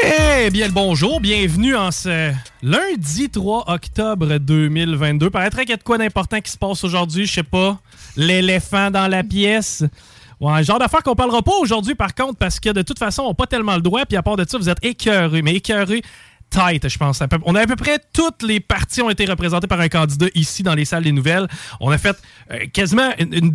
Eh bien, le bonjour, bienvenue en ce lundi 3 octobre 2022. Paraîtrait qu'il y a de quoi d'important qui se passe aujourd'hui, je sais pas, l'éléphant dans la pièce. Ouais, genre d'affaires qu'on parlera pas aujourd'hui par contre, parce que de toute façon, on n'a pas tellement le droit, puis à part de ça, vous êtes écœurés, mais écœurés tight, je pense. On a à peu près toutes les parties ont été représentées par un candidat ici dans les salles des nouvelles. On a fait euh, quasiment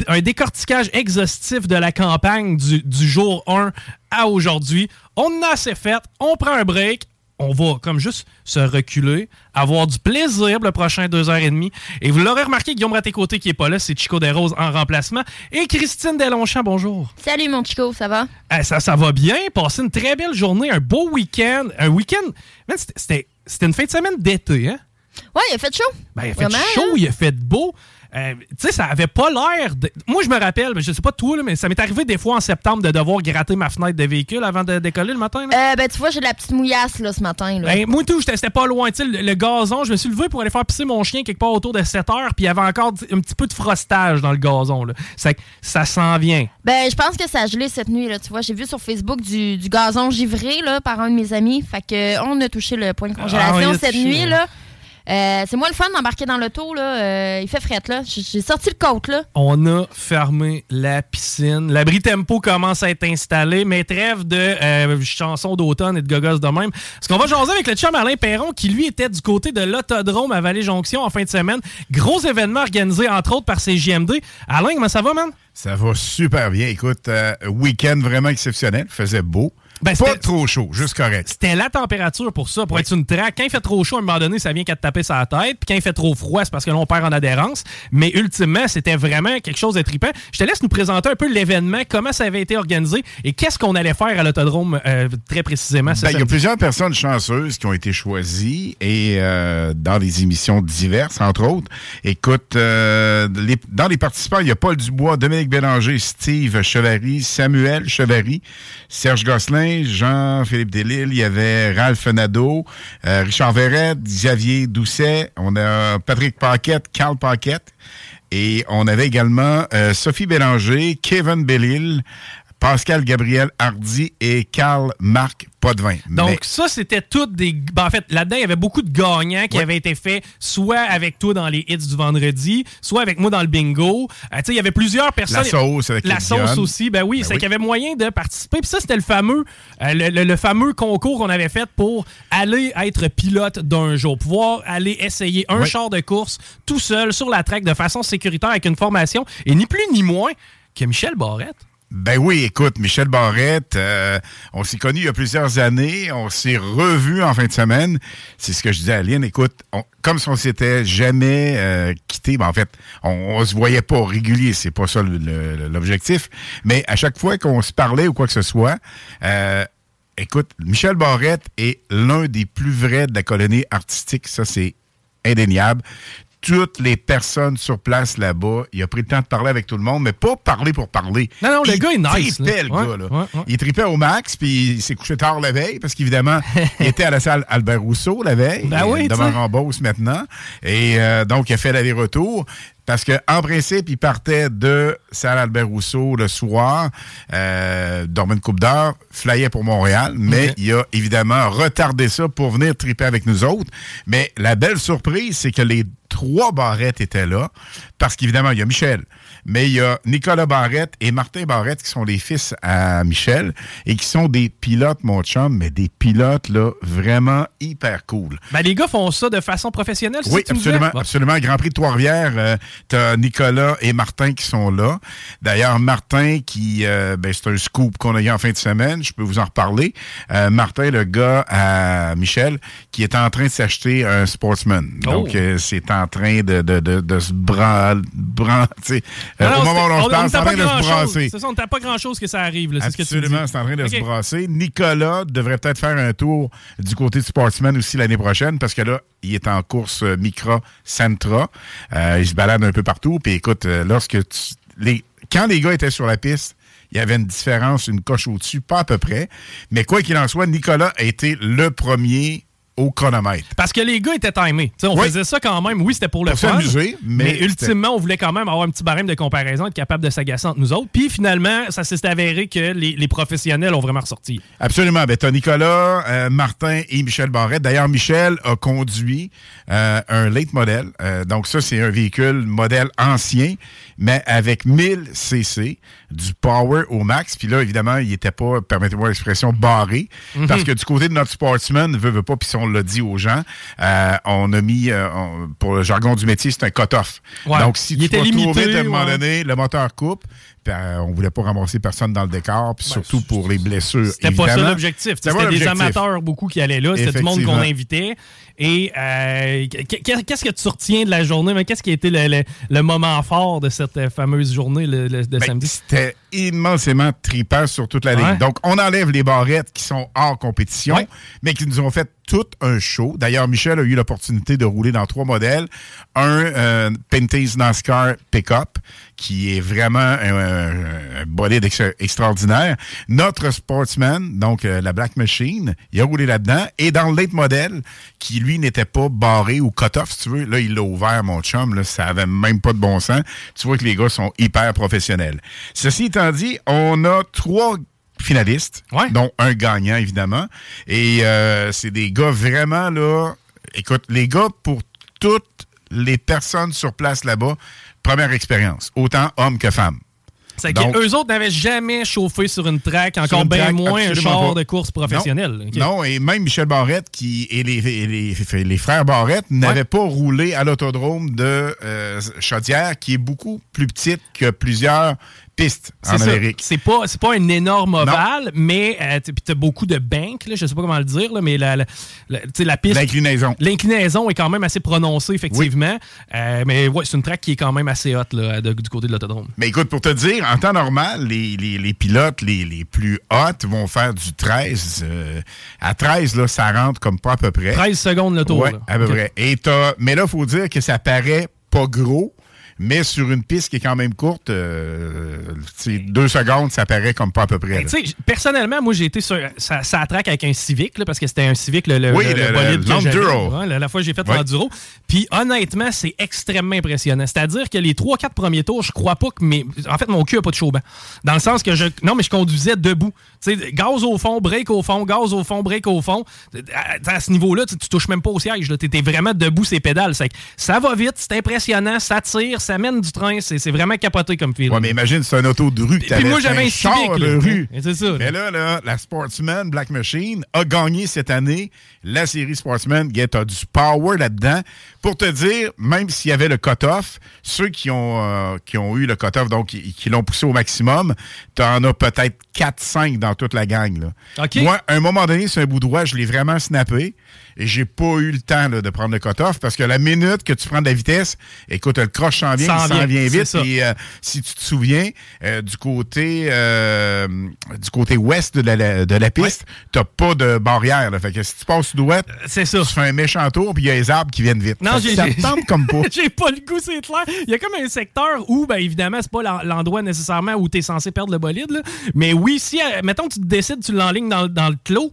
un décortiquage exhaustif de la campagne du, du jour 1 à aujourd'hui. On a assez fait. On prend un break. On va comme juste se reculer, avoir du plaisir pour le prochain deux heures et demie. Et vous l'aurez remarqué, Guillaume Raté-Côté qui est pas là, c'est Chico Desroses en remplacement. Et Christine Delonchamp, bonjour. Salut mon Chico, ça va? Eh, ça, ça va bien. Passer une très belle journée, un beau week-end. Un week-end. C'était- une fin de semaine d'été, hein? Ouais, il a fait chaud. Ben, il a fait Vraiment, chaud, hein? il a fait beau. Euh, tu sais, ça avait pas l'air. de- Moi, je me rappelle, je sais pas toi, là, mais ça m'est arrivé des fois en septembre de devoir gratter ma fenêtre de véhicule avant de décoller le matin. là. Euh, ben, tu vois, j'ai de la petite mouillasse là, ce matin. Là. Ben, moi, tout, j'étais c'était pas loin. Tu sais, le, le gazon, je me suis levé pour aller faire pisser mon chien quelque part autour de 7 heures, puis il y avait encore un petit peu de frostage dans le gazon. Là. Ça, ça s'en vient. Ben, je pense que ça a gelé cette nuit. Là, tu vois, j'ai vu sur Facebook du, du gazon givré là, par un de mes amis. Fait que on a touché le point de congélation Ah, cette touché, nuit. ouais. là. Euh, c'est moi le fun d'embarquer dans l'auto. là. Euh, il fait frette. là. J'ai sorti le côte. là. On a fermé la piscine. L'abri tempo commence à être installé, mais trêve de euh, chansons d'automne et de gogos de même. Parce qu'on va jaser avec le chum Alain Perron, qui lui était du côté de l'autodrome à Vallée-Jonction en fin de semaine. Gros événement organisé entre autres par CJMD. Alain, comment ça va, man? Ça va super bien. Écoute, euh, week-end vraiment exceptionnel. Faisait beau. Ben, Pas trop chaud, juste correct. C'était la température pour ça, pour être une traque. Quand il fait trop chaud, à un moment donné, ça vient qu'à te taper sa tête. Puis quand il fait trop froid, c'est parce que là, on perd en adhérence. Mais ultimement, c'était vraiment quelque chose de trippant. Je te laisse nous présenter un peu l'événement, comment ça avait été organisé et qu'est-ce qu'on allait faire à l'autodrome euh, très précisément. Ben, il y a plusieurs personnes chanceuses qui ont été choisies et euh, dans des émissions diverses, entre autres. Écoute, euh, les- dans les participants, il y a Paul Dubois, Dominique Bélanger, Steve Chevary, Samuel Chevary, Serge Gosselin, Jean-Philippe Delisle, il y avait Ralph Nadeau, Richard Verrette, Xavier Doucet, on a Patrick Paquette, Carl Paquette, et on avait également euh, Sophie Bélanger, Kevin Bellil, Pascal Gabriel Hardy et Carl Marc Potvin. Donc, Mais- ça, c'était toutes des. ben, en fait, là-dedans, il y avait beaucoup de gagnants qui Ouais. avaient été faits soit avec toi dans les hits du vendredi, soit avec moi dans le bingo. Euh, tu sais, il y avait plusieurs personnes. La sauce avec La sauce Dionne. aussi. Ben oui, Ben c'est oui. qu'il y avait moyen de participer. Puis ça, c'était le fameux, euh, le, le- le fameux concours qu'on avait fait pour aller être pilote d'un jour. Pouvoir aller essayer un Oui. char de course tout seul sur la track de façon sécuritaire avec une formation. Et ni plus ni moins que Michel Barrette. Ben oui, écoute, Michel Barrette, euh, on s'est connus il y a plusieurs années, on s'est revus en fin de semaine. C'est ce que je disais à Aline, écoute, comme si on s'était jamais euh, quitté, ben en fait, on, on se voyait pas régulier, c'est pas ça l'objectif, mais à chaque fois qu'on se parlait ou quoi que ce soit, euh, écoute, Michel Barrette est l'un des plus vrais de la colonie artistique, ça c'est indéniable. Toutes les personnes sur place là-bas. Il a pris le temps de parler avec tout le monde, mais pas parler pour parler. Non, non, le il gars est nice. Tripait, là. le Ouais, gars, là. ouais, ouais. Il tripait au max, puis il s'est couché tard la veille, parce qu'évidemment, il était à la salle Albert Rousseau la veille. Ben oui, il en Beauce maintenant. Et euh, donc, il a fait l'aller-retour. Parce que en principe, il partait de salle Albert Rousseau le soir, euh, dormait une coupe d'heure, flyait pour Montréal, mais il a évidemment retardé ça pour venir triper avec nous autres. Mais la belle surprise, c'est que les trois Barrettes étaient là, parce qu'évidemment, il y a Michel, mais il y a Nicolas Barrette et Martin Barrette qui sont les fils à Michel et qui sont des pilotes, mon chum, mais des pilotes, là, vraiment hyper cool. Ben, les gars font ça de façon professionnelle, c'est Oui, absolument, absolument. Grand Prix de Trois-Rivières, euh, t'as Nicolas et Martin qui sont là. D'ailleurs, Martin, qui, euh, ben, c'est un scoop qu'on a eu en fin de semaine, je peux vous en reparler. Euh, Martin, le gars à Michel, qui est en train de s'acheter un Sportsman. Oh. Donc, euh, c'est en train de, de, de, de se bran... bran tu sais, Non, au moment où on se parle, c'est en train de se brasser. C'est ça, on t'a pas grand-chose que ça arrive, là, c'est ce tu Absolument, c'est en train de se brasser. Nicolas devrait peut-être faire un tour du côté de Sportsman aussi l'année prochaine parce que là, il est en course Micra Centra. Euh, il se balade un peu partout. Puis écoute, euh, lorsque les, quand les gars étaient sur la piste, il y avait une différence, une coche au-dessus, pas à peu près. Mais quoi qu'il en soit, Nicolas a été le premier au chronomètre. Parce que les gars étaient timés. On Oui. faisait ça quand même. Oui, c'était pour le Pour fun. s'amuser, mais ultimement, on voulait quand même avoir un petit barème de comparaison, être capable de s'agacer entre nous autres. Puis finalement, ça s'est avéré que les, les professionnels ont vraiment ressorti. Absolument. Ben, Nicolas, euh, Martin et Michel Barrette. D'ailleurs, Michel a conduit euh, un late model. Euh, donc, ça, c'est un véhicule modèle ancien, mais avec 1000 cc, du power au max. Puis là, évidemment, il était pas, permettez-moi l'expression, barré. Mhm. Parce que du côté de notre sportsman, veut, veut pas, puis si on l'a dit aux gens, euh, on a mis, euh, on- pour le jargon du métier, c'est un cut-off. Ouais. Donc, si Il tu était vas limité, trouver, à un moment ouais. donné, le moteur coupe, on voulait pas ramasser personne dans le décor, puis surtout pour les blessures. Ben, C'était pas ça l'objectif. C'était des amateurs beaucoup qui allaient là. C'était du monde qu'on invitait. Et euh, qu'est- qu'est-ce que tu retiens de la journée? mais Qu'est-ce qui a été le, le- le moment fort de cette euh, fameuse journée le- le- de Ben, samedi? C'était immensément tripant sur toute la Ouais. ligne. Donc, on enlève les barrettes qui sont hors compétition, Ouais. mais qui nous ont fait tout un show. D'ailleurs, Michel a eu l'opportunité de rouler dans trois modèles. Un euh, NASCAR Pickup, qui est vraiment un, un- un bolide ex- extraordinaire. Notre Sportsman, donc euh, la Black Machine, il a roulé là-dedans. Et dans le late modèle, qui lui n'était pas barré ou cut-off, si tu veux, là, il l'a ouvert, mon chum. Là, ça avait même pas de bon sens. Tu vois que les gars sont hyper professionnels. Ceci étant dit, on a trois finalistes, Ouais. dont un gagnant, évidemment. Et euh, c'est des gars vraiment, là... Écoute, les gars, pour toutes les personnes sur place là-bas, première expérience, autant hommes que femmes. C'est qu'eux autres n'avaient jamais chauffé sur une track, encore bien moins un pas. de course professionnelle. Non, et même Michel Barrette qui, et, les, et les- les frères Barrette n'avaient pas roulé à l'autodrome de euh, Chaudière, qui est beaucoup plus petite que plusieurs pistes en. Amérique. C'est pas, pas un énorme ovale, mais euh, tu as beaucoup de banks, là, je sais pas comment le dire, là, mais la, la, la- tu sais, la piste. L'inclinaison. L'inclinaison est quand même assez prononcée, effectivement. Euh, mais ouais, c'est une track qui est quand même assez haute du côté de l'autodrome. Mais écoute, pour te dire, en temps normal, les, les- les pilotes les, les plus hautes vont faire du 13. euh, à 13, là, ça rentre comme pas à peu près. 13 secondes le tour. À peu près. Et mais là, il faut dire que ça paraît pas gros, mais sur une piste qui est quand même courte, euh, deux secondes, ça paraît comme pas à peu près. Ben, personnellement, moi, j'ai été sur. Ça, ça attraque avec un Civic, là, parce que c'était un Civic, le, le, Oui, le- le- le l'Enduro. Ouais, la, la fois que j'ai fait l'Enduro. Puis, honnêtement, c'est extrêmement impressionnant. C'est-à-dire que les 3-4 premiers tours, je crois pas que mes. En fait, mon cul a pas de chaud Dans le sens que je. Non, mais je conduisais debout. Tu sais, gaz au fond, break au fond, gaz au fond, break au fond. À, à ce niveau-là, tu, tu touches même pas au siège. Tu étais vraiment debout ces pédales. Que ça va vite, c'est impressionnant, ça tire, ça mène du train. C'est vraiment capoté comme film. Ouais, mais imagine, c'est un auto de rue. Puis moi, j'avais un char de là. rue. C'est ça. Mais là, là, la Sportsman Black Machine a gagné cette année la série Sportsman. Get, t'as du power là-dedans. Pour te dire, même s'il y avait le cut-off, ceux qui ont, euh, qui ont eu le cut-off, donc qui, qui l'ont poussé au maximum, t'en as peut-être 4-5 dans dans toute la gang. Là. Moi, à un moment donné, sur un bout droit, je l'ai vraiment snappé et j'ai pas eu le temps là, de prendre le cut-off parce que la minute que tu prends de la vitesse, écoute, le croche s'en vient, il s'en vient, vite. Puis, euh, si tu te souviens, euh, du côté euh, du côté ouest de la, de la piste, t'as pas de barrière. Là. Fait que si tu passes sud-ouest, C'est ça. tu fais un méchant tour, puis il y a les arbres qui viennent vite. Non, j'ai- ça tente comme pas. J'ai pas le goût, c'est clair. Il y a comme un secteur où, ben évidemment, c'est pas l'en- l'endroit nécessairement où tu es censé perdre le bolide. là. Mais oui, si, mettons, tu te décides, tu l'enlignes dans, dans le clos,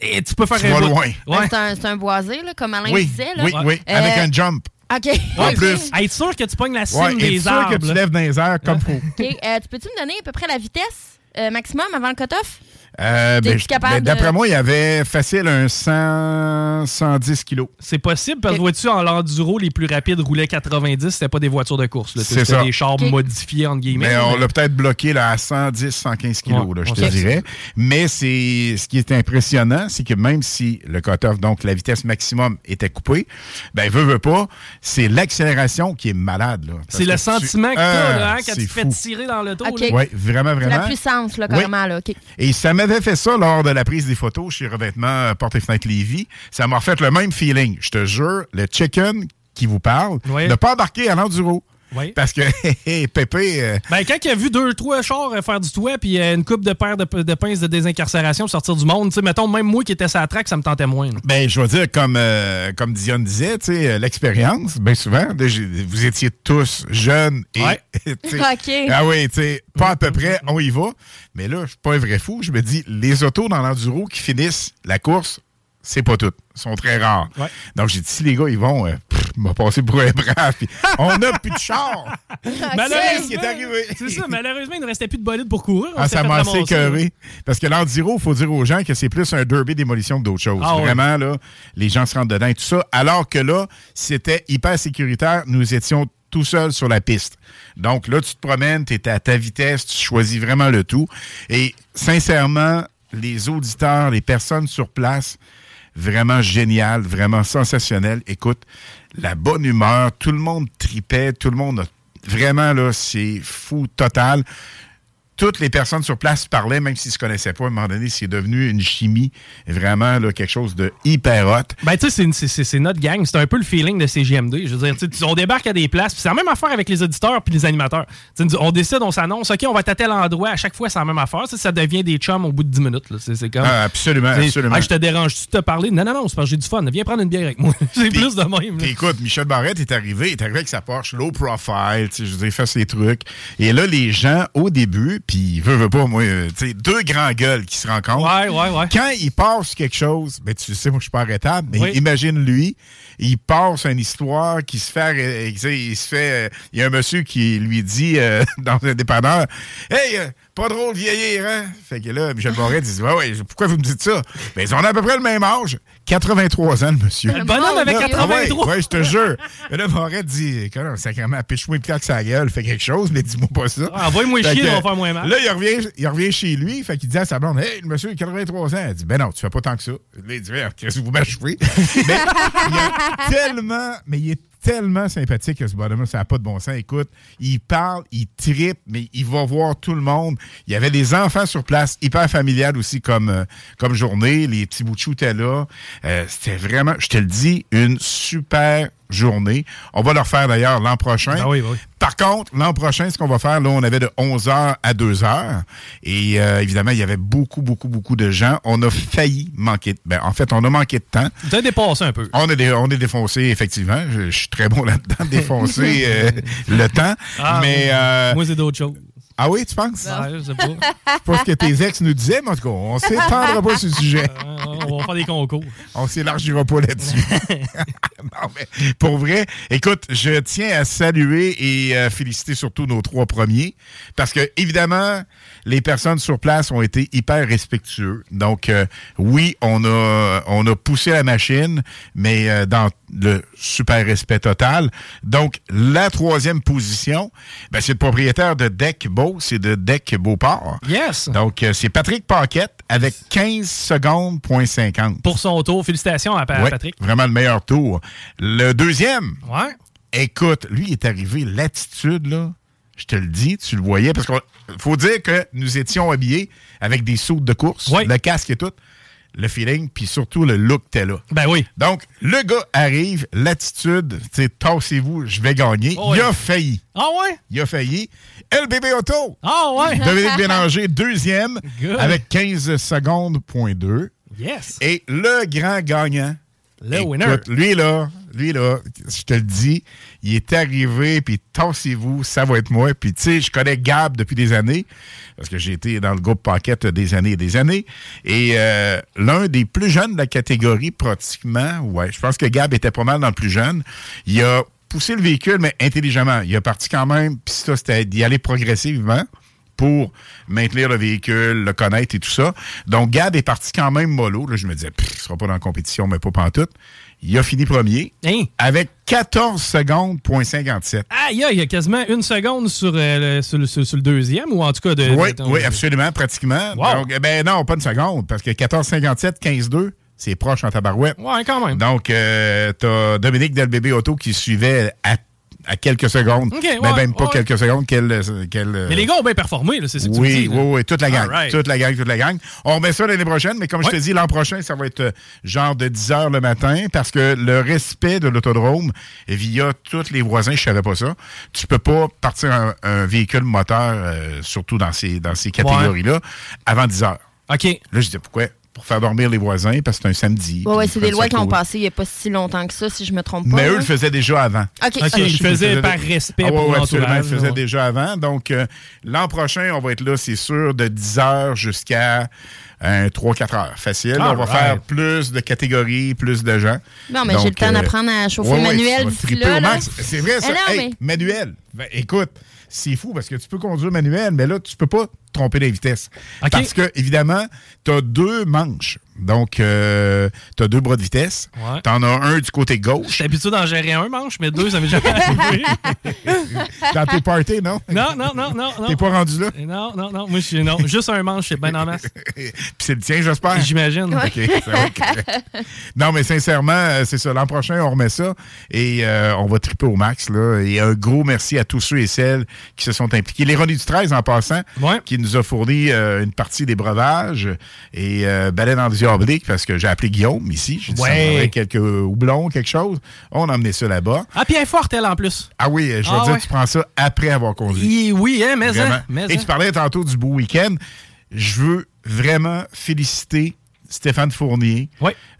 et tu peux faire Tu un vas loin. Ouais. c'est un, c'est un boisé, là, comme Alain Oui, disait. Là. oui, oui, Euh, avec un jump. OK. En plus. Être sûr que tu pognes la cime Ouais, et des sûr arbres. que tu là. lèves dans les airs comme faut. OK. Euh, tu peux-tu me donner à peu près la vitesse euh, maximum avant le cut-off? Euh, ben, ben, D'après de- moi, il y avait facile un 100, 110 kilos. C'est possible parce que vois-tu, en l'enduro, les plus rapides roulaient 90, c'était pas des voitures de course. C'était ça. des chars Ok. modifiés, entre guillemets. Mais on l'a peut-être bloqué là, à 110, 115 kilos, Ouais, là, je te dirais. Mais c'est ce qui est impressionnant, c'est que même si le cut-off, donc la vitesse maximum, était coupée, ben veut, veut pas, c'est l'accélération qui est malade. C'est le tu- sentiment que Ah, t'as là, hein, quand c'est tu te fais fou. tirer dans. Ok. là. Oui, vraiment, C'est la vraiment. puissance, là, carrément. Là. OK. Et ça m'avait fait ça lors de la prise des photos chez Revêtement euh, Porte et Fenêtre Lévis. Ça m'a refait le même feeling. Je te jure, le chicken qui vous parle Ouais. n'a pas embarqué à l'enduro. Oui. Parce que Pépé, euh, Ben, quand il a vu deux, trois chars euh, faire du toit, puis euh, une coupe de paires de, de pinces de désincarcération sortir du monde, tu sais, mettons, même moi qui étais sur la track, ça me tentait moins. là. ben, je vais dire, comme, euh, comme Dionne disait, tu sais, l'expérience, bien souvent, vous étiez tous jeunes et. Ouais. Ah oui, tu sais, pas à peu près, on y va. Mais là, je suis pas un vrai fou. Je me dis, les autos dans l'enduro qui finissent la course, c'est pas toutes. Ils sont très rares. Ouais. Donc, j'ai dit, si les gars, ils vont, euh, m'ont passé pour un brave. Puis, on n'a plus de char. Malheureusement, ce qui est arrivé. C'est ça, malheureusement, il ne restait plus de bolide pour courir. Ah, ça m'a écœuré. Parce que l'enduro, il faut dire aux gens que c'est plus un derby démolition que d'autres choses. Ah ouais. Vraiment, là, les gens se rentrent dedans et tout ça. Alors que là, c'était hyper sécuritaire. Nous étions tout seuls sur la piste. Donc là, tu te promènes, tu es à ta vitesse, tu choisis vraiment le tout. Et sincèrement, les auditeurs, les personnes sur place, vraiment génial, vraiment sensationnel. Écoute, la bonne humeur, tout le monde tripait, tout le monde a vraiment là, c'est fou total. Toutes les personnes sur place parlaient, même s'ils ne se connaissaient pas. À un moment donné, c'est devenu une chimie, vraiment là, quelque chose de hyper hot. Ben, tu sais, c'est notre gang. C'est un peu le feeling de CGMD. Je veux dire, tu on débarque à des places. puis C'est la même affaire avec les auditeurs puis les animateurs. Tu on décide, on s'annonce, OK, on va être à tel endroit. À chaque fois, c'est la même affaire. Tu Ça devient des chums au bout de 10 minutes. C'est comme. Ah, absolument, tu absolument. Ah, je te dérange-tu de te parler? Non, non, non, c'est parce que j'ai du fun. Viens prendre une bière avec moi. c'est plus de même. écoute, Michel Barrette est arrivé, il est arrivé avec sa Porsche low profile, tu je veux dire, il fait ses trucs. Et là, les gens, au début, puis veut, veut pas, moi, euh, tu sais, deux grands gueules qui se rencontrent. Ouais, ouais, ouais. Quand il passe quelque chose, ben tu sais, moi, je suis pas arrêtable, mais Oui. imagine lui, il passe une histoire qui se fait, euh, il se fait, euh, il y a un monsieur qui lui dit euh, dans un dépanneur, hey, pas drôle de vieillir, hein? Fait que là, Michel Barrette, il dit, ouais, ouais, pourquoi vous me dites ça? Ben, ils ont à peu près le même âge, 83 ans, le monsieur. Le bonhomme avait Mon Dieu. 83. Ah ouais, ouais, je te jure. Et là, Barrette dit, quand sacrément, piche-moi claque sa gueule, fais quelque chose, mais dis-moi pas ça. Ah, envoie-moi chier, on va faire moins mal. Là, il revient, il revient chez lui, fait qu'il dit à sa blonde, hey, le monsieur, il a 83 ans. Elle dit, ben non, tu fais pas tant que ça. Là, il dit, qu'est-ce que vous m'achevez? mais il est tellement, mais il est tellement sympathique que ce bonhomme ça n'a pas de bon sens. Écoute, il parle, il tripe, mais il va voir tout le monde. Il y avait des enfants sur place, hyper familial aussi comme, euh, comme journée. Les petits bouts étaient là. Euh, C'était vraiment, je te le dis, une super journée. On va le refaire d'ailleurs l'an prochain. Ben oui, ben oui. Par contre, l'an prochain, ce qu'on va faire, là, on avait de 11h à 2h. Et euh, évidemment, il y avait beaucoup, beaucoup, beaucoup de gens. On a failli manquer. de- Ben, en fait, on a manqué de temps. Tu as dépassé un peu. On est, dé- on est défoncé, effectivement. Je, je suis très bon là-dedans, défoncer euh, le temps. Ah, mais. euh, moi, c'est d'autres choses. Ah oui, tu penses? Ouais, je sais pas. C'est pas ce que tes ex nous disaient, mais en tout cas, on s'étendra pas sur le sujet. Euh, on va faire des concours. On s'élargira pas là-dessus. non, mais pour vrai, écoute, je tiens à saluer et euh, féliciter surtout nos trois premiers parce que, évidemment, les personnes sur place ont été hyper respectueux. Donc, euh, oui, on a, on a poussé la machine, mais euh, dans le super respect total. Donc, la troisième position, ben, c'est le propriétaire de Deck Beau, c'est de Deck Beauport. Yes. Donc, euh, c'est Patrick Paquette avec 15 secondes, point 50. Pour son tour, félicitations à, Ouais, Patrick. Vraiment le meilleur tour. Le deuxième, Ouais. écoute, lui il est arrivé, l'attitude, là, Je te le dis, tu le voyais, parce qu'il faut dire que nous étions habillés avec des sautes de course, le casque et tout, le feeling, puis surtout le look était là. Ben oui. Donc, le gars arrive, l'attitude, tu sais, tassez-vous, je vais gagner. Oh, Il a failli. Ah ouais? Il a failli. LBB Auto. Ah ouais? Dominique Bélanger, deuxième, Good. avec 15 secondes, point 2. Yes. Et le grand gagnant. Le écoute, winner. Lui, là, lui, là, je te le dis, il est arrivé, puis tassez-vous, ça va être moi. Puis, tu sais, je connais Gab depuis des années, parce que j'ai été dans le groupe Pocket des années et des années. Et euh, l'un des plus jeunes de la catégorie, pratiquement, ouais, je pense que Gab était pas mal dans le plus jeune. Il a poussé le véhicule, mais intelligemment. Il a parti quand même, puis ça, c'était d'y aller progressivement pour maintenir le véhicule, le connaître et tout ça. Donc, Gab est parti quand même mollo. Là, je me disais, il sera pas dans la compétition, mais pas pantoute. Il a fini premier Hein? avec 14 secondes, point 57. Aïe, aïe, il y a quasiment une seconde sur, euh, le, sur, le- sur- sur le deuxième, ou en tout cas de. Oui, de- oui, absolument, pratiquement. Wow. Donc, eh ben non, pas une seconde, parce que 14,57, 15,2, c'est proche en tabarouette. Ouais, quand même. Donc, euh, t'as Dominique Delbébé Auto qui suivait à, à quelques secondes. Ok, mais ouais, même pas ouais. quelques secondes. Quelle, quelle, Mais les gars ont bien performé, c'est ça que tu Oui, dis, oui, là. oui, toute la gang. Right. Toute la gang, toute la gang. On remet ça l'année prochaine, mais comme je te dis, l'an prochain, ça va être euh, genre de 10 heures le matin parce que le respect de l'autodrome via tous les voisins, je savais pas ça. Tu peux pas partir un, un véhicule moteur, euh, surtout dans ces, dans ces catégories-là, avant 10 heures. OK. Là, je disais pourquoi? Pour faire dormir les voisins parce que c'est un samedi. Ouais, ouais, c'est ils des lois ça qui ont passé il n'y a pas si longtemps que ça, si je me trompe pas. Mais eux le faisaient déjà avant. OK, OK, ok. il le faisait- par respect Ah ouais, pour ouais, absolument, l'entourage. il le ouais. déjà avant. Donc, euh, l'an prochain, on va être là, c'est sûr, de 10 heures jusqu'à 3-4 heures. Facile. All on va right. faire plus de catégories, plus de gens. Non, mais j'ai le temps euh, d'apprendre à chauffer ouais, manuel. C'est vrai, ça. Ah non, Hey, mais- manuel. Ben, écoute, c'est fou parce que tu peux conduire manuel, mais là, tu peux pas tromper la vitesse. Parce que, évidemment, tu as deux manches. Donc, tu as deux bras de vitesse. Ouais. Tu en as un du côté gauche. J'étais habitué d'en gérer un manche, mais deux, ça m'est jamais arrivé. Tes parties, non? non, non, non, non. non. T'es pas rendu là? Non, non, non. Moi, je suis. Non, juste un manche, c'est bien en masse. Puis c'est le tien, j'espère. J'imagine. Non, mais sincèrement, euh, c'est ça. L'an prochain, on remet ça et euh, on va triper au max. Là. Et un gros merci à tous ceux et celles qui se sont impliqués. L'Ironie du 13, en passant, Ouais. qui nous a fourni euh, une partie des breuvages et euh, baleine en diablique parce que j'ai appelé Guillaume ici. J'ai dit, Ouais. ça quelques houblons, quelque chose. On a emmené ça là-bas. Ah, puis elle est forte, elle, en plus. Ah oui, je veux Ah dire, ouais. tu prends ça après avoir conduit. Oui, oui, hein, mais hein, mais Et hein. tu parlais tantôt du beau week-end. Je veux vraiment féliciter Stéphane Fournier,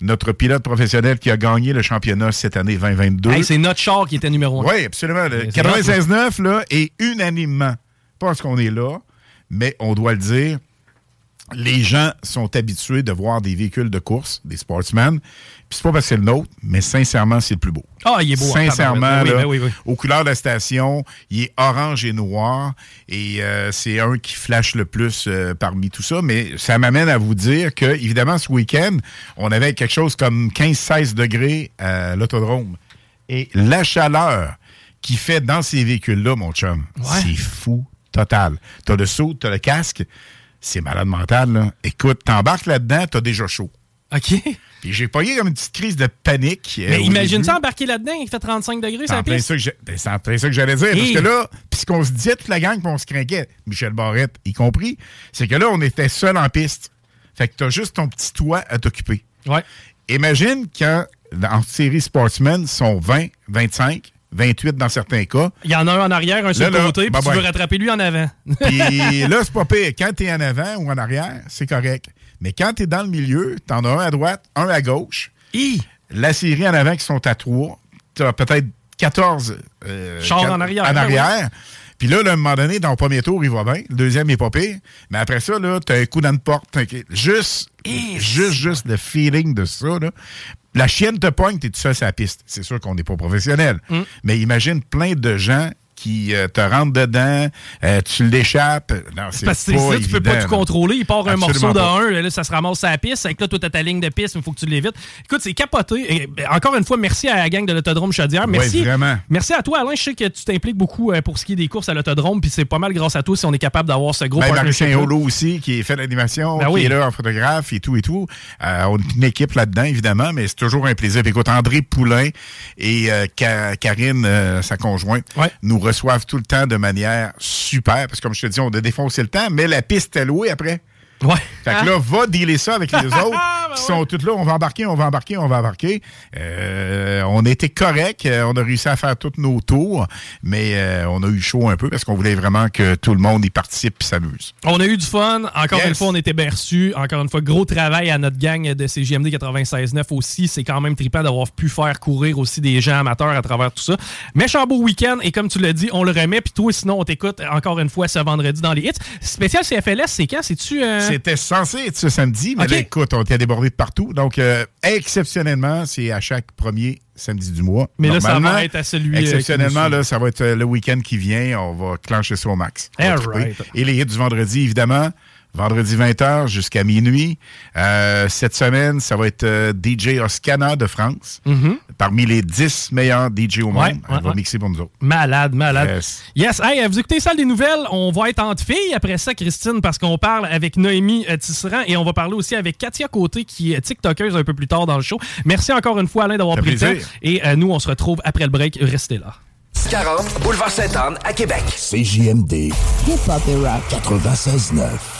notre pilote professionnel qui a gagné le championnat cette année 2022. Hey, c'est notre char qui était numéro un. Oui, absolument. Le Mais c'est 96.9, là, et unanimement, parce qu'on est là, mais on doit le dire, les gens sont habitués de voir des véhicules de course, des sportsmen. Puis c'est pas parce que c'est le nôtre, mais sincèrement, c'est le plus beau. Ah, il est beau. en Sincèrement, là, oui, oui, oui, oui. aux couleurs de la station, il est orange et noir. Et euh, c'est un qui flash le plus euh, parmi tout ça. Mais ça m'amène à vous dire que, évidemment, ce week-end, on avait quelque chose comme 15-16 degrés à l'autodrome. Et la chaleur qui fait dans ces véhicules-là, mon chum, Ouais. c'est fou total. T'as le saut, t'as le casque. C'est malade mental, là. Écoute, t'embarques là-dedans, t'as déjà chaud. OK. Puis j'ai pogné comme une petite crise de panique. euh, Mais imagine ça embarquer là-dedans, il fait 35 degrés, C'est ça piste. ben, c'est en plein ça que j'allais dire. Parce que là, puis ce qu'on se disait toute la gang, puis on se craquait, Michel Barrette y compris, c'est que là, on était seul en piste. Fait que t'as juste ton petit toit à t'occuper. Ouais. Imagine quand, en série Sportsman, sont 20, 25, 28 dans certains cas. Il y en a un en arrière, un sur le côté, puis tu veux rattraper lui en avant. Puis là, c'est pas pire. Quand t'es en avant ou en arrière, c'est correct. Mais quand t'es dans le milieu, t'en as un à droite, un à gauche. Hi! La série en avant qui sont à trois. T'as peut-être 14 euh, Chars en arrière, En ouais, arrière. Puis là, là, à un moment donné, dans le premier tour, il va bien. Le deuxième, il est pas pire. Mais après ça, là, t'as un coup dans une porte. Juste, juste, juste le feeling de ça, là. La chienne te pogne, t'es tout seul sur la piste. C'est sûr qu'on n'est pas professionnel. Mm. Mais imagine plein de gens qui euh, te rentrent dedans, euh, tu l'échappes. C'est Parce que ça, tu peux pas tout contrôler. Il part un morceau de un, là, ça se ramasse à la piste. Avec là, toi, t'as ta ligne de piste, mais il faut que tu l'évites. Écoute, c'est capoté. Et, ben, encore une fois, merci à la gang de l'Autodrome Chaudière. Merci. vraiment. Merci à toi, Alain. Je sais que tu t'impliques beaucoup euh, pour ce qui est des courses à l'Autodrome, puis c'est pas mal grâce à toi si on est capable d'avoir ce gros Ben. Marie Holo aussi, qui fait l'animation, Ben qui oui. est là en photographe et tout et tout. Euh, on est une équipe là-dedans, évidemment, mais c'est toujours un plaisir. Puis écoute, André Poulain et Ka- Karine, sa conjointe, Ouais. nous reçoivent tout le temps de manière super, parce que comme je te dis, on a défoncé le temps, mais la piste est louée après. Ouais. Fait que là, va dealer ça avec les autres qui sont tous là. On va embarquer, on va embarquer, on va embarquer. Euh, on était correct. euh, On a réussi à faire tous nos tours, mais euh, on a eu chaud un peu parce qu'on voulait vraiment que tout le monde y participe et s'amuse. On a eu du fun. Encore Yes. une fois, on était bien reçus. Encore une fois, gros travail à notre gang de CGMD 96.9 aussi. C'est quand même trippant d'avoir pu faire courir aussi des gens amateurs à travers tout ça. Méchant beau week-end. Et comme tu l'as dit, on le remet. Puis toi, sinon, on t'écoute encore une fois ce vendredi dans les hits. Spécial CFLS, c'est quand? C'est-tu... euh, C'était censé être ce samedi, mais là, écoute, on était débordé de partout. Donc, euh, exceptionnellement, c'est à chaque premier samedi du mois. Mais là, ça va être à celui, euh, Exceptionnellement, là, ça va être euh, le week-end qui vient. On va clencher ça au max. All right. Et les hits du vendredi, évidemment. Vendredi 20h jusqu'à minuit. Euh, cette semaine, ça va être euh, DJ Oscana de France. Mhm. Parmi les 10 meilleurs DJ au monde. Ouais, Elle ouais, va ouais. mixer pour nous autres. Malade, malade. Yes. Yes. Hey, vous écoutez Salle des Nouvelles. On va être entre filles après ça, Christine, parce qu'on parle avec Noémie euh, Tisserand et on va parler aussi avec Katia Côté, qui est TikTokeuse un peu plus tard dans le show. Merci encore une fois, Alain, d'avoir Ça pris le temps. Et euh, nous, on se retrouve après le break. Restez là. 40, boulevard Sainte-Anne à Québec. CJMD. Hip-hop et rap. 96.9.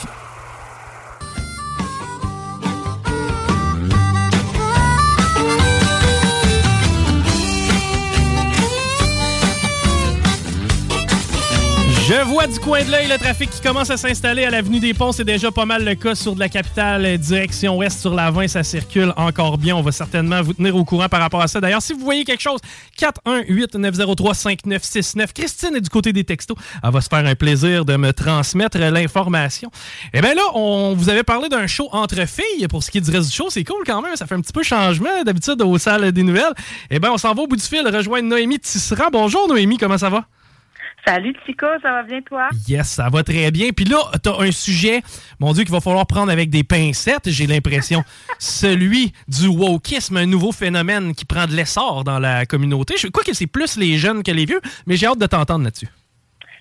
Je vois du coin de l'œil le trafic qui commence à s'installer à l'avenue des Ponts. C'est déjà pas mal le cas sur de la capitale, euh, direction ouest sur la 20. Ça circule encore bien. On va certainement vous tenir au courant par rapport à ça. D'ailleurs, si vous voyez quelque chose, 418-903-5969. Christine est du côté des textos. Elle va se faire un plaisir de me transmettre l'information. Eh bien là, on vous avait parlé d'un show entre filles. Pour ce qui est du reste du show, c'est cool quand même. Ça fait un petit peu changement d'habitude aux salles des nouvelles. Eh bien, on s'en va au bout du fil rejoindre Noémie Tisserand. Bonjour Noémie, comment ça va? Salut Chico, ça va bien toi? Yes, ça va très bien. Puis là, t'as un sujet, mon Dieu, qu'il va falloir prendre avec des pincettes, j'ai l'impression. Celui du wokisme, un nouveau phénomène qui prend de l'essor dans la communauté. Je crois que c'est plus les jeunes que les vieux, mais j'ai hâte de t'entendre là-dessus.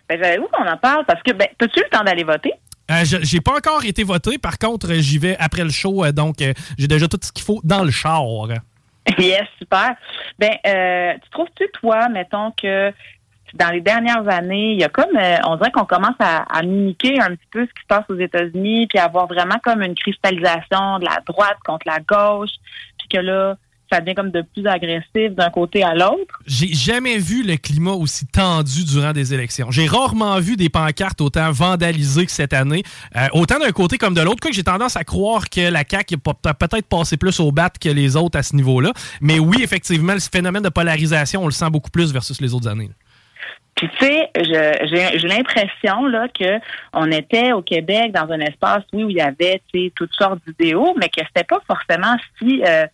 Ben, où qu'on en parle? Parce que, ben, as-tu eu le temps d'aller voter? Euh, j'ai pas encore été voté. Par contre, j'y vais après le show, euh, donc euh, j'ai déjà tout ce qu'il faut dans le char. yes, super. Ben, euh, tu trouves-tu, toi, mettons que dans les dernières années, il y a comme, euh, on dirait qu'on commence à, à mimiquer un petit peu ce qui se passe aux États-Unis, puis avoir vraiment comme une cristallisation de la droite contre la gauche, puis que là, ça devient comme de plus agressif d'un côté à l'autre. J'ai jamais vu le climat aussi tendu durant des élections. J'ai rarement vu des pancartes autant vandalisées que cette année, Euh, autant d'un côté comme de l'autre. Que j'ai tendance à croire que la CAQ a peut-être passé plus au bat que les autres à ce niveau-là. Mais oui, effectivement, le phénomène de polarisation, on le sent beaucoup plus versus les autres années. Puis tu sais, je- j'ai j'ai l'impression là que on était au Québec dans un espace oui, où il y avait tu sais toutes sortes d'idéaux, mais que c'était pas forcément si euh,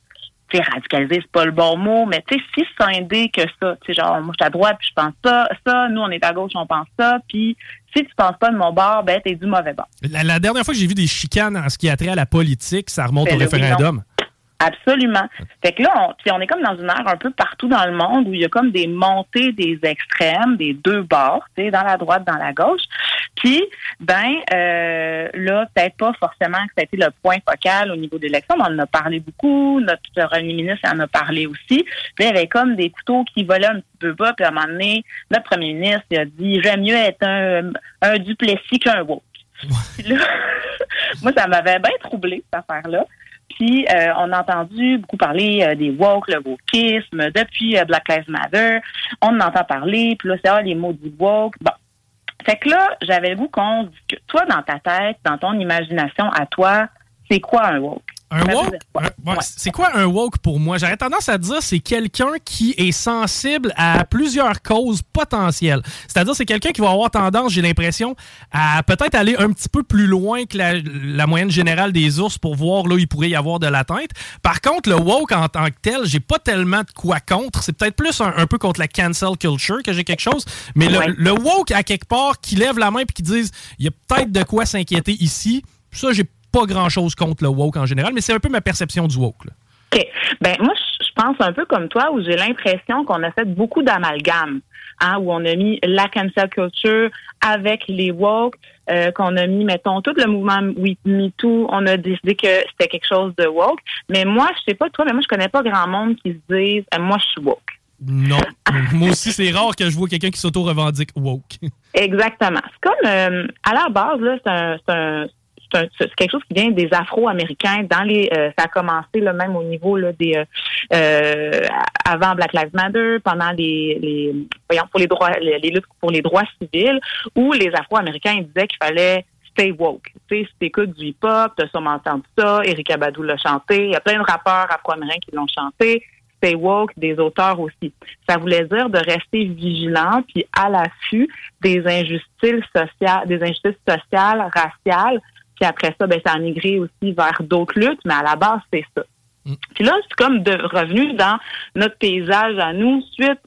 tu sais radicalisé, c'est pas le bon mot, mais tu sais si scindé que ça. Tu sais genre moi je suis à droite puis je pense ça, ça, nous on est à gauche on pense ça, puis si tu penses pas de mon bord, ben t'es du mauvais bord. La, la dernière fois que j'ai vu des chicanes en ce qui a trait à la politique, ça remonte Ben au référendum. Absolument. Fait que là, on, puis on est comme dans une ère un peu partout dans le monde où il y a comme des montées des extrêmes, des deux bords, tu sais, dans la droite, dans la gauche. Puis, ben, euh, là, peut-être pas forcément que ça a été le point focal au niveau de l'élection, mais on en a parlé beaucoup. Notre premier ministre en a parlé aussi. Puis il y avait comme des couteaux qui volaient un petit peu bas. Puis à un moment donné, notre premier ministre il a dit, j'aime mieux être un, un Duplessis qu'un woke. Puis là, moi, ça m'avait bien troublé, cette affaire-là. Euh, on a entendu beaucoup parler euh, des woke, le wokisme, depuis euh, Black Lives Matter. On en entend parler, puis là, c'est ah, les mots du woke. Bon. Fait que là, j'avais le goût qu'on discute. Toi, dans ta tête, dans ton imagination, à toi, c'est quoi un woke? Un veut woke? ouais, C'est quoi un woke pour moi? J'aurais tendance à dire c'est quelqu'un qui est sensible à plusieurs causes potentielles. C'est-à-dire c'est quelqu'un qui va avoir tendance, j'ai l'impression, à peut-être aller un petit peu plus loin que la, la moyenne générale des ours pour voir là où il pourrait y avoir de l'atteinte. Par contre, le woke en tant que tel, j'ai pas tellement de quoi contre. C'est peut-être plus un, un peu contre la cancel culture que j'ai quelque chose. Mais le, Ouais. le woke, à quelque part, qui lève la main et qui disent il y a peut-être de quoi s'inquiéter ici, ça, j'ai pas grand-chose contre le woke en général, mais c'est un peu ma perception du woke. là. OK. Ben, moi, je pense un peu comme toi, où j'ai l'impression qu'on a fait beaucoup d'amalgames, hein, où on a mis la cancel culture avec les woke, euh, qu'on a mis, mettons, tout le mouvement MeToo, on a décidé que c'était quelque chose de woke. Mais moi, je sais pas toi, mais moi, je connais pas grand monde qui se dise, euh, moi, je suis woke. Non. Moi aussi, c'est rare que je vois quelqu'un qui s'auto-revendique woke. Exactement. C'est comme, euh, à la base, là, c'est un, c'est un- c'est quelque chose qui vient des Afro-Américains. Dans les, euh, ça a commencé là, même au niveau là, des euh, euh, avant Black Lives Matter, pendant les, les voyons pour les droits, les, luttes pour les droits civils, où les Afro-Américains disaient qu'il fallait stay woke. Tu sais, si t'écoutes du hip-hop, t'as sûrement entendu ça. Eric Abadou l'a chanté. Il y a plein de rappeurs afro-américains qui l'ont chanté. Stay woke, des auteurs aussi. Ça voulait dire de rester vigilant puis à l'affût des injustices sociales, des injustices sociales, raciales. Puis après ça, ben, ça a migré aussi vers d'autres luttes, mais à la base, c'est ça. Puis là, c'est comme de revenu dans notre paysage à nous, suite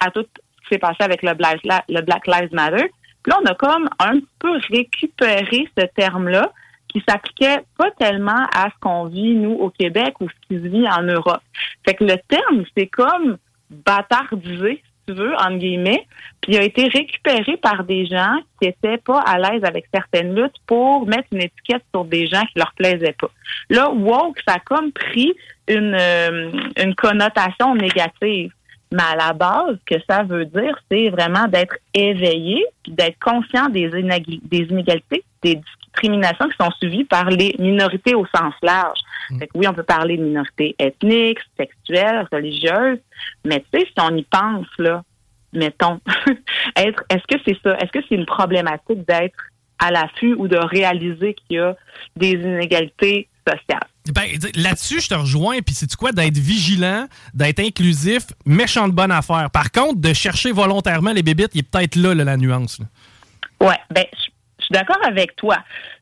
à tout ce qui s'est passé avec le Black, le Black Lives Matter. Puis là, on a comme un peu récupéré ce terme-là qui s'appliquait pas tellement à ce qu'on vit, nous, au Québec ou ce qui se vit en Europe. Fait que le terme, c'est comme bâtardisé, tu veux, entre guillemets, puis il a été récupéré par des gens qui étaient pas à l'aise avec certaines luttes pour mettre une étiquette sur des gens qui leur plaisaient pas. Là, woke, ça a comme pris une, euh, une connotation négative. Mais à la base, ce que ça veut dire, c'est vraiment d'être éveillé, puis d'être conscient des, inég- des inégalités, des discriminations qui sont suivies par les minorités au sens large. Fait que oui, on peut parler de minorités ethniques, sexuelles, religieuses, mais tu sais, si on y pense, là, mettons, être, est-ce que c'est ça? Est-ce que c'est une problématique d'être à l'affût ou de réaliser qu'il y a des inégalités sociales? Ben, là-dessus, je te rejoins. Puis, c'est quoi? D'être vigilant, d'être inclusif, méchante bonne affaire? Par contre, de chercher volontairement les bébites, il est peut-être là, là, la nuance. là. Ouais, ben je suis d'accord avec toi.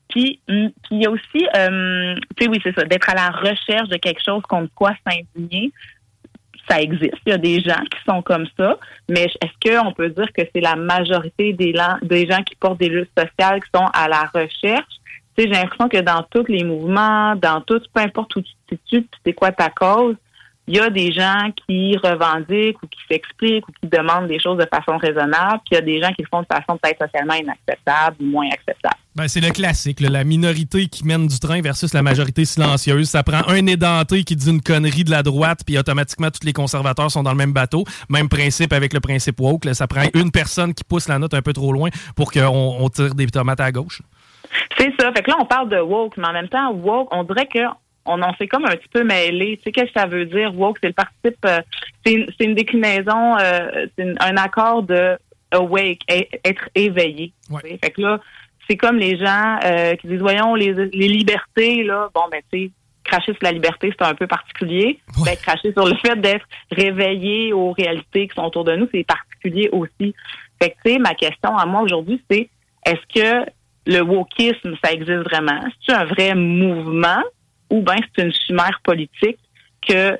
Puis hum, il y a aussi, euh, tu sais, oui, c'est ça, d'être à la recherche de quelque chose contre quoi s'indigner. Ça existe. Il y a des gens qui sont comme ça, mais est-ce qu'on peut dire que c'est la majorité des, des gens qui portent des luttes sociales qui sont à la recherche? Tu sais, j'ai l'impression que dans tous les mouvements, dans tout, peu importe où tu te situes, c'est quoi ta cause, il y a des gens qui revendiquent ou qui s'expliquent ou qui demandent des choses de façon raisonnable, puis il y a des gens qui le font de façon peut-être socialement inacceptable ou moins acceptable. Ben, c'est le classique, là, la minorité qui mène du train versus la majorité silencieuse. Ça prend un édenté qui dit une connerie de la droite, puis automatiquement, tous les conservateurs sont dans le même bateau. Même principe avec le principe woke. là. ça prend une personne qui pousse la note un peu trop loin pour qu'on on tire des tomates à gauche. C'est ça. Fait que là, on parle de woke, mais en même temps, woke, on dirait que on en s'est comme un petit peu mêlé. Tu sais, qu'est-ce que ça veut dire? Woke, c'est le participe, euh, c'est une, déclinaison, euh, c'est un accord de awake, é- être éveillé. tu sais. Fait que là, c'est comme les gens euh, qui disent, voyons, les, les libertés, là, bon, ben, tu sais, cracher sur la liberté, c'est un peu particulier. Ben, cracher sur le fait d'être réveillé aux réalités qui sont autour de nous, c'est particulier aussi. Fait que, tu sais, ma question à moi aujourd'hui, c'est est-ce que le wokisme, ça existe vraiment? C'est un vrai mouvement? Ou bien c'est une chimère politique que,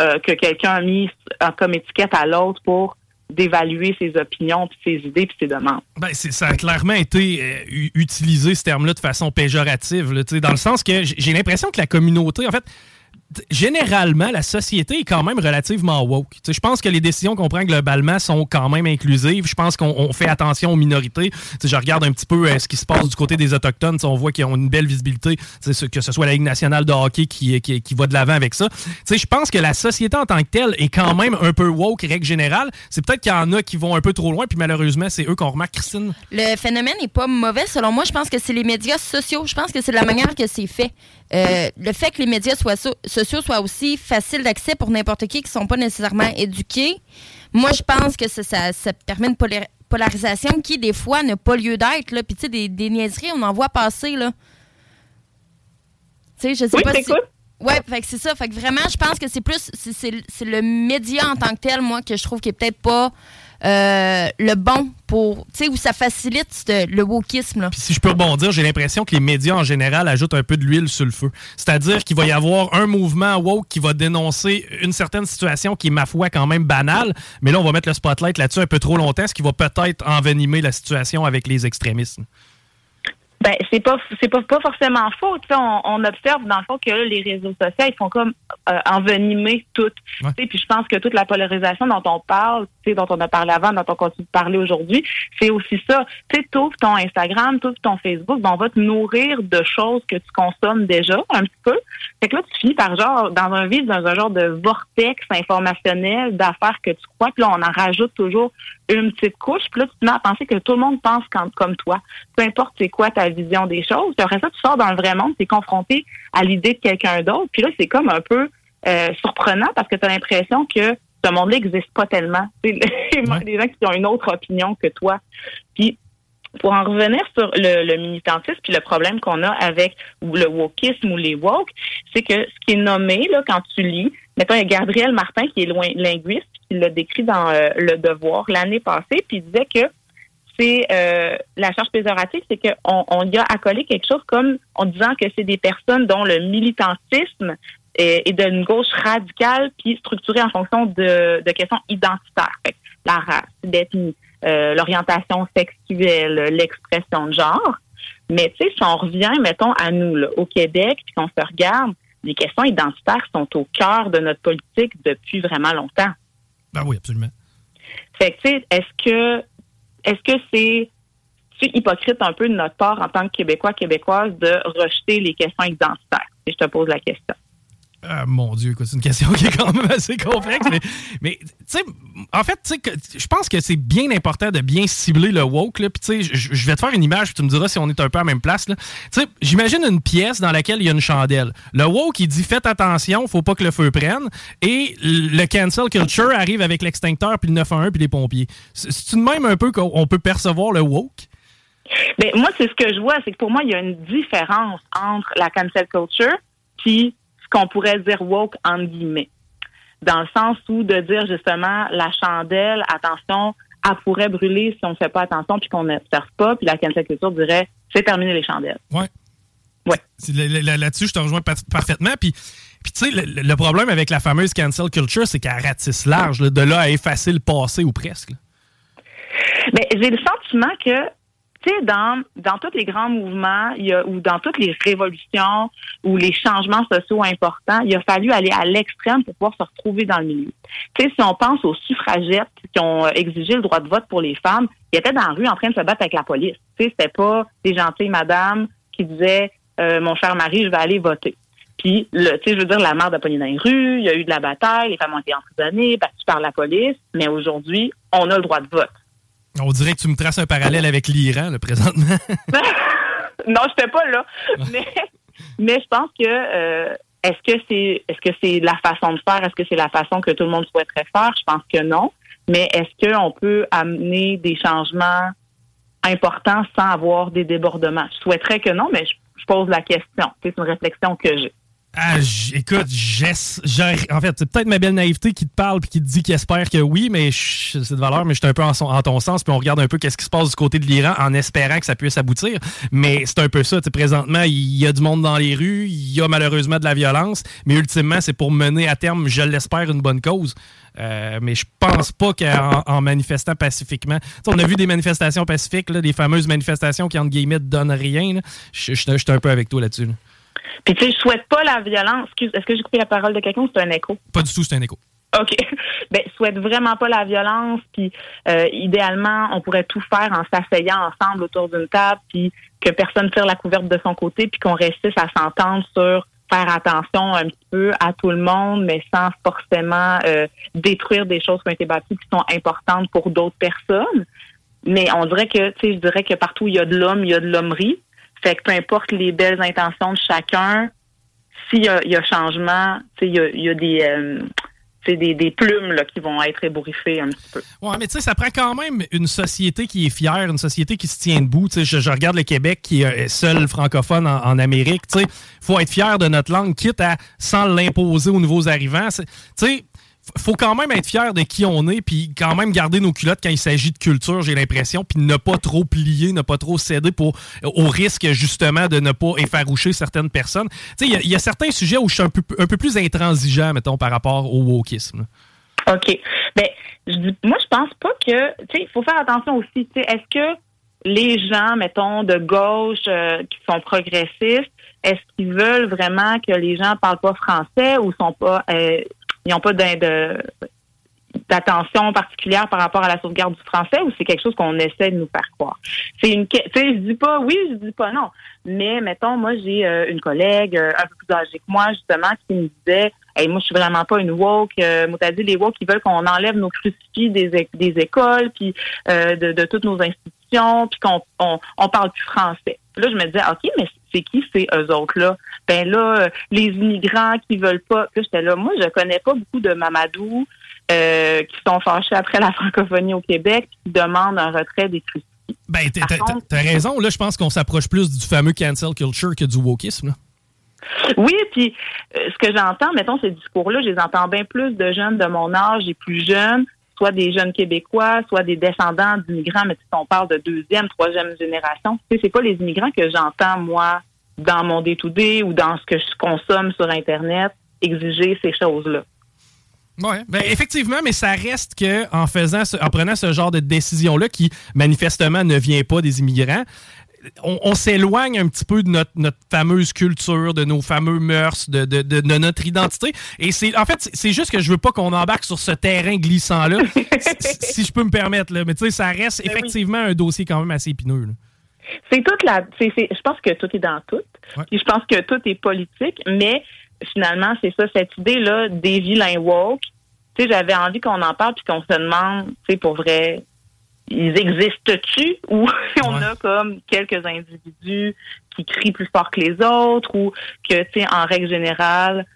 euh, que quelqu'un a mis comme étiquette à l'autre pour d'évaluer ses opinions, puis ses idées, puis ses demandes? Ben, ça a clairement été euh, utilisé, ce terme-là, de façon péjorative. dans le sens que j'ai l'impression que la communauté, en fait, généralement, la société est quand même relativement woke. Je pense que les décisions qu'on prend globalement sont quand même inclusives. Je pense qu'on on fait attention aux minorités. Tu sais, Je regarde un petit peu euh, ce qui se passe du côté des Autochtones. Tu sais, On voit qu'ils ont une belle visibilité, que ce soit la Ligue nationale de hockey qui, qui, qui va de l'avant avec ça. Je pense que la société en tant que telle est quand même un peu woke, règle générale. C'est peut-être qu'il y en a qui vont un peu trop loin, puis malheureusement, c'est eux qu'on remarque, Christine. Le phénomène n'est pas mauvais, selon moi. Je pense que c'est les médias sociaux. Je pense que c'est la manière que c'est fait. Euh, le fait que les médias soient so- sociaux soient aussi faciles d'accès pour n'importe qui qui ne sont pas nécessairement éduqués, moi, je pense que ça, ça- ça permet une polar- polarisation qui, des fois, n'a pas lieu d'être. Puis, tu sais, des, des niaiseries, on en voit passer. là. Tu sais, je sais Oui, pas si... Ouais, fait que c'est ça. Fait que vraiment, je pense que c'est plus. c'est le média en tant que tel, moi, que je trouve qui est peut-être pas euh, le bon pour. Tu sais, où ça facilite le wokisme, si je peux rebondir, j'ai l'impression que les médias en général ajoutent un peu de l'huile sur le feu. C'est-à-dire qu'il va y avoir un mouvement woke qui va dénoncer une certaine situation qui est, ma foi, quand même banale, mais là, on va mettre le spotlight là-dessus un peu trop longtemps, ce qui va peut-être envenimer la situation avec les extrémistes. Ben, c'est pas c'est pas, pas forcément faux. Tu sais, on, on observe dans le fond que là, les réseaux sociaux, ils font comme euh, envenimer tout. Tu Puis je pense que toute la polarisation dont on parle, tu sais, dont on a parlé avant, dont on continue de parler aujourd'hui, c'est aussi ça. Tu sais, t'ouvres ton Instagram, t'ouvres ton Facebook, ben, on va te nourrir de choses que tu consommes déjà un petit peu. Fait que là, tu finis par genre, dans un vide, dans un genre de vortex informationnel d'affaires que tu crois, puis là, on en rajoute toujours une petite couche, puis là, tu te mets à penser que tout le monde pense quand, comme toi. Peu importe c'est quoi ta vision des choses. Puis après ça, tu sors dans le vrai monde, tu es confronté à l'idée de quelqu'un d'autre, puis là, c'est comme un peu euh, surprenant parce que tu as l'impression que ce monde-là n'existe pas tellement. les gens qui ont une autre opinion que toi. Puis pour en revenir sur le, le militantisme puis le problème qu'on a avec le wokisme ou les woke, c'est que ce qui est nommé là quand tu lis, mettons il y a Gabriel Martin qui est loin, linguiste qui l'a décrit dans euh, Le Devoir l'année passée, puis il disait que c'est euh, la charge péjorative, c'est qu'on on y a accolé quelque chose comme en disant que c'est des personnes dont le militantisme est, est d'une gauche radicale puis structurée en fonction de, de questions identitaires. Fait la race, l'ethnie, euh, l'orientation sexuelle, l'expression de genre. Mais tu sais, si on revient, mettons, à nous, là, au Québec, puis qu'on se regarde, les questions identitaires sont au cœur de notre politique depuis vraiment longtemps. Ben oui, absolument. Fait que, tu sais, est-ce que est-ce que c'est hypocrite un peu de notre part en tant que Québécois, Québécoises de rejeter les questions identitaires? Et je te pose la question. Ah, mon Dieu, c'est une question qui est quand même assez complexe. mais, tu sais, en fait, je pense que c'est bien important de bien cibler le woke. Puis, tu sais, je vais te faire une image, puis tu me diras si on est un peu à la même place. Tu sais, j'imagine une pièce dans laquelle il y a une chandelle. Le woke, il dit faites attention, faut pas que le feu prenne. Et le cancel culture arrive avec l'extincteur, puis le 911, puis les pompiers. C'est-tu de même un peu qu'on peut percevoir le woke? Ben, moi, c'est ce que je vois, c'est que pour moi, il y a une différence entre la cancel culture puis qu'on pourrait dire woke en guillemets. Dans le sens où de dire justement la chandelle, attention, elle pourrait brûler si on ne fait pas attention puis qu'on n'observe pas, puis la cancel culture dirait c'est terminé les chandelles. Ouais. Ouais. Là-dessus, je te rejoins parfaitement. Puis, puis tu sais, le, problème avec la fameuse cancel culture, c'est qu'elle ratisse large, de là à effacer le passé ou presque. Mais j'ai le sentiment que tu sais, dans, dans tous les grands mouvements, y a, ou dans toutes les révolutions ou les changements sociaux importants, il a fallu aller à l'extrême pour pouvoir se retrouver dans le milieu. Tu sais, si on pense aux suffragettes qui ont exigé le droit de vote pour les femmes, ils étaient dans la rue en train de se battre avec la police. Tu sais, c'était pas des gentilles madames qui disaient euh, mon cher mari, je vais aller voter. Puis, tu sais, je veux dire, la mère de pogné dans les rues, il y a eu de la bataille, les femmes ont été emprisonnées, battues par la police, mais aujourd'hui, on a le droit de vote. On dirait que tu me traces un parallèle avec l'Iran, le présentement. non, je fais pas là. Mais, mais je pense que euh, est-ce que c'est est-ce que c'est la façon de faire? Est-ce que c'est la façon que tout le monde souhaiterait faire? Je pense que non. Mais est-ce qu'on peut amener des changements importants sans avoir des débordements? Je souhaiterais que non, mais je, je pose la question. C'est une réflexion que j'ai. Ah, écoute, en fait, c'est peut-être ma belle naïveté qui te parle et qui te dit qu'il espère que oui, mais c'est de valeur, mais je suis un peu en, ton sens, puis on regarde un peu qu'est-ce qui se passe du côté de l'Iran en espérant que ça puisse aboutir. Mais c'est un peu ça. Présentement, il y a du monde dans les rues, il y a malheureusement de la violence, mais ultimement, c'est pour mener à terme, je l'espère, une bonne cause. Euh, mais je pense pas qu'en manifestant pacifiquement. on a vu des manifestations pacifiques, là, des fameuses manifestations qui, entre guillemets, donnent rien. Je suis un peu avec toi là-dessus. là dessus puis tu sais, je souhaite pas la violence. Est-ce que j'ai coupé la parole de quelqu'un ou c'est un écho? Pas du tout, c'est un écho. OK. Ben, souhaite vraiment pas la violence. Puis euh, idéalement, on pourrait tout faire en s'asseyant ensemble autour d'une table, puis que personne tire la couverte de son côté, puis qu'on réussisse à s'entendre sur faire attention un petit peu à tout le monde, mais sans forcément euh, détruire des choses qui ont été bâties qui sont importantes pour d'autres personnes. Mais on dirait que, tu sais, je dirais que partout où il y a de l'homme, il y a de l'hommerie. Fait que peu importe les belles intentions de chacun, s'il y a, y a changement, il y a, des, euh, des, plumes là, qui vont être ébouriffées un petit peu. Oui, mais tu sais, ça prend quand même une société qui est fière, une société qui se tient debout. Je, regarde le Québec qui est seul francophone en, en Amérique. Il faut être fier de notre langue, quitte à sans l'imposer aux nouveaux arrivants. Tu sais, faut quand même être fier de qui on est, puis quand même garder nos culottes quand il s'agit de culture, j'ai l'impression, puis ne pas trop plier, ne pas trop céder pour, au risque justement de ne pas effaroucher certaines personnes. Il y, a certains sujets où je suis un peu, un peu plus intransigeant, mettons, par rapport au wokisme. OK. Ben, je moi, je pense pas que, tu sais, il faut faire attention aussi, est-ce que les gens, mettons, de gauche euh, qui sont progressistes, est-ce qu'ils veulent vraiment que les gens parlent pas français ou sont pas euh, ils n'ont pas d'attention particulière par rapport à la sauvegarde du français ou c'est quelque chose qu'on essaie de nous faire croire? C'est une, tu je dis pas oui, je dis pas non. Mais mettons, moi, j'ai euh, une collègue euh, un peu plus âgée que moi, justement, qui me disait, hey, moi, je suis vraiment pas une woke. Euh, moi, t'as dit les woke, ils veulent qu'on enlève nos crucifix des, des écoles, puis euh, de, de toutes nos institutions, puis qu'on on, on parle plus français. Là, je me disais, OK, mais c'est qui ces eux autres-là? Ben là, euh, les immigrants qui veulent pas. Puis là, j'étais là, moi, je connais pas beaucoup de Mamadou euh, qui sont fâchés après la francophonie au Québec, qui demandent un retrait des crucifix. Ben, t'as- contre- raison. Là, je pense qu'on s'approche plus du fameux cancel culture que du wokisme. là. Oui, puis euh, ce que j'entends, mettons, ces discours-là, je les entends bien plus de jeunes de mon âge et plus jeunes, soit des jeunes Québécois, soit des descendants d'immigrants, mais si on parle de deuxième, troisième génération, tu sais, c'est pas les immigrants que j'entends, moi, dans mon day-to-day ou dans ce que je consomme sur Internet, exiger ces choses-là. Ouais, ben effectivement, mais ça reste que en faisant, prenant ce genre de décision-là, qui manifestement ne vient pas des immigrants, on, on s'éloigne un petit peu de notre, notre fameuse culture, de nos fameux mœurs, de, de- de- de notre identité. Et c'est, en fait, c'est- juste que je veux pas qu'on embarque sur ce terrain glissant-là, si, si je peux me permettre. Là. Mais tu sais, ça reste Ben effectivement un dossier quand même assez épineux. là. C'est toute la. je pense que tout est dans tout. Ouais. Puis je pense que tout est politique, mais finalement, c'est ça, cette idée-là des vilains woke. Tu sais, j'avais envie qu'on en parle puis qu'on se demande, tu sais, pour vrai, ils existent-tu ou on Ouais. a comme quelques individus qui crient plus fort que les autres ou que, tu sais, en règle générale,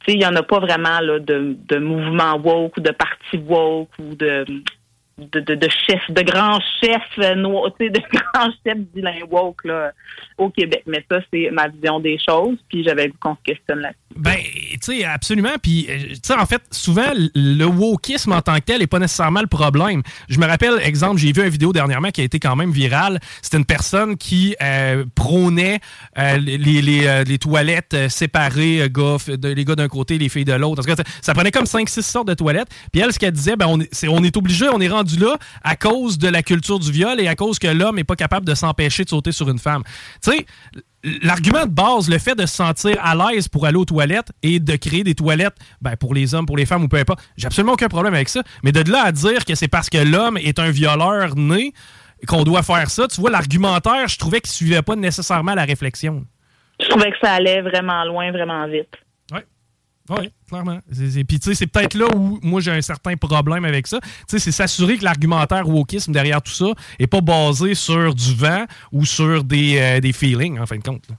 tu sais, il n'y en a pas vraiment là, de, de mouvement woke ou de parti woke ou de de, de, chefs, de grands chefs euh, noirs, de grands chefs vilains woke là, au Québec. Mais ça, c'est ma vision des choses. Puis j'avais vu qu'on se questionne là. Ben, tu sais, absolument. Puis, euh, tu sais, en fait, souvent, le wokisme en tant que tel n'est pas nécessairement le problème. Je me rappelle, exemple, j'ai vu une vidéo dernièrement qui a été quand même virale. C'était une personne qui euh, prônait les, les, les toilettes séparées, gars, les gars d'un côté, les filles de l'autre. Ça- prenait comme 5-6 sortes de toilettes. Puis elle, ce qu'elle disait, ben, on on est obligé, on est rendu là à cause de la culture du viol et à cause que l'homme n'est pas capable de s'empêcher de sauter sur une femme. Tu sais, l'argument de base, le fait de se sentir à l'aise pour aller aux toilettes et de créer des toilettes ben, pour les hommes, pour les femmes ou peu importe, j'ai absolument aucun problème avec ça. Mais de là à dire que c'est parce que l'homme est un violeur né qu'on doit faire ça, tu vois, l'argumentaire, je trouvais qu'il suivait pas nécessairement la réflexion. Je trouvais que ça allait vraiment loin, vraiment vite. Oui, clairement. C'est- Puis, tu sais, c'est peut-être là où moi j'ai un certain problème avec ça. Tu sais, c'est s'assurer que l'argumentaire wokisme derrière tout ça est pas basé sur du vent ou sur des, euh, des feelings, en fin de compte. là.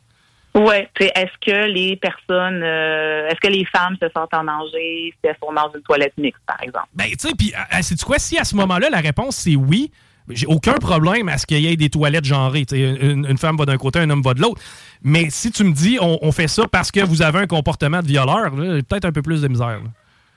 Sais, est-ce que les personnes, euh, est-ce que les femmes se sentent en danger si elles sont dans une toilette mixte, par exemple? Ben, tu sais, puis, c'est quoi, si à ce moment-là, la réponse c'est oui, j'ai aucun problème à ce qu'il y ait des toilettes genrées. Tu sais, Une, une femme va d'un côté, un homme va de l'autre. Mais si tu me dis, on, on fait ça parce que vous avez un comportement de violeur, peut-être un peu plus de misère.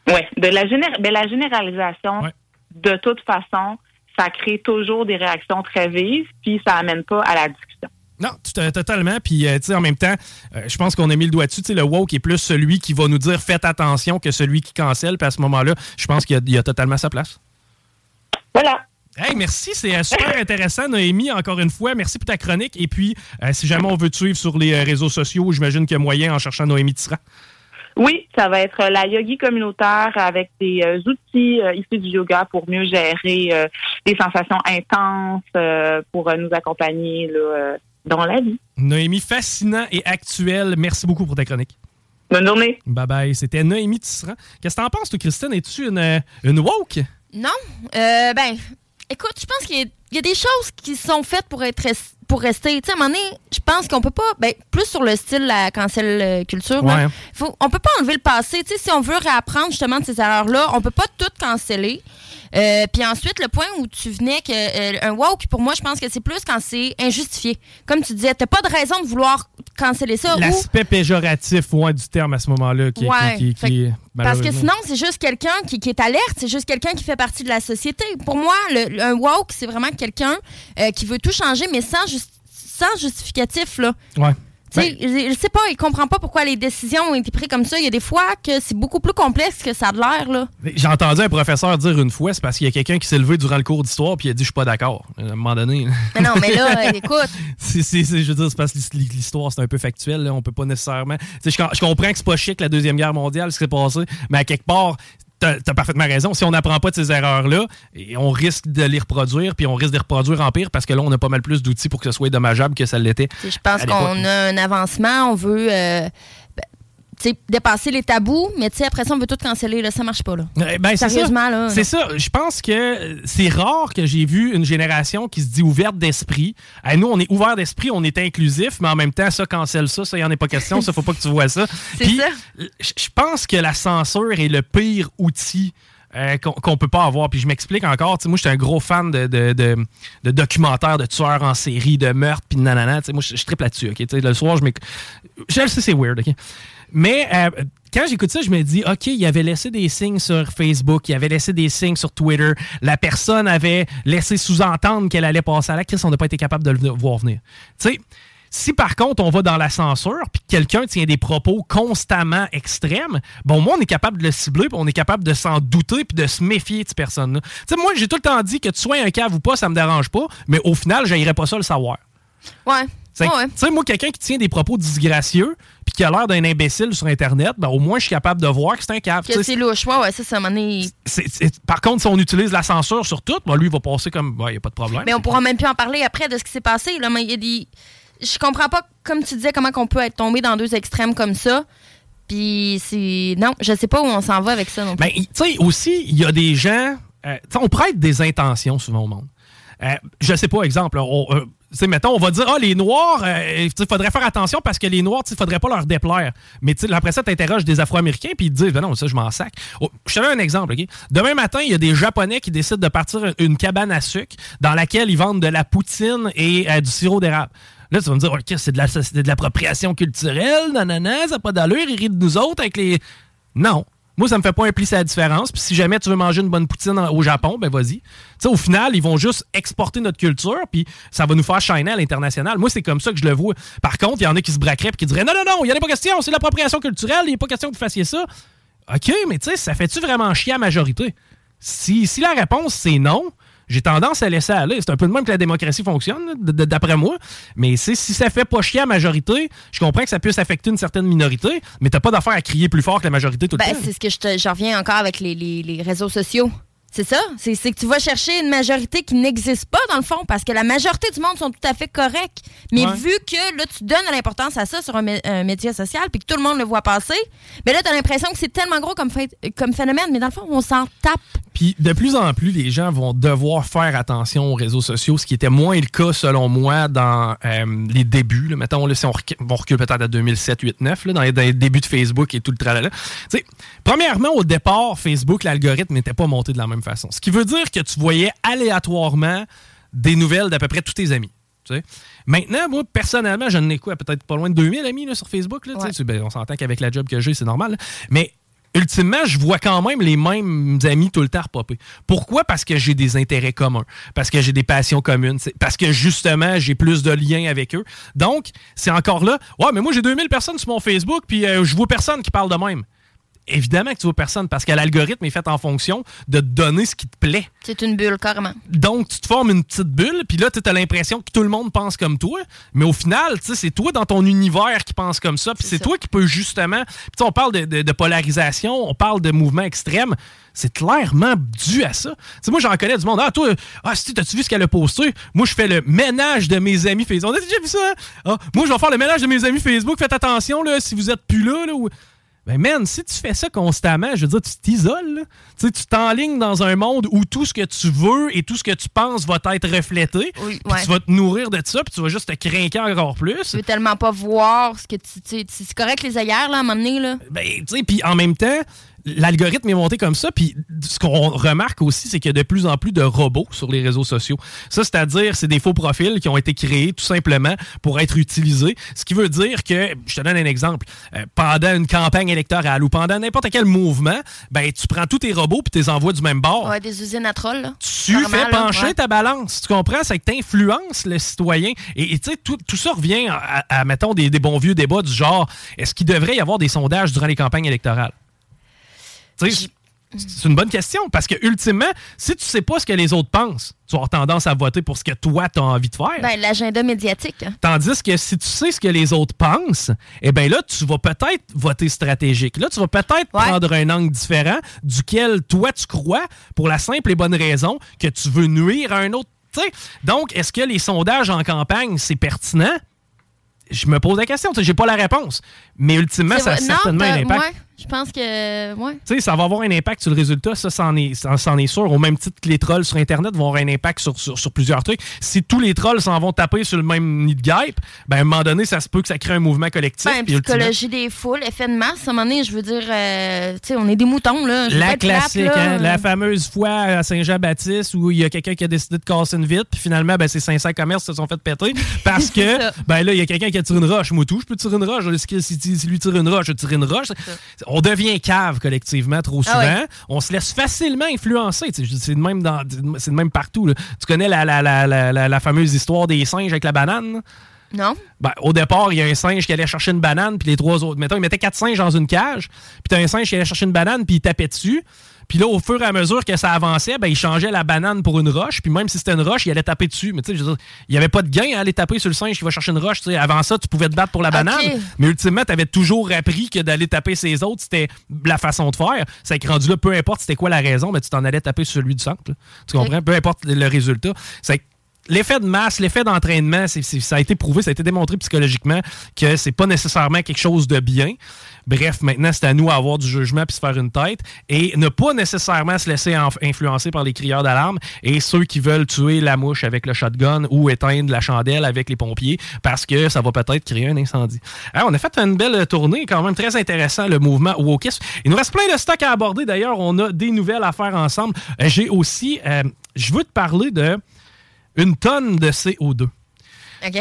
Oui, de la, géné- ben, la généralisation, Ouais. de toute façon, ça crée toujours des réactions très vives, puis ça amène pas à la discussion. Non, totalement. Puis, euh, tu sais, en même temps, euh, je pense qu'on a mis le doigt dessus. Tu sais, le woke est plus celui qui va nous dire faites attention que celui qui cancelle. Puis à ce moment-là, je pense qu'il y, a totalement sa place. Voilà. Hey, merci, c'est euh, super intéressant, Noémie, encore une fois. Merci pour ta chronique. Et puis, euh, si jamais on veut te suivre sur les euh, réseaux sociaux, j'imagine qu'il y a moyen en cherchant Noémie Tisserand. Oui, ça va être la yogi communautaire avec des euh, outils euh, issus du yoga pour mieux gérer euh, des sensations intenses, euh, pour euh, nous accompagner là, euh, dans la vie. Noémie, fascinant et actuel. Merci beaucoup pour ta chronique. Bonne journée. Bye bye. C'était Noémie Tisserand. Qu'est-ce que t'en penses, toi, Christine? Es-tu une, une woke? Non. Euh, ben, écoute, je pense qu'il y, a- il y a des choses qui sont faites pour être pour rester. Tu sais, à un moment donné, je pense qu'on peut pas. Ben, plus sur le style la cancel euh, culture. Ouais. faut, on peut pas enlever le passé. Tu sais, si on veut réapprendre justement de ces erreurs-là, on peut pas tout canceller. Euh, puis ensuite, le point où tu venais que euh, un woke, pour moi, je pense que c'est plus quand c'est injustifié. Comme tu disais, t'as pas de raison de vouloir canceller ça. ou L'aspect péjoratif ouais, du terme à ce moment-là qui, Ouais. qui- qui- Fait qui est Parce que sinon, c'est juste quelqu'un qui, qui est alerte, c'est juste quelqu'un qui fait partie de la société. Pour moi, le, un woke, c'est vraiment quelqu'un euh, qui veut tout changer, mais sans, jus- sans justificatif. Là. Ouais. Sais, je, sais pas, il comprend pas pourquoi les décisions ont été prises comme ça. Il y a des fois que c'est beaucoup plus complexe que ça a de l'air. là. J'ai entendu un professeur dire une fois, c'est parce qu'il y a quelqu'un qui s'est levé durant le cours d'histoire puis il a dit je suis pas d'accord. À un moment donné. Mais non, mais là, écoute, c'est, c'est- c'est- je veux dire, c'est parce que l'his- l'histoire, c'est un peu factuel. Là. On peut pas nécessairement. Je, je comprends que c'est pas chic la Deuxième Guerre mondiale, ce qui s'est passé, mais à quelque part, t'as as parfaitement raison. Si on n'apprend pas de ces erreurs-là, on risque de les reproduire, puis on risque de les reproduire en pire parce que là, on a pas mal plus d'outils pour que ce soit dommageable que ça l'était. Je pense qu'on a un avancement, on veut euh, tu dépasser les tabous, mais après ça, on veut tout canceller. Là, ça marche pas. Là. Eh ben, c'est Sérieusement, là. C'est ça. Je pense que euh, c'est rare que j'ai vu une génération qui se dit ouverte d'esprit. Eh, nous, on est ouvert d'esprit, on est inclusif, mais en même temps, ça cancelle ça. Ça, il n'y en a pas question. Ça, faut pas que tu vois ça. C'est Puis, Je je pense que la censure est le pire outil. euh, qu'on qu'on peut pas avoir. Puis je m'explique encore. Tu sais, moi, j'étais un gros fan de, de, de- de documentaires de tueurs en série, de meurtres, puis nanana. Tu sais, moi, je, je triple là-dessus. ok? Tu sais, Le soir, je Je le sais, c'est weird. ok? Mais euh, quand j'écoute ça, je me dis, OK, il avait laissé des signes sur Facebook, il avait laissé des signes sur Twitter. La personne avait laissé sous-entendre qu'elle allait passer à la crise. On n'a pas été capable de le voir venir. Tu sais, si par contre on va dans la censure puis que quelqu'un tient des propos constamment extrêmes, bon moi on est capable de le cibler puis on est capable de s'en douter puis de se méfier de cette personne-là. Tu sais moi j'ai tout le temps dit que tu sois un cave ou pas, ça me dérange pas, mais au final j'aimerais pas ça le savoir. Ouais. Tu sais, moi, quelqu'un qui tient des propos disgracieux puis qui a l'air d'un imbécile sur Internet, ben, au moins, je suis capable de voir que c'est un cave. Que c'est louche. Ouais, ouais, ça, ça, donné- C'est- c'est- Par contre, si on utilise la censure sur tout, ben, lui, il va passer comme. Il n'y a pas de problème. Mais on pourra même plus en parler après de ce qui s'est passé. Là, mais il y a des... Je comprends pas, comme tu disais, comment on peut être tombé dans deux extrêmes comme ça. Puis c'est. Non, je sais pas où on s'en va avec ça non plus. Ben, tu sais, aussi, il y a des gens. euh, on prête des intentions souvent au monde. Euh, je sais pas, exemple, on, euh, mettons, on va dire, ah, les Noirs, il faudrait faire attention parce que les Noirs, il faudrait pas leur déplaire. Mais après ça, tu interroges des Afro-Américains puis ils te disent, ben non, ça, je m'en sac. Oh, je te donne un exemple, OK? Demain matin, il y a des Japonais qui décident de partir une cabane à sucre dans laquelle ils vendent de la poutine et euh, du sirop d'érable. Là, tu vas me dire, OK, c'est de la- l'appropriation culturelle, nanana, ça n'a pas d'allure, ils rient de nous autres avec les. Non. Moi, ça me fait pas impliquer la différence. Puis si jamais tu veux manger une bonne poutine au Japon, ben vas-y. Tu sais, au final, ils vont juste exporter notre culture, puis ça va nous faire shiner à l'international. Moi, c'est comme ça que je le vois. Par contre, il y en a qui se braqueraient et qui diraient Non, non, non, il n'y en a pas question, c'est l'appropriation culturelle, il n'y a pas question que vous fassiez ça. OK, mais tu sais, ça fait-tu vraiment chier à la majorité? Si, si la réponse c'est non, j'ai tendance à laisser aller. C'est un peu de même que la démocratie fonctionne, d'après moi. Mais si ça fait pas chier à la majorité, je comprends que ça puisse affecter une certaine minorité, mais t'as pas d'affaire à crier plus fort que la majorité tout le Ben, temps. c'est ce que je, te, je reviens encore avec les, les- les réseaux sociaux. C'est ça. C'est que tu vas chercher une majorité qui n'existe pas, dans le fond, parce que la majorité du monde sont tout à fait corrects. Mais Ouais. vu que là, tu donnes de l'importance à ça sur un, mé- un média social, puis que tout le monde le voit passer, ben là, tu as l'impression que c'est tellement gros comme, phénomène, mais dans le fond, on s'en tape. Puis de plus en plus, les gens vont devoir faire attention aux réseaux sociaux, ce qui était moins le cas, selon moi, dans euh, les débuts. Là. Mettons, là, si on recule, peut-être à 2007, 8, 9, là, dans, les, dans les débuts de Facebook et tout le tralala. Tu sais, premièrement, au départ, Facebook, l'algorithme n'était pas monté de la même façon. Ce qui veut dire que tu voyais aléatoirement des nouvelles d'à peu près tous tes amis. tu sais. Maintenant, moi, personnellement, je n'ai quoi, peut-être pas loin de 2000 amis là, sur Facebook. Là, tu sais. Ben, on s'entend qu'avec la job que j'ai, c'est normal. là. Mais ultimement, je vois quand même les mêmes amis tout le temps repopper. Pourquoi? Parce que j'ai des intérêts communs, parce que j'ai des passions communes, parce que justement, j'ai plus de liens avec eux. Donc, c'est encore là. Ouais, mais moi, j'ai 2000 personnes sur mon Facebook, puis euh, je vois personne qui parle de même. Évidemment que tu vois personne, parce que l'algorithme est fait en fonction de te donner ce qui te plaît. C'est une bulle, carrément. Donc, tu te formes une petite bulle, puis là, tu as l'impression que tout le monde pense comme toi. Mais au final, c'est toi dans ton univers qui pense comme ça. Puis c'est toi qui peux justement. Puis tu sais, on parle de, de- de polarisation, on parle de mouvements extrêmes. C'est clairement dû à ça. Moi, j'en connais du monde. Ah, toi, ah, si, t'as-tu vu ce qu'elle a posté? Moi, je fais le ménage de mes amis Facebook. On a déjà vu ça? hein? Ah, moi, je vais faire le ménage de mes amis Facebook. Faites attention, là, si vous êtes plus là, là. ou- ben, man, si tu fais ça constamment, je veux dire, tu t'isoles. Tu sais, tu t'enlignes dans un monde où tout ce que tu veux et tout ce que tu penses va être reflété. Oui, ouais. Tu vas te nourrir de ça, puis tu vas juste te craquer encore plus. Tu veux tellement pas voir ce que tu. C'est correct les ailleurs, là, à un moment donné, là. Ben, tu sais, puis en même temps, l'algorithme est monté comme ça. Puis ce qu'on remarque aussi, c'est qu'il y a de plus en plus de robots sur les réseaux sociaux. Ça, c'est-à-dire, c'est des faux profils qui ont été créés tout simplement pour être utilisés. Ce qui veut dire que, je te donne un exemple, euh, pendant une campagne électorale ou pendant n'importe quel mouvement, ben, tu prends tous tes robots puis tu les envoies du même bord. Ouais, des usines à trolls, là. Tu fais pencher ouais. ta balance. Tu comprends? C'est que tu influences le citoyen. Et tu sais, tout, tout ça revient à, à, mettons, des, des bons vieux débats du genre est-ce qu'il devrait y avoir des sondages durant les campagnes électorales? C'est une bonne question parce que, ultimement, si tu sais pas ce que les autres pensent, tu vas avoir tendance à voter pour ce que toi, tu as envie de faire. Ben, l'agenda médiatique. Tandis que si tu sais ce que les autres pensent, eh bien là, tu vas peut-être voter stratégique. Là, tu vas peut-être prendre un angle différent duquel toi, tu crois pour la simple et bonne raison que tu veux nuire à un autre. T'sais. Donc, est-ce que les sondages en campagne, c'est pertinent? Je me pose la question. J'ai pas la réponse. Mais ultimement, ça a certainement un t'as- impact. ouais, je pense que. Ouais. Tu sais, ça va avoir un impact sur le résultat, ça, c'en est, ça, est sûr. Au même titre que les trolls sur Internet vont avoir un impact sur, sur, sur plusieurs trucs. Si tous les trolls s'en vont taper sur le même nid de guêpe, ben, à un moment donné, ça se peut que ça crée un mouvement collectif. Ben, ultimement- psychologie des foules, effet de masse, à un moment donné, je veux dire, euh, tu sais, on est des moutons, là. Je La classique, là. hein, la fameuse fois à Saint-Jean-Baptiste où il y a quelqu'un qui a décidé de casser une vitre, puis finalement, ben, ces 500 commerces se sont fait péter parce que, ben là, il y a quelqu'un qui a tiré une roche. Moi, tout, je peux tirer une roche. Si, si- si lui tire une roche, je tire une roche. On devient cave collectivement trop souvent. Ah ouais. On se laisse facilement influencer. C'est de même, dans- c'est de même partout. là. Tu connais la, la, la, la, la- la fameuse histoire des singes avec la banane? Non? Ben, au départ, il y a un singe qui allait chercher une banane, puis les trois autres. Mettons, il mettait quatre singes dans une cage, puis t'as un singe qui allait chercher une banane, puis il tapait dessus. Puis là, au fur et à mesure que ça avançait, ben, il changeait la banane pour une roche, puis même si c'était une roche, il allait taper dessus. Mais tu sais, il n'y avait pas de gain à aller taper sur le singe qui va chercher une roche. Avant ça, tu pouvais te battre pour la banane, mais ultimement, tu avais toujours appris que d'aller taper ses autres, c'était la façon de faire. C'est que rendu là, peu importe c'était quoi la raison, mais tu t'en allais taper sur celui du centre. là. Tu comprends? Peu importe le résultat. C'est L'effet de masse, l'effet d'entraînement, ça a été prouvé, ça a été démontré psychologiquement que c'est pas nécessairement quelque chose de bien. Bref, maintenant, c'est à nous à avoir du jugement puis se faire une tête et ne pas nécessairement se laisser influencer par les crieurs d'alarme et ceux qui veulent tuer la mouche avec le shotgun ou éteindre la chandelle avec les pompiers parce que ça va peut-être créer un incendie. Alors, on a fait une belle tournée, quand même très intéressant, le mouvement Wokisme. Il nous reste plein de stocks à aborder. D'ailleurs, on a des nouvelles à faire ensemble. Euh, J'ai aussi, euh, je veux te parler de une tonne de CO2. OK?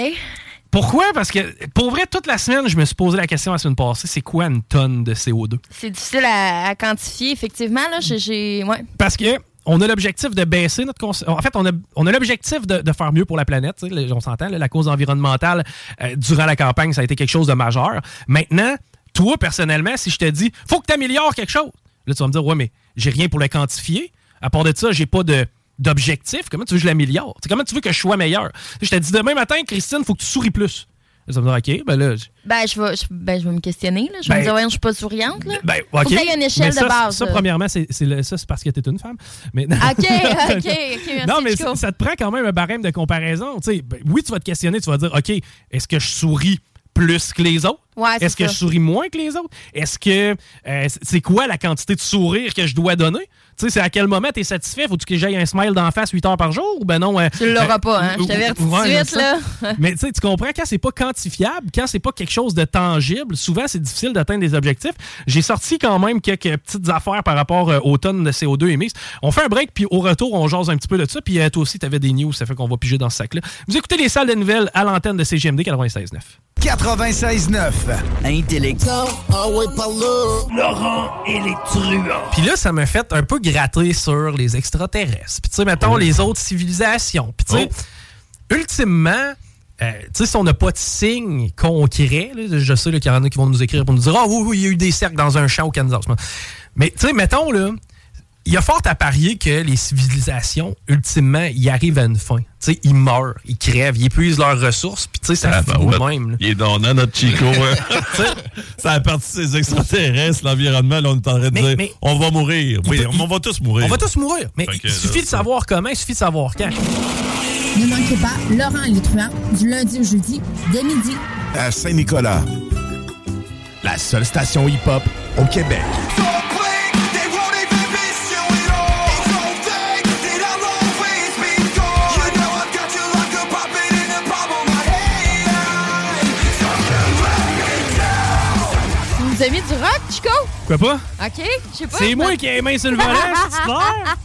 Pourquoi? Parce que, pour vrai, toute la semaine, je me suis posé la question la semaine passée, c'est quoi une tonne de CO2? C'est difficile à, à quantifier, effectivement, là. J'ai-. Ouais. Parce que on a l'objectif de baisser notre cons- En fait, on a, on a l'objectif de, de faire mieux pour la planète. On s'entend, la cause environnementale euh, durant la campagne, ça a été quelque chose de majeur. Maintenant, toi, personnellement, si je te dis, faut que tu améliores quelque chose, là, tu vas me dire, ouais, mais j'ai rien pour le quantifier. À part de ça, j'ai pas de d'objectif. Comment tu veux que je l'améliore? Comment tu veux que je sois meilleur? Je te dis demain matin, Christine, faut que tu souris plus. Vas me dire, OK, ben là, je- Ben, je vais, je, ben, je vais me questionner, là. Je vais Ben- me dire, ouais, je suis pas souriante, là. Ben, Faut OK. qu'il y ait une échelle Mais ça, de base. Ça, premièrement, c'est ça, c'est parce que tu es une femme. Mais, OK, OK, OK, merci, non, mais ça, ça te prend quand même un barème de comparaison. Ben, oui, tu vas te questionner, tu vas dire, OK, est-ce que je souris plus que les autres? Ouais, Est-ce que ça. je souris moins que les autres? Est-ce que euh, c'est- quoi la quantité de sourire que je dois donner? Tu sais, c'est à quel moment tu es satisfait? Faut-tu que j'aille un smile d'en face 8 heures par jour? Ou ben non. euh, Tu l'auras euh, pas, hein? Je t'avertis tout de suite, là. Mais tu sais, tu comprends, quand c'est pas quantifiable, quand c'est pas quelque chose de tangible, souvent c'est difficile d'atteindre des objectifs. J'ai sorti quand même quelques petites affaires par rapport euh, aux tonnes de CO2 émises. On fait un break, puis au retour, on jase un petit peu de ça. Puis euh, toi aussi, tu avais des news, ça fait qu'on va piger dans ce sac-là. Vous écoutez les salles de nouvelles à l'antenne de CGMD 96.9. 96.9. Intellectuel. Laurent et les truands. Puis là, ça m'a fait un peu gratter sur les extraterrestres. Puis tu sais, mettons les autres civilisations. Puis tu sais, ultimement, euh, tu sais, si on n'a pas de signe concret, là, je sais là, qu'il y en a qui vont nous écrire pour nous dire Ah oui, oui, il y a eu des cercles dans un champ au Kansas. Mais tu sais, mettons, là, il y a fort à parier que les civilisations, ultimement, ils arrivent à une fin. Tu sais, ils meurent, ils crèvent, ils épuisent leurs ressources, puis tu sais, ça Ah, ben de ouais. même. là. Il est donnant, notre Chico. hein. ça a parti de ces extraterrestres, l'environnement. Là, on est en train de Mais- dire mais- on va mourir. Oui, peut- on, va tous mourir. On va tous mourir. Mais il suffit là, de savoir comment, il suffit de savoir quand. Ne manquez pas Laurent et les truands du lundi au jeudi dès midi. À Saint-Nicolas. La seule station hip-hop au Québec. Nous mis du rock, Chico? Pas? OK, je sais pas. C'est moi qui ai les mains sur le c'est clair?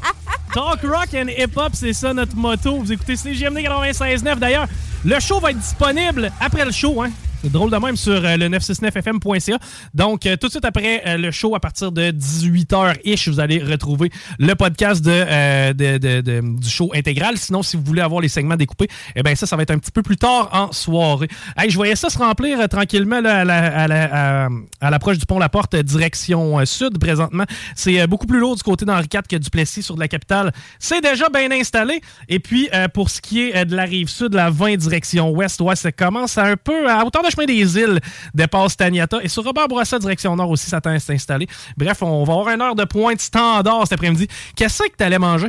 Talk rock and hip-hop, c'est ça notre motto. Vous écoutez CGMD 96.9. D'ailleurs, le show va être disponible après le show, hein? C'est drôle de même sur euh, le 969fm.ca. Donc, euh, tout de suite après euh, le show, à partir de 18h-ish, vous allez retrouver le podcast de, de- de- de- du show intégral. Sinon, si vous voulez avoir les segments découpés, eh bien, ça, ça va être un petit peu plus tard en soirée. Hey, je voyais ça se remplir tranquillement là, à la- à la- à- à l'approche du pont La Porte, euh, euh, sud présentement. C'est euh, beaucoup plus lourd du côté d'Henri IV que du Plessis sur de la capitale. C'est déjà bien installé. Et puis, euh, pour ce qui est de la rive sud, la 20 direction ouest, ouais, ça commence un peu à hauteur de chemin des îles, dépasse Taniata. Et sur Robert Bourassa, direction nord aussi, ça tend à. Bref, on va avoir une heure de pointe standard cet après-midi. Qu'est-ce que tu allais manger?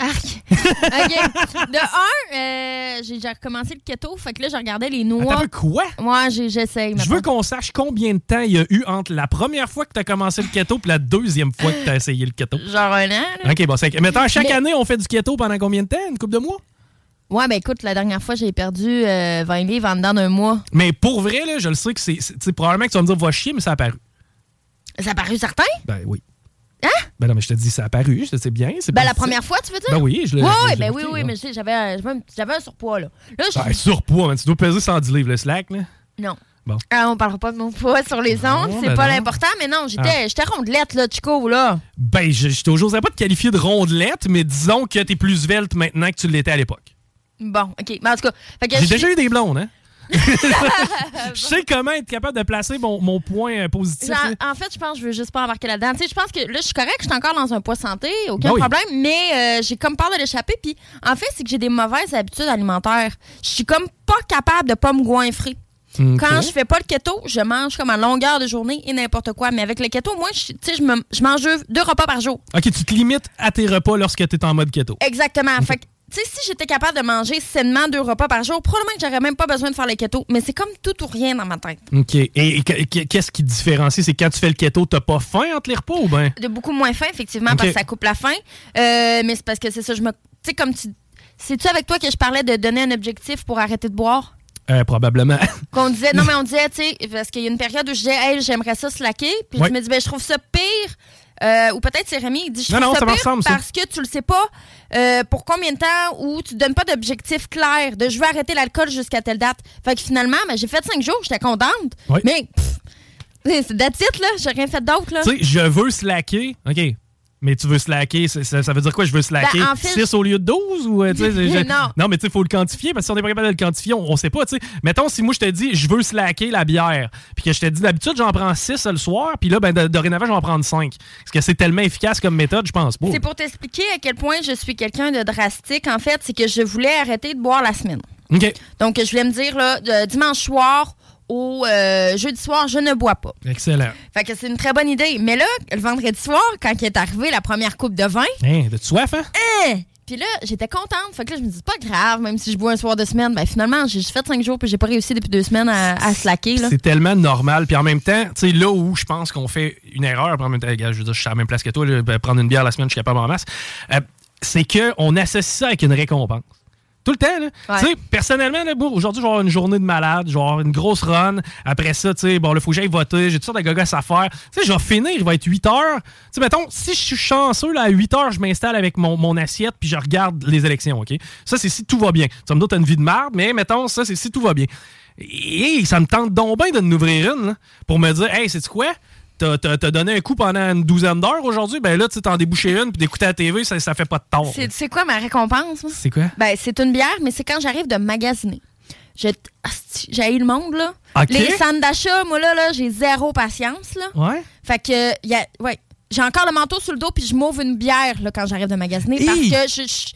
Arc. OK. De un, euh, j'ai j'ai recommencé le keto, fait que là, je regardais les noix. Attends quoi? Moi, j'ai- j'essaye. Je veux qu'on sache combien de temps il y a eu entre la première fois que tu as commencé le keto et la deuxième fois que tu as essayé le keto. Genre un an. là. OK, bon, c'est. Mettons, chaque Mais- année, on fait du keto pendant combien de temps? Une couple de mois? Ouais, ben écoute, la dernière fois, j'ai perdu euh, 20 livres en dedans d'un mois. Mais pour vrai, là, je le sais que c'est. c'est- tu sais, probablement que tu vas me dire, va chier, mais ça a apparu. Ça a paru certain? Ben oui. Hein? Ben non, mais je te dis, ça a apparu, je sais bien. c'est Ben la première fois, tu veux dire? Ben oui, je l'ai- je ouais, l'ai ben oui, oui, mais j'avais un, un- un surpoids, là. Ben, surpoids, man, tu dois peser 110 livres, le slack, là. Non. Bon. Ah, on parlera pas de mon poids sur les ondes, c'est ben pas l'important, mais non, j'étais Ah. j'étais rondelette, là, Chico, là. Ben, je, je t'oserais pas te qualifier de rondelette, mais disons que t'es plus svelte maintenant que tu l'étais à l'époque. Bon, OK. Mais en tout cas, J'ai déjà eu des blondes, hein? je sais comment être capable de placer mon, mon point euh, positif. En fait, je pense que je veux juste pas embarquer là-dedans. Tu sais, je pense que là, je suis correcte, je suis encore dans un poids santé, aucun Ben oui. problème, mais euh, j'ai comme peur de l'échapper. Puis, en fait, c'est que j'ai des mauvaises habitudes alimentaires. Je suis comme pas capable de pas me goinfrer. Quand je fais pas le keto, je mange comme à longueur de journée et n'importe quoi. Mais avec le keto, moi, je, tu je, me- je mange deux, deux repas par jour. Ok, tu te limites à tes repas lorsque t'es en mode keto. Exactement. Fait que, tu sais, si j'étais capable de manger sainement deux repas par jour, probablement que j'aurais même pas besoin de faire le keto. Mais c'est comme tout ou rien dans ma tête. OK. Et, et que- que- qu'est-ce qui différencie? C'est quand tu fais le keto, t'as pas faim entre les repas ou ben? de beaucoup moins faim, effectivement, parce que ça coupe la faim. Euh, mais c'est parce que c'est ça, je me. Tu sais, comme tu. C'est-tu avec toi que je parlais de donner un objectif pour arrêter de boire? Euh, probablement. Qu'on disait, non, mais on disait, tu sais, parce qu'il y a une période où je disais, hey, j'aimerais ça slacker. Puis Ouais. je me dis, ben, je trouve ça pire. Euh, ou peut-être c'est Rémi, il dit, je Non, non, ça ça me pire ressemble, ça. parce que tu le sais pas euh, pour combien de temps ou tu donnes pas d'objectif clair de je veux arrêter l'alcool jusqu'à telle date. Fait que finalement, ben, j'ai fait cinq jours, j'étais contente. Mais, pff, c'est that's it, là. J'ai rien fait d'autre, là. tu sais, je veux slacker. OK. Mais tu veux slacker, ça, ça veut dire quoi? Je veux slacker Ben, en fait, 6 au lieu de 12? Ou, euh, je- Non. Non, mais tu sais, il faut le quantifier parce que si on n'est pas capable de le quantifier, on, on sait pas. tu sais. Mettons, si moi je te dis, je veux slacker la bière, puis que je te dis, d'habitude, j'en prends 6 le soir, puis là, ben, de- dorénavant, je vais en prendre 5. Est-ce que c'est tellement efficace comme méthode? Je pense pas. C'est pour t'expliquer à quel point je suis quelqu'un de drastique. En fait, c'est que je voulais arrêter de boire la semaine. Donc, je voulais me dire, là, dimanche soir au euh, jeudi soir, je ne bois pas. Excellent. Fait que c'est une très bonne idée. Mais là, le vendredi soir, quand il est arrivé la première coupe de vin, Hein, t'as-tu soif, hein? hein, puis là, j'étais contente. Fait que là, je me dis, pas grave, même si je bois un soir de semaine. Ben, finalement, j'ai fait cinq jours, puis j'ai pas réussi depuis deux semaines à, à slacker. Là. C'est tellement normal. Puis en même temps, tu sais, là où je pense qu'on fait une erreur, puis en même temps, regarde, je veux dire, je suis à la même place que toi, là, ben, prendre une bière la semaine, je suis capable en masse, euh, c'est qu'on associe ça avec une récompense. Tout le temps, là. Ouais. Tu sais, personnellement, là, aujourd'hui, je vais avoir une journée de malade, je vais avoir une grosse run. Après ça, tu sais, bon, là, faut que j'aille voter, j'ai toutes sortes de gogos à faire. Tu sais, je vais finir, il va être 8 heures. Tu sais, mettons, si je suis chanceux, là, à 8 heures, je m'installe avec mon, mon assiette, puis je regarde les élections, OK? Ça, c'est si tout va bien. Tu vas me t'as une vie de merde, mais mettons, ça, c'est si tout va bien. Et ça me tente donc bien de m'ouvrir une, là, pour me dire, hey, c'est quoi? T'as t'as- t'as donné un coup pendant une douzaine d'heures aujourd'hui, ben là, tu t'en déboucher une, puis d'écouter la TV, ça, ça fait pas de tort. C'est c'est quoi ma récompense? moi? C'est quoi? Ben, c'est une bière, mais c'est quand j'arrive de magasiner. J'ai eu le monde, là. Les centres d'achat, moi, là, là j'ai zéro patience, là. Ouais. Fait que, y a, ouais, j'ai encore le manteau sur le dos, puis je m'ouvre une bière, là, quand j'arrive de magasiner, parce que je... je-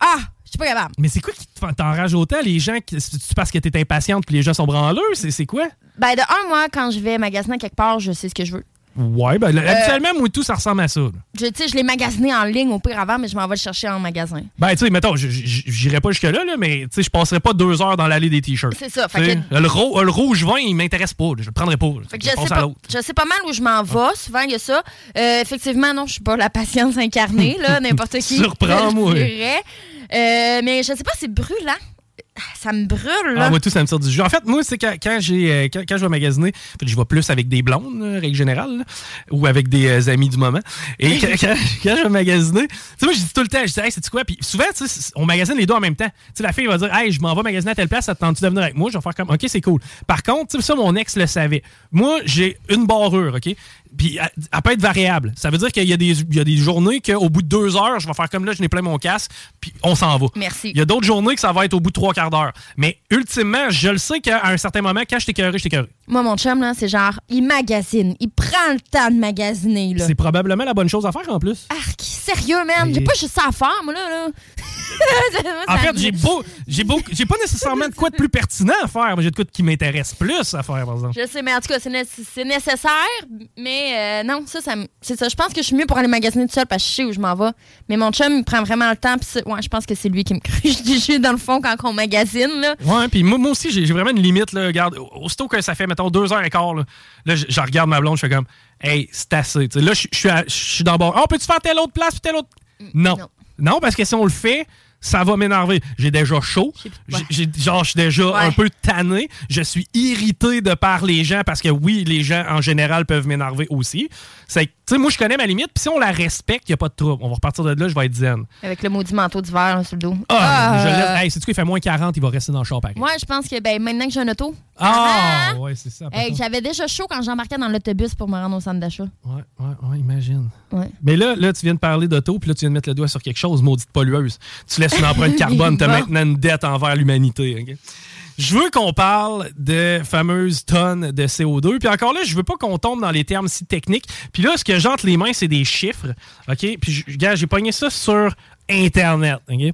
ah, suis pas capable. Mais c'est quoi qui te- t'enrage autant? Les gens, qui- c'est parce que t'es impatiente puis les gens sont branleux? C'est c'est quoi? Ben, de un, moi, quand je vais magasiner quelque part, je sais ce que je veux. Ouais, ben, Euh, habituellement, moi, tout, ça ressemble à ça. là. Je, tu sais, je l'ai magasiné en ligne au pire avant, mais je m'en vais le chercher en magasin. Ben, tu sais, mettons, j'irai pas jusque-là, là, mais tu sais, je passerai pas deux heures dans l'allée des t-shirts. C'est ça, fait sais, Le, ro- le rouge vin, il m'intéresse pas. Je le prendrai pas. Fait que Je sais à pas, l'autre. je sais pas mal où je m'en vais. Souvent, il y a ça. Euh, effectivement, non, je suis pas la patience incarnée, là, n'importe qui. Surprends-moi. Euh, mais je sais pas, c'est brûlant. ça me brûle, là. Ah, moi, tout, ça me sort du jus. En fait, moi, c'est quand, quand j'ai, euh, quand, quand je vais magasiner, en fait, je vais plus avec des blondes, là, règle générale, là, ou avec des euh, amis du moment. Et quand, quand, quand je vais magasiner, tu sais, moi, je dis tout le temps, je dis, hey, c'est quoi? Puis souvent, tu sais, on magasine les deux en même temps. Tu sais, la fille va dire, hey, je m'en vais magasiner à telle place, ça te tente-tu de venir avec moi? Je vais faire comme, OK, c'est cool. Par contre, tu sais, ça, mon ex le savait. Moi, j'ai une barrure, OK? Puis elle, elle peut être variable. Ça veut dire qu'il y, a des- il y a des journées qu'au bout de deux heures, je vais faire comme là, je n'ai plein mon casque, puis on s'en va. Merci. Il y a d'autres journées que ça va être au bout de trois quarts d'heure. Mais ultimement, je le sais qu'à un certain moment, quand je t'écœurerai, je t'écœurerai. Moi, mon chum, là, c'est genre, il magasine. Il prend le temps de magasiner, là. C'est probablement la bonne chose à faire en plus. Arc, sérieux, man. J'ai pas juste ça à faire, moi, là. là. En fait, j'ai beau, j'ai beau, j'ai pas nécessairement de quoi de plus pertinent à faire, mais j'ai de quoi de qui m'intéresse plus à faire, par exemple. Je sais, mais en tout cas, c'est né- c'est nécessaire, mais euh, non, ça, c'est ça. Je pense que je suis mieux pour aller magasiner tout seul parce que je sais où je m'en vais. Mais mon chum, il prend vraiment le temps. Puis ouais, je pense que c'est lui qui me cruche du jus dans le fond quand on magasine. Là. Ouais, puis moi, moi aussi, j'ai vraiment une limite. Là, regarde, aussitôt que ça fait, mettons, deux heures et quart, là, là, je, regarde ma blonde, je fais comme, hey, c'est assez. Tu sais, là, je suis à- je suis dans le bord. Oh, peux-tu faire telle autre place puis telle autre? Non. non. Parce que si on le fait, ça va m'énerver. J'ai déjà chaud. J'ai- j'ai- genre, je suis déjà un peu tanné. Je suis irrité de par les gens parce que oui, les gens en général peuvent m'énerver aussi. C'est tu sais, moi, je connais ma limite. Puis si on la respecte, il n'y a pas de trouble. On va repartir de là, je vais être zen. Avec le maudit manteau d'hiver là, sur le dos. Ah, je Euh, laisse. Hey, c'est-tu qu'il fait moins 40, il va rester dans le char. Moi, je pense que ben, maintenant que j'ai un auto, Ah, ouais, c'est ça. hey, j'avais déjà chaud quand j'embarquais dans l'autobus pour me rendre au centre d'achat. Ouais, ouais, ouais, imagine. Ouais. Mais là, là, tu viens de parler d'auto, puis là, tu viens de mettre le doigt sur quelque chose, maudite pollueuse. Tu laisses une empreinte carbone, t'as Bon. maintenant une dette envers l'humanité. Je veux qu'on parle de fameuses tonnes de CO2. Puis encore là, je veux pas qu'on tombe dans les termes si techniques. Puis là, ce que j'ai entre les mains, c'est des chiffres. OK? Puis, gars, j'ai pogné ça sur Internet. OK?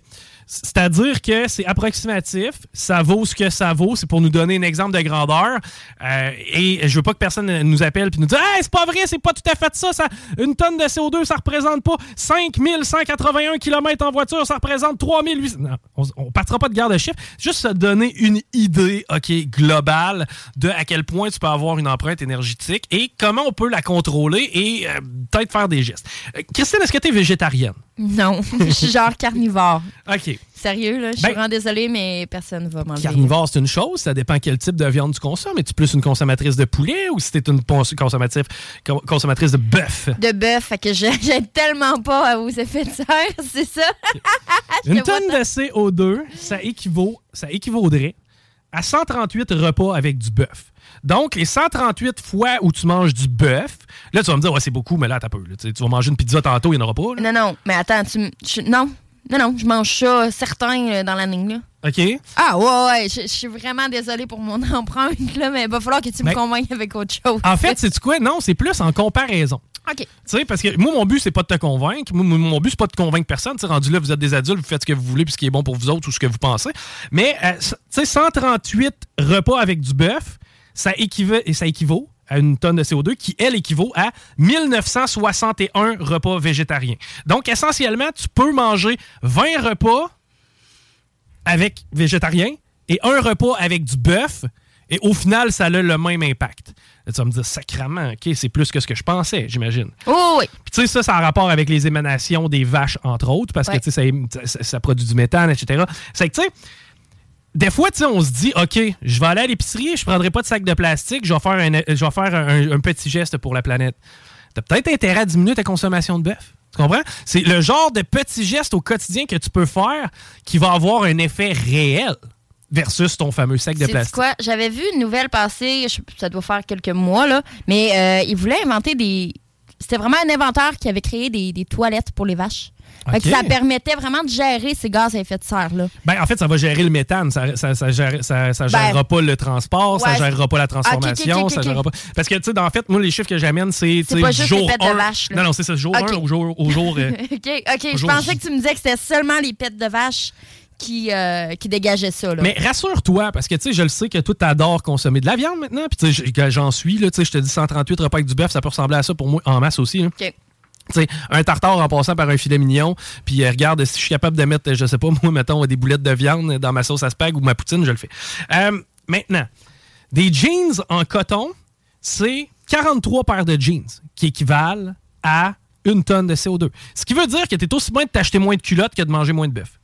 C'est-à-dire que c'est approximatif, ça vaut ce que ça vaut, c'est pour nous donner un exemple de grandeur. Euh, et je veux pas que personne nous appelle puis nous dise Hey, c'est pas vrai, c'est pas tout à fait ça. Une tonne de CO2, ça représente pas 5181 km en voiture, ça représente 3800. Non, on, on partira pas de garde de chiffres. Juste se donner une idée, OK, globale de à quel point tu peux avoir une empreinte énergétique et comment on peut la contrôler et euh, peut-être faire des gestes. Euh, Christine, est-ce que tu es végétarienne? Non, je suis genre carnivore. OK. Sérieux, là, je suis Ben- vraiment désolée, mais personne va m'enlever. Carnivore, c'est une chose, ça dépend quel type de viande tu consommes. Es-tu plus une consommatrice de poulet ou si t'es une consommatrice, con- consommatrice de bœuf? De bœuf, fait que j'aime tellement pas aux effets de serre, c'est ça? Une tonne de CO2, ça équivaut, ça équivaudrait à 138 repas avec du bœuf. Donc, les 138 fois où tu manges du bœuf, là, tu vas me dire, ouais, c'est beaucoup, mais là, t'as peu. là. Tu tu vas manger une pizza tantôt, il n'y en aura pas. là. Non, non, mais attends, tu je- non, non, non, je mange ça certain euh, dans la ligne, là. OK? Ah, ouais, ouais, je, je suis vraiment désolée pour mon empreinte, là, mais il va falloir que tu me convainques avec autre chose. En fait, c'est quoi? Non, c'est plus en comparaison. OK. Tu sais, parce que moi, mon but, c'est pas de te convaincre. Moi, mon but, c'est pas de convaincre personne. Tu rendu là, vous êtes des adultes, vous faites ce que vous voulez, puis ce qui est bon pour vous autres ou ce que vous pensez. Mais, euh, tu sais, 138 repas avec du bœuf, ça, équivaut, et ça équivaut à une tonne de CO2 qui, elle, équivaut à 1961 repas végétariens. Donc, essentiellement, tu peux manger 20 repas avec végétarien et un repas avec du bœuf. Et au final, ça a le même impact. Tu vas me dire, sacrament, OK, c'est plus que ce que je pensais, j'imagine. Oh, oui. Puis tu sais, ça, ça a rapport avec les émanations des vaches, entre autres, parce Ouais. que tu sais, ça, ça- ça produit du méthane, etc. C'est que, tu sais, des fois, tu sais, on se dit, OK, je vais aller à l'épicerie, je prendrai pas de sac de plastique, je vais faire un, je vais faire un, un petit geste pour la planète. T'as peut-être intérêt à diminuer ta consommation de bœuf. Tu comprends? C'est le genre de petit geste au quotidien que tu peux faire qui va avoir un effet réel versus ton fameux sac de plastique. quoi? J'avais vu une nouvelle passer, je- ça doit faire quelques mois, là, mais euh, il voulait inventer des. C'était vraiment un inventeur qui avait créé des, des toilettes pour les vaches. Ça permettait vraiment de gérer ces gaz à effet de serre. Là. Ben, en fait, ça va gérer le méthane. Ça, ça, ça, gère- ça- ça Ben, gérera pas le transport, ça ouais, gérera pas la transformation, ok, ok, ça gérera pas. Parce que, tu sais, en fait, moi, les chiffres que j'amène, c'est. C'est pas juste jour les de vache, là. Non, non, c'est ça, jour Ok. 1 au jour. Au jour euh, OK, OK. Je pensais que tu me disais que c'était seulement les pètes de vache qui, euh, qui dégageaient ça. Là. Mais rassure-toi, parce que tu sais, je le sais que toi, t'adores consommer de la viande maintenant. Puis tu sais, j'en suis, là, tu sais, je te dis 138 repas avec du bœuf, ça peut ressembler à ça pour moi en masse aussi. là. OK. Tu sais, un tartare en passant par un filet mignon, puis euh, regarde, si je suis capable de mettre, je sais pas, moi, mettons, des boulettes de viande dans ma sauce à ou ma poutine, je le fais. Euh, maintenant, des jeans en coton, c'est 43 paires de jeans qui équivalent à une tonne de CO2. Ce qui veut dire que tu es aussi bien de t'acheter moins de culottes que de manger moins de bœuf.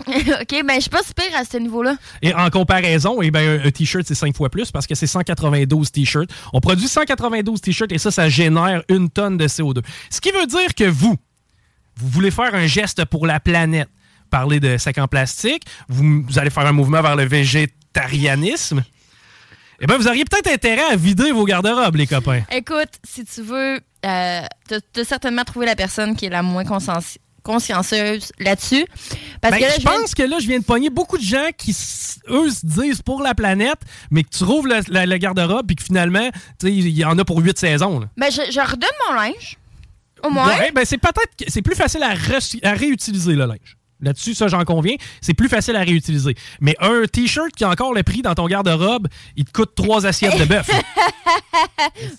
OK, ben je suis pas super à ce niveau-là. Et en comparaison, eh ben, un, t-shirt, c'est 5 fois plus parce que c'est 192 t-shirts. On produit 192 t-shirts et ça, ça génère une tonne de CO2. Ce qui veut dire que vous, vous voulez faire un geste pour la planète, parler de sacs en plastique, vous, vous allez faire un mouvement vers le végétarianisme, eh ben, vous auriez peut-être intérêt à vider vos garde-robes, les copains. Écoute, si tu veux, euh, t'as certainement trouvé la personne qui est la moins conscienci- consciencieuse là-dessus. Parce Ben, que là, je je viens- pense que là, je viens de pogner beaucoup de gens qui, eux, se disent pour la planète, mais que tu rouvres le, garde-robe puis que finalement, il y en a pour huit saisons. Ben, je, je redonne mon linge. Au moins. Ouais, ben c'est peut-être c'est plus facile à réutiliser le linge. Là-dessus, ça, j'en conviens. C'est plus facile à réutiliser. Mais un T-shirt qui a encore le prix dans ton garde-robe, il te coûte trois assiettes de bœuf.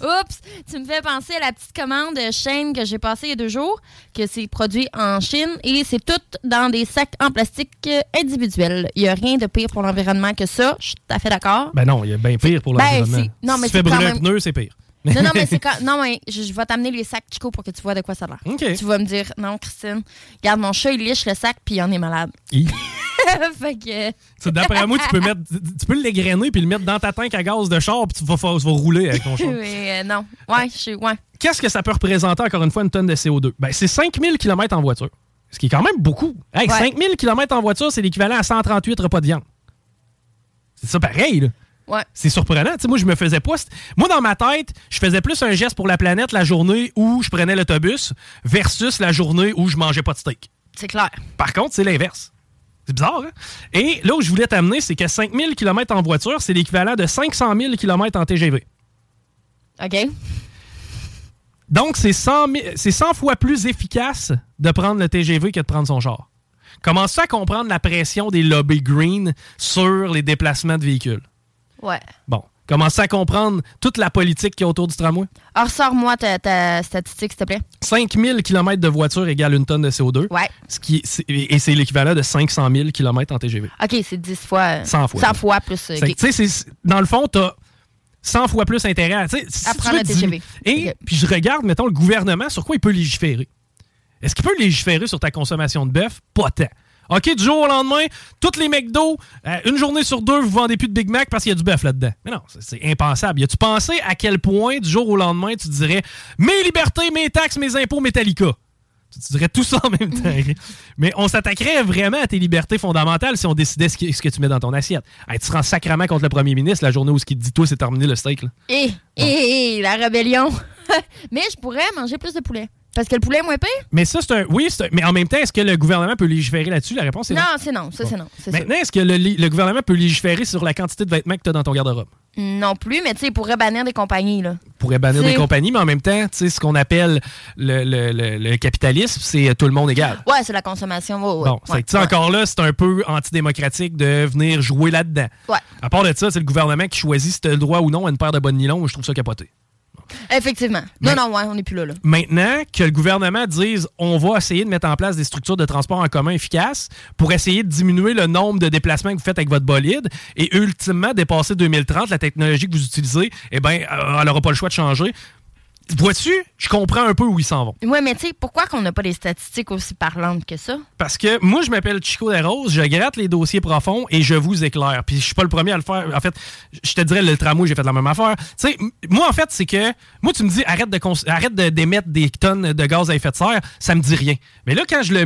Oups, tu me fais penser à la petite commande chaîne que j'ai passée il y a deux jours, que c'est produit en Chine et c'est tout dans des sacs en plastique individuels. Il n'y a rien de pire pour l'environnement que ça. Je suis tout à fait d'accord. ben non, il y a bien pire pour Ben, l'environnement. si. Non, mais si tu fais brûler un pneu, c'est pire. Non, non, mais c'est quand. Non, mais je, je vais t'amener les sacs Chico pour que tu vois de quoi ça a l'air. Tu vas me dire, non, Christine, regarde, mon chat, il liche le sac puis il en est malade. Fait que. D'après moi, tu peux mettre, tu peux l'égrainer puis le mettre dans ta tank à gaz de char puis tu vas, fa- tu vas rouler avec ton. Mais, euh, non. Ouais, je suis. Ouais. Qu'est-ce que ça peut représenter, encore une fois, une tonne de CO2? Ben, c'est 5000 km en voiture. Ce qui est quand même beaucoup. Hey, Ouais. 5000 km en voiture, c'est l'équivalent à 138 repas de viande. C'est ça pareil, là. Ouais. C'est surprenant. Moi, je me faisais pas. Moi, dans ma tête, je faisais plus un geste pour la planète la journée où je prenais l'autobus versus la journée où je mangeais pas de steak. C'est clair. Par contre, c'est l'inverse. C'est bizarre, hein? Et là où je voulais t'amener, c'est que 5000 km en voiture, c'est l'équivalent de 500 000 km en TGV. OK? Donc, c'est 100, 000 c'est 100 fois plus efficace de prendre le TGV que de prendre son char. Commence à comprendre la pression des lobbies green sur les déplacements de véhicules? Ouais. Bon. Commence à comprendre toute la politique qui est autour du tramway? Alors, sors-moi ta, ta statistique, s'il te plaît. 5000 km de voiture égale une tonne de CO2. Ouais. Ce qui, c'est- et c'est l'équivalent de 500 000 km en TGV. OK, c'est 10 fois. euh, 100 fois. 100 fois plus. euh, tu sais, c'est- dans le fond, tu as 100 fois plus intérêt à, si À prendre le TGV. Et puis je regarde, mettons, le gouvernement, sur quoi il peut légiférer? Est-ce qu'il peut légiférer sur ta consommation de bœuf? Pas tant. OK, du jour au lendemain, toutes les McDo, euh, une journée sur deux, vous vendez plus de Big Mac parce qu'il y a du bœuf là-dedans. Mais non, c'est- impensable. Y a-tu pensé à quel point, du jour au lendemain, tu dirais mes libertés, mes taxes, mes impôts, Metallica? Tu tu dirais tout ça en même temps. Mais on s'attaquerait vraiment à tes libertés fondamentales si on décidait ce, que tu mets dans ton assiette. Hey, tu te rends sacrément contre le premier ministre la journée où ce qu'il te dit, toi, c'est terminé le steak. Là. Et, et, et, la rébellion. Mais je pourrais manger plus de poulet. Parce que le poulet est moins pire? Mais ça, c'est un. Oui, c'est un- mais en même temps, est-ce que le gouvernement peut légiférer là-dessus? La réponse est non. Non, c'est non. Ça, c'est non. C'est Maintenant, est-ce que le, gouvernement peut légiférer sur la quantité de vêtements que tu as dans ton garde-robe? Non plus, mais tu sais, il pourrait bannir des compagnies, là. pourrait bannir C'est- des compagnies, mais en même temps, tu sais, ce qu'on appelle le, le- le- le capitalisme, c'est euh, tout le monde égal. Ouais, c'est la consommation. ouais, ouais. Bon, c'est Ouais, que, tu sais, ouais. encore là, c'est un peu antidémocratique de venir jouer là-dedans. Ouais. À part de ça, c'est le gouvernement qui choisit si tu as le droit ou non à une paire de bonnes nylons. Je trouve ça capoté. Effectivement. Non, non, ouais, on n'est plus là, là. Maintenant, que le gouvernement dise on va essayer de mettre en place des structures de transport en commun efficaces pour essayer de diminuer le nombre de déplacements que vous faites avec votre bolide et ultimement dépasser 2030, la technologie que vous utilisez, eh bien, elle n'aura pas le choix de changer. Vois-tu, je comprends un peu où ils s'en vont. Ouais, mais tu sais, pourquoi qu'on n'a pas des statistiques aussi parlantes que ça? Parce que moi, je m'appelle Chico Desroses, je gratte les dossiers profonds et je vous éclaire. Puis je suis pas le premier à le faire. En fait, je te dirais, le tramway, j'ai fait la même affaire. Tu sais, moi, en fait, c'est que, moi, tu me dis, arrête de cons- arrête de- d'émettre des tonnes de gaz à effet de serre, ça me dit rien. Mais là, quand je le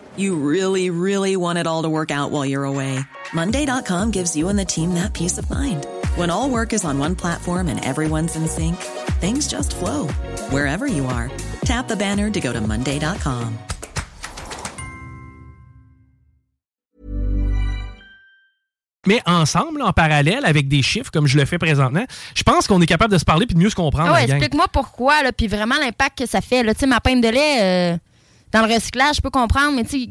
You really, really want it all to work out while you're away. Monday.com gives you and the team that peace of mind. When all work is on one platform and everyone's in sync, things just flow wherever you are. Tap the banner to go to Monday.com. mets ensemble, en parallèle, avec des chiffres, comme je le fais présentement, je pense qu'on est capable de se parler puis de mieux se comprendre. Ah ouais, explique-moi pourquoi, là, puis vraiment l'impact que ça fait. là. Tu sais, ma peine de lait, euh, dans le recyclage, je peux comprendre, mais tu sais,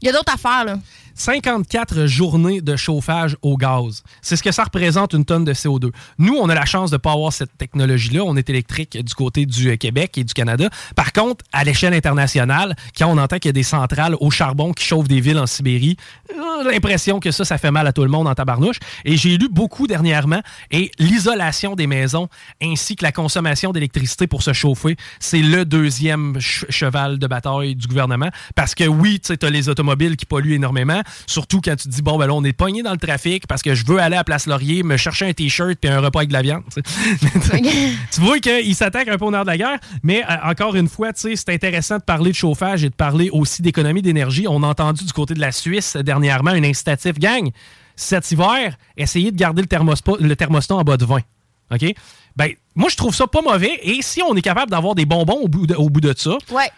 Il y a d'autres affaires, là. 54 journées de chauffage au gaz. C'est ce que ça représente une tonne de CO2. Nous, on a la chance de ne pas avoir cette technologie-là. On est électrique du côté du euh, Québec et du Canada. Par contre, à l'échelle internationale, quand on entend qu'il y a des centrales au charbon qui chauffent des villes en Sibérie, euh, l'impression que ça, ça fait mal à tout le monde en tabarnouche. Et j'ai lu beaucoup dernièrement, et l'isolation des maisons ainsi que la consommation d'électricité pour se chauffer, c'est le deuxième ch- cheval de bataille du gouvernement. Parce que oui, tu as les automobiles qui polluent énormément, surtout quand tu te dis, bon, ben là, on est pogné dans le trafic parce que je veux aller à Place Laurier, me chercher un T-shirt puis un repas avec de la viande. tu vois qu'il s'attaque un peu au nerf de la guerre, mais euh, encore une fois, tu sais, c'est intéressant de parler de chauffage et de parler aussi d'économie d'énergie. On a entendu du côté de la Suisse dernièrement un incitatif gang. Cet hiver, essayez de garder le, thermospa- le thermostat en bas de 20. OK? Ben, moi, je trouve ça pas mauvais. Et si on est capable d'avoir des bonbons au bout de, au bout de ça, Ouais.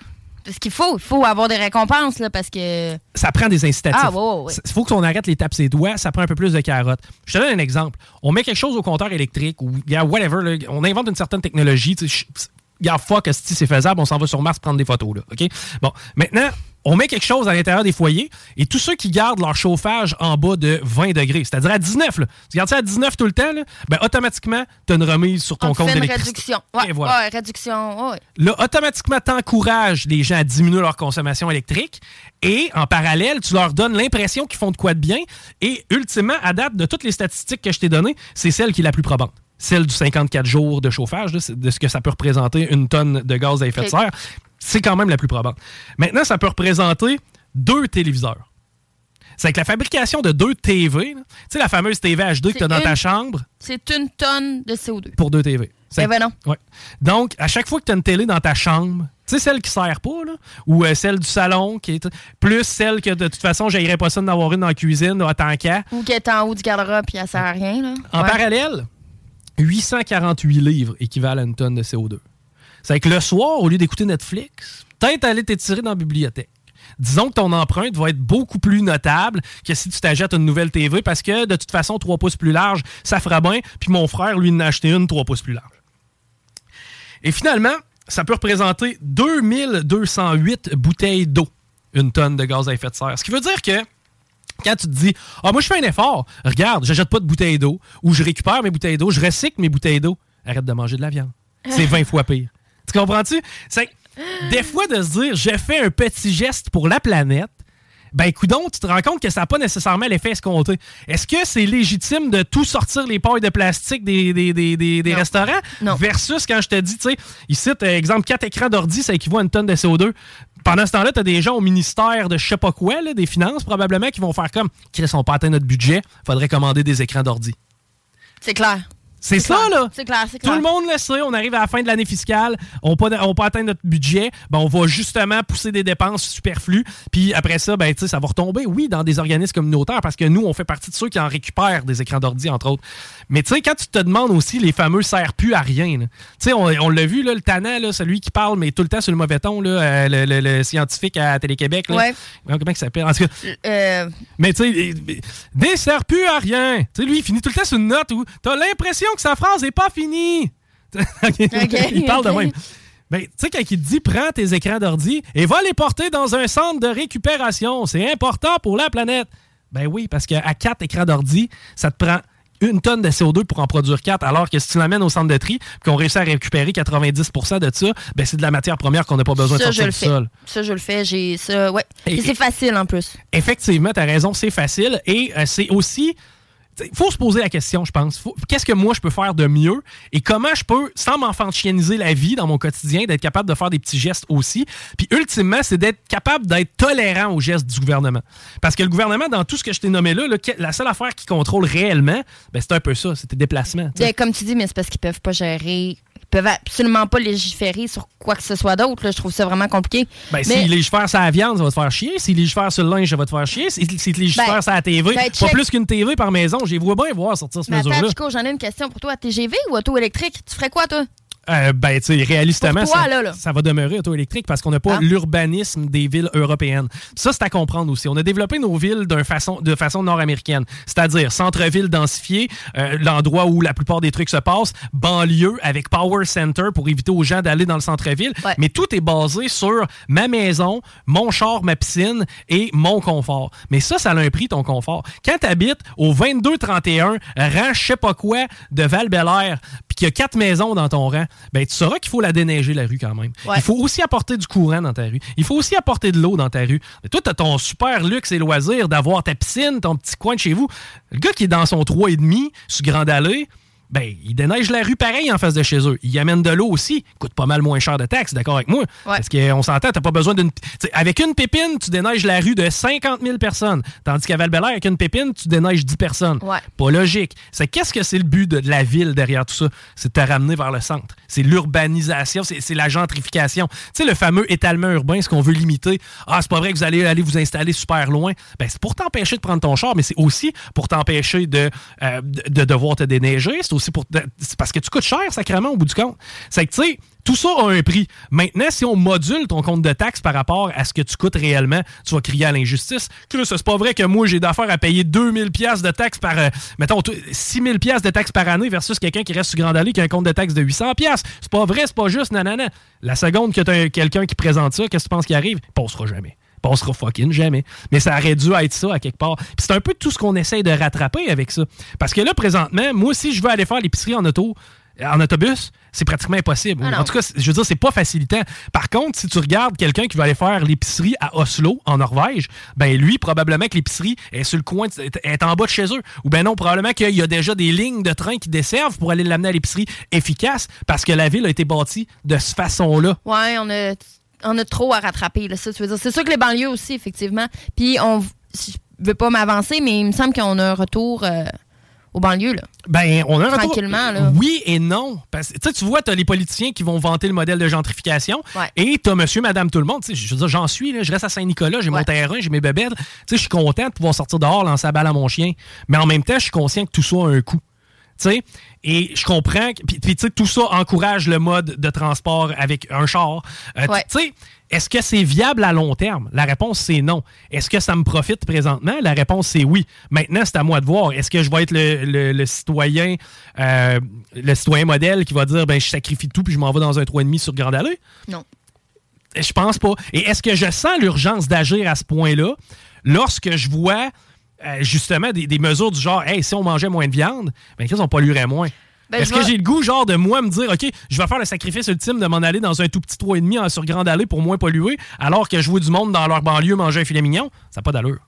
Parce qu'il faut, il faut avoir des récompenses, là, parce que. ça prend des incitatifs. Ah, ouais, ouais. Il faut qu'on arrête les tapes ses doigts, ça prend un peu plus de carottes. Je te donne un exemple. On met quelque chose au compteur électrique ou yeah, whatever, là, on invente une certaine technologie. Tu Regarde, fuck, si c'est faisable, on s'en va sur Mars prendre des photos. Là, OK? Bon, maintenant, on met quelque chose à l'intérieur des foyers et tous ceux qui gardent leur chauffage en bas de 20 degrés, c'est-à-dire à 19, là, tu gardes ça à 19 tout le temps, là, ben, automatiquement, tu as une remise sur ton On te compte d'électricité. réduction. Ouais, Et voilà. ouais, réduction. Ouais. Là, automatiquement, t'encourages les gens à diminuer leur consommation électrique et en parallèle, tu leur donnes l'impression qu'ils font de quoi de bien. Et ultimement, à date de toutes les statistiques que je t'ai données, c'est celle qui est la plus probante. Celle du 54 jours de chauffage, de ce que ça peut représenter une tonne de gaz à effet de serre, c'est quand même la plus probante. Maintenant, ça peut représenter deux téléviseurs. C'est que la fabrication de deux TV, tu sais, la fameuse TV HD que tu as dans ta chambre, C'est une tonne de CO2. pour deux TV. Eh ben non. Ouais. Donc, à chaque fois que tu as une télé dans ta chambre, tu sais, celle qui sert pas, là, ou euh, celle du salon, qui est plus celle que de toute façon, j'aimerais pas ça d'en avoir une dans la cuisine, à tant qu'à. Ou qui est en haut du garde-robe puis elle sert à rien. Là. En Ouais. parallèle, 848 livres équivalent à une tonne de CO2. C'est que le soir, au lieu d'écouter Netflix, peut-être aller t'étirer dans la bibliothèque. Disons que ton empreinte va être beaucoup plus notable que si tu t'achètes une nouvelle TV parce que de toute façon, 3 pouces plus large, ça fera bien. Puis mon frère, lui, en a acheté une 3 pouces plus large. Et finalement, ça peut représenter 2208 bouteilles d'eau, une tonne de gaz à effet de serre. Ce qui veut dire que quand tu te dis Ah, moi, je fais un effort, regarde, j'achète pas de bouteilles d'eau, ou je récupère mes bouteilles d'eau, je recycle mes bouteilles d'eau, arrête de manger de la viande. C'est 20 fois pire. Tu comprends-tu? C'est des fois de se dire j'ai fait un petit geste pour la planète. Ben, coudon, tu te rends compte que ça n'a pas nécessairement l'effet escompté. Est-ce que c'est légitime de tout sortir les pailles de plastique des, des, des, des- des restaurants? Versus quand je te dis, tu sais, ici, exemple, 4 écrans d'ordi, ça équivaut à une tonne de CO2. Pendant ce temps-là, tu as des gens au ministère de je sais pas quoi, des finances probablement, qui vont faire comme, qu'ils sont pas atteint notre budget, faudrait commander des écrans d'ordi. C'est clair. C'est ça, clair. là. C'est clair, c'est Tout clair. le monde le sait, on arrive à la fin de l'année fiscale, on n'a pas, on pas atteint notre budget, ben on va justement pousser des dépenses superflues, puis après ça, ben, ça va retomber, oui, dans des organismes communautaires, parce que nous, on fait partie de ceux qui en récupèrent des écrans d'ordi, entre autres. Mais tu sais, quand tu te demandes aussi, les fameux servent plus à rien. Tu sais, on, on l'a vu, là, le tannant, là, celui qui parle, mais tout le temps sur le mauvais ton, là, euh, le, le- le scientifique à Télé-Québec. là. Ouais. Comment il s'appelle? En tout cas, Euh, mais tu sais, des sert plus à rien. Tu sais, lui, il finit tout le temps sur une note où t'as l'impression que sa phrase est pas finie. il parle de même. Ben, tu sais, quand il te dit prends tes écrans d'ordi et va les porter dans un centre de récupération, c'est important pour la planète. Ben oui, parce qu'à 4 écrans d'ordi, ça te prend une tonne de CO2 pour en produire 4, alors que si tu l'amènes au centre de tri et qu'on réussit à récupérer 90% de ça, ben c'est de la matière première qu'on n'a pas besoin de je sortir le du fais. sol. Ça, je le fais. J'ai ça, ouais. Et- Et c'est facile en plus. Effectivement, tu as raison, c'est facile. Et euh, c'est aussi. Il faut se poser la question, je pense. Qu'est-ce que moi je peux faire de mieux? Et comment je peux, sans m'enfantianiser la vie dans mon quotidien, d'être capable de faire des petits gestes aussi? Puis ultimement, c'est d'être capable d'être tolérant aux gestes du gouvernement. Parce que le gouvernement, dans tout ce que je t'ai nommé là, la seule affaire qui contrôle réellement, ben, c'est un peu ça, c'est tes déplacements. Ben, comme tu dis, mais c'est parce qu'ils peuvent pas gérer. Ils peuvent absolument pas légiférer sur quoi que ce soit d'autre. Je trouve ça vraiment compliqué. Ben, Mais- s'il légifère sur la viande, ça va te faire chier. S'il légifère sur le linge, ça va te faire chier. S'il s'il légifère Ben, sur la TV, ben, pas plus qu'une TV par maison, j'y vois bien voir sortir cette mesure-là. Chico, j'en ai une question pour toi. TGV ou auto électrique? Tu ferais quoi, toi? Euh, ben, tu sais, réalistement, toi, ça, là, là. ça va demeurer auto-électrique parce qu'on n'a pas Ah. l'urbanisme des villes européennes. Ça, c'est à comprendre aussi. On a développé nos villes façon, de façon nord-américaine, c'est-à-dire centre-ville densifié, euh, l'endroit où la plupart des trucs se passent, banlieue avec power center pour éviter aux gens d'aller dans le centre-ville. Mais tout est basé sur ma maison, mon char, ma piscine et mon confort. Mais ça, ça a un prix, ton confort. Quand tu habites au 2231 rang je sais pas quoi de Val-Bélair, puis qu'il y a quatre maisons dans ton rang, ben tu sauras qu'il faut la déneiger, la rue, quand même. Ouais. Il faut aussi apporter du courant dans ta rue. Il faut aussi apporter de l'eau dans ta rue. Mais toi, tu as ton super luxe et loisir d'avoir ta piscine, ton petit coin de chez vous. Le gars qui est dans son 3,5 sur Grande Allée, ben, il déneige la rue pareil en face de chez eux. Il y amène de l'eau aussi. Coûte pas mal moins cher de taxes, d'accord avec moi? Parce qu'on s'entend, t'as pas besoin d'une. t'sais, Avec une pépine, tu déneiges la rue de 50 000 personnes. Tandis qu'à val avec une pépine, tu déneiges 10 personnes. Ouais. Pas logique. C'est qu'est-ce que c'est le but de, de la ville derrière tout ça? C'est de te ramener vers le centre. C'est l'urbanisation, c'est c'est la gentrification. Tu sais, le fameux étalement urbain, ce qu'on veut limiter. Ah, c'est pas vrai que vous allez aller vous installer super loin. Ben, c'est pour t'empêcher de prendre ton char, mais c'est aussi pour t'empêcher de, euh, de, de devoir te déneiger. C'est c'est parce que tu coûtes cher, sacrément, au bout du compte. C'est que, tu sais, tout ça a un prix. Maintenant, si on module ton compte de taxes par rapport à ce que tu coûtes réellement, tu vas crier à l'injustice. Chris, c'est pas vrai que moi, j'ai d'affaires à payer 2000 pièces de taxes par... euh, mettons, toi, 6000 pièces de taxes par année versus quelqu'un qui reste sur Grande Allée qui a un compte de taxes de 800 pièces. C'est pas vrai, c'est pas juste, nanana. La seconde que t'as quelqu'un qui présente ça, qu'est-ce que tu penses qui arrive? Il passera jamais. Passera fucking jamais. Mais ça aurait dû être ça à quelque part. Puis c'est un peu tout ce qu'on essaye de rattraper avec ça. Parce que là, présentement, moi, si je veux aller faire l'épicerie en auto, en autobus, c'est pratiquement impossible. Ah en tout cas, je veux dire, c'est pas facilitant. Par contre, si tu regardes quelqu'un qui va aller faire l'épicerie à Oslo, en Norvège, ben lui, probablement que l'épicerie est sur le coin, de- est en bas de chez eux. Ou ben non, probablement qu'il y a déjà des lignes de train qui desservent pour aller l'amener à l'épicerie efficace parce que la ville a été bâtie de cette façon-là. Ouais, on a, on a trop à rattraper. Là, ça, tu veux dire. C'est sûr que les banlieues aussi, effectivement. Puis, on, je veux pas m'avancer, mais il me semble qu'on a un retour euh, aux banlieues. Là. Ben, on a un retour- Tranquillement, là. Oui et non. Parce que, tu sais, tu vois, t'as les politiciens qui vont vanter le modèle de gentrification. Et t'as monsieur, madame, tout le monde. Tu Je veux dire, j'en suis, là. Je reste à Saint-Nicolas, j'ai mon terrain, j'ai mes bébelles. Tu je suis content de pouvoir sortir dehors, lancer la balle à mon chien. Mais en même temps, je suis conscient que tout ça a un coût. Sais, et je comprends. que- Puis, puis, tu sais, tout ça encourage le mode de transport avec un char. Euh, Ouais. Tu sais, est-ce que c'est viable à long terme? La réponse, c'est non. Est-ce que ça me profite présentement? La réponse, c'est oui. Maintenant, c'est à moi de voir. Est-ce que je vais être le, le- le citoyen euh, le citoyen modèle qui va dire ben je sacrifie tout puis je m'en vais dans un 3,5 sur Grande Allée? Non. Je pense pas. Et est-ce que je sens l'urgence d'agir à ce point-là? Lorsque je vois euh, justement des, des mesures du genre Hey, si on mangeait moins de viande, ben Chris, on polluerait moins. Ben, Est-ce que j'ai le goût, genre, de moi me dire, OK, je vais faire le sacrifice ultime de m'en aller dans un tout petit 3,5 en- sur Grande Allée pour moins polluer, alors que je vois du monde dans leur banlieue manger un filet mignon? Ça n'a pas d'allure.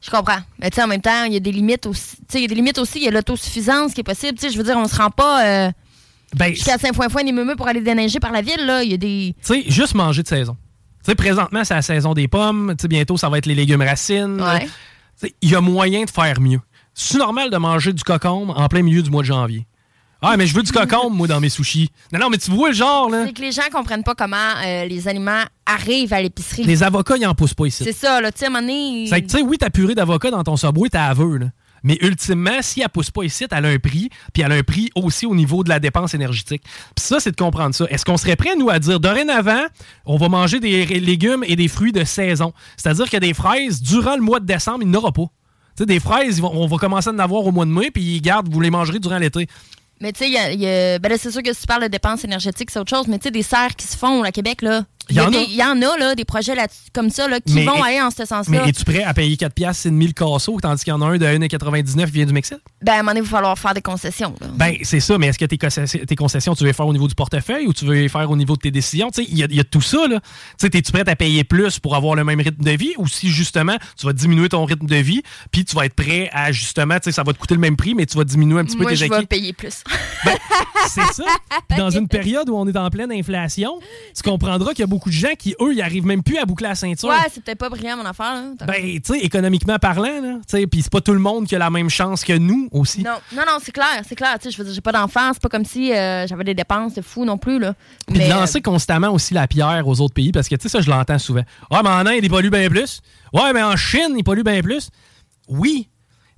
Je comprends. Mais tu sais, en même temps, il y a des limites aussi. Tu sais, il y a des limites aussi. Il y a l'autosuffisance qui est possible. Tu sais, je veux dire, on se rend pas euh, Ben, jusqu'à Saint-Foin-Foin des Meumeux pour aller déneiger par la ville. Là. Il y a des. Tu sais, juste manger de saison. Tu sais, présentement, c'est la saison des pommes. Tu sais, bientôt, ça va être les légumes racines. Ouais. Il y a moyen de faire mieux. C'est normal de manger du cocombe en plein milieu du mois de janvier. Ah, mais je veux du cocombe, moi, dans mes sushis. Non, non, mais tu vois le genre, là. C'est que les gens comprennent pas comment euh, les aliments arrivent à l'épicerie. Les avocats, ils en poussent pas ici. C'est ça, là. Tu sais, à un moment donné. C'est que, tu sais, oui, ta purée d'avocat dans ton Subway, t'as aveu, là. Mais ultimement, si elle pousse pas ici, elle a un prix, puis elle a un prix aussi au niveau de la dépense énergétique. Puis ça, c'est de comprendre ça. Est-ce qu'on serait prêt, nous, à dire, dorénavant, on va manger des légumes et des fruits de saison? C'est-à-dire que des fraises, durant le mois de décembre, il n'y en aura pas. Tu sais, des fraises, on va commencer à en avoir au mois de mai, puis ils gardent, vous les mangerez durant l'été. Mais tu sais, ben c'est sûr que si tu parles de dépenses énergétiques, c'est autre chose. Mais tu sais, des serres qui se font au Québec, là. Il y en a. des- y en a, là, des projets là comme ça, là, qui Mais- vont aller en ce sens-là. Mais es-tu prêt à payer 4 piastres, c'est 1000 casseaux, tandis qu'il y en a un de 1,99 qui vient du Mexique? Ben, à un moment donné, il va falloir faire des concessions, là. Ben, c'est ça, mais est-ce que tes concessions, tes concessions, tu veux les faire au niveau du portefeuille ou tu veux les faire au niveau de tes décisions? Il y, a- il y a tout ça, là. Es-tu prêt à payer plus pour avoir le même rythme de vie ou si justement tu vas diminuer ton rythme de vie puis tu vas être prêt à justement, ça va te coûter le même prix, mais tu vas diminuer un petit Moi, peu tes je vais acquis? payer plus. C'est ça. Puis dans une période où on est en pleine inflation, tu comprendras qu'il y a beaucoup de gens qui, eux, ils arrivent même plus à boucler la ceinture. ouais, c'est peut-être pas brillant, mon affaire, là. Ben, tu sais, économiquement parlant, là, tu sais, puis c'est pas tout le monde qui a la même chance que nous aussi. Non, non, non, c'est clair, c'est clair. Tu sais, je veux dire, j'ai pas d'enfant, c'est pas comme si euh, j'avais des dépenses de fou non plus, là. Puis Mais, de euh, lancer constamment aussi la pierre aux autres pays, parce que, tu sais, ça, je l'entends souvent. Ouais, mais en Inde, ils polluent bien plus. Ouais, mais en Chine, ils polluent bien plus. Oui.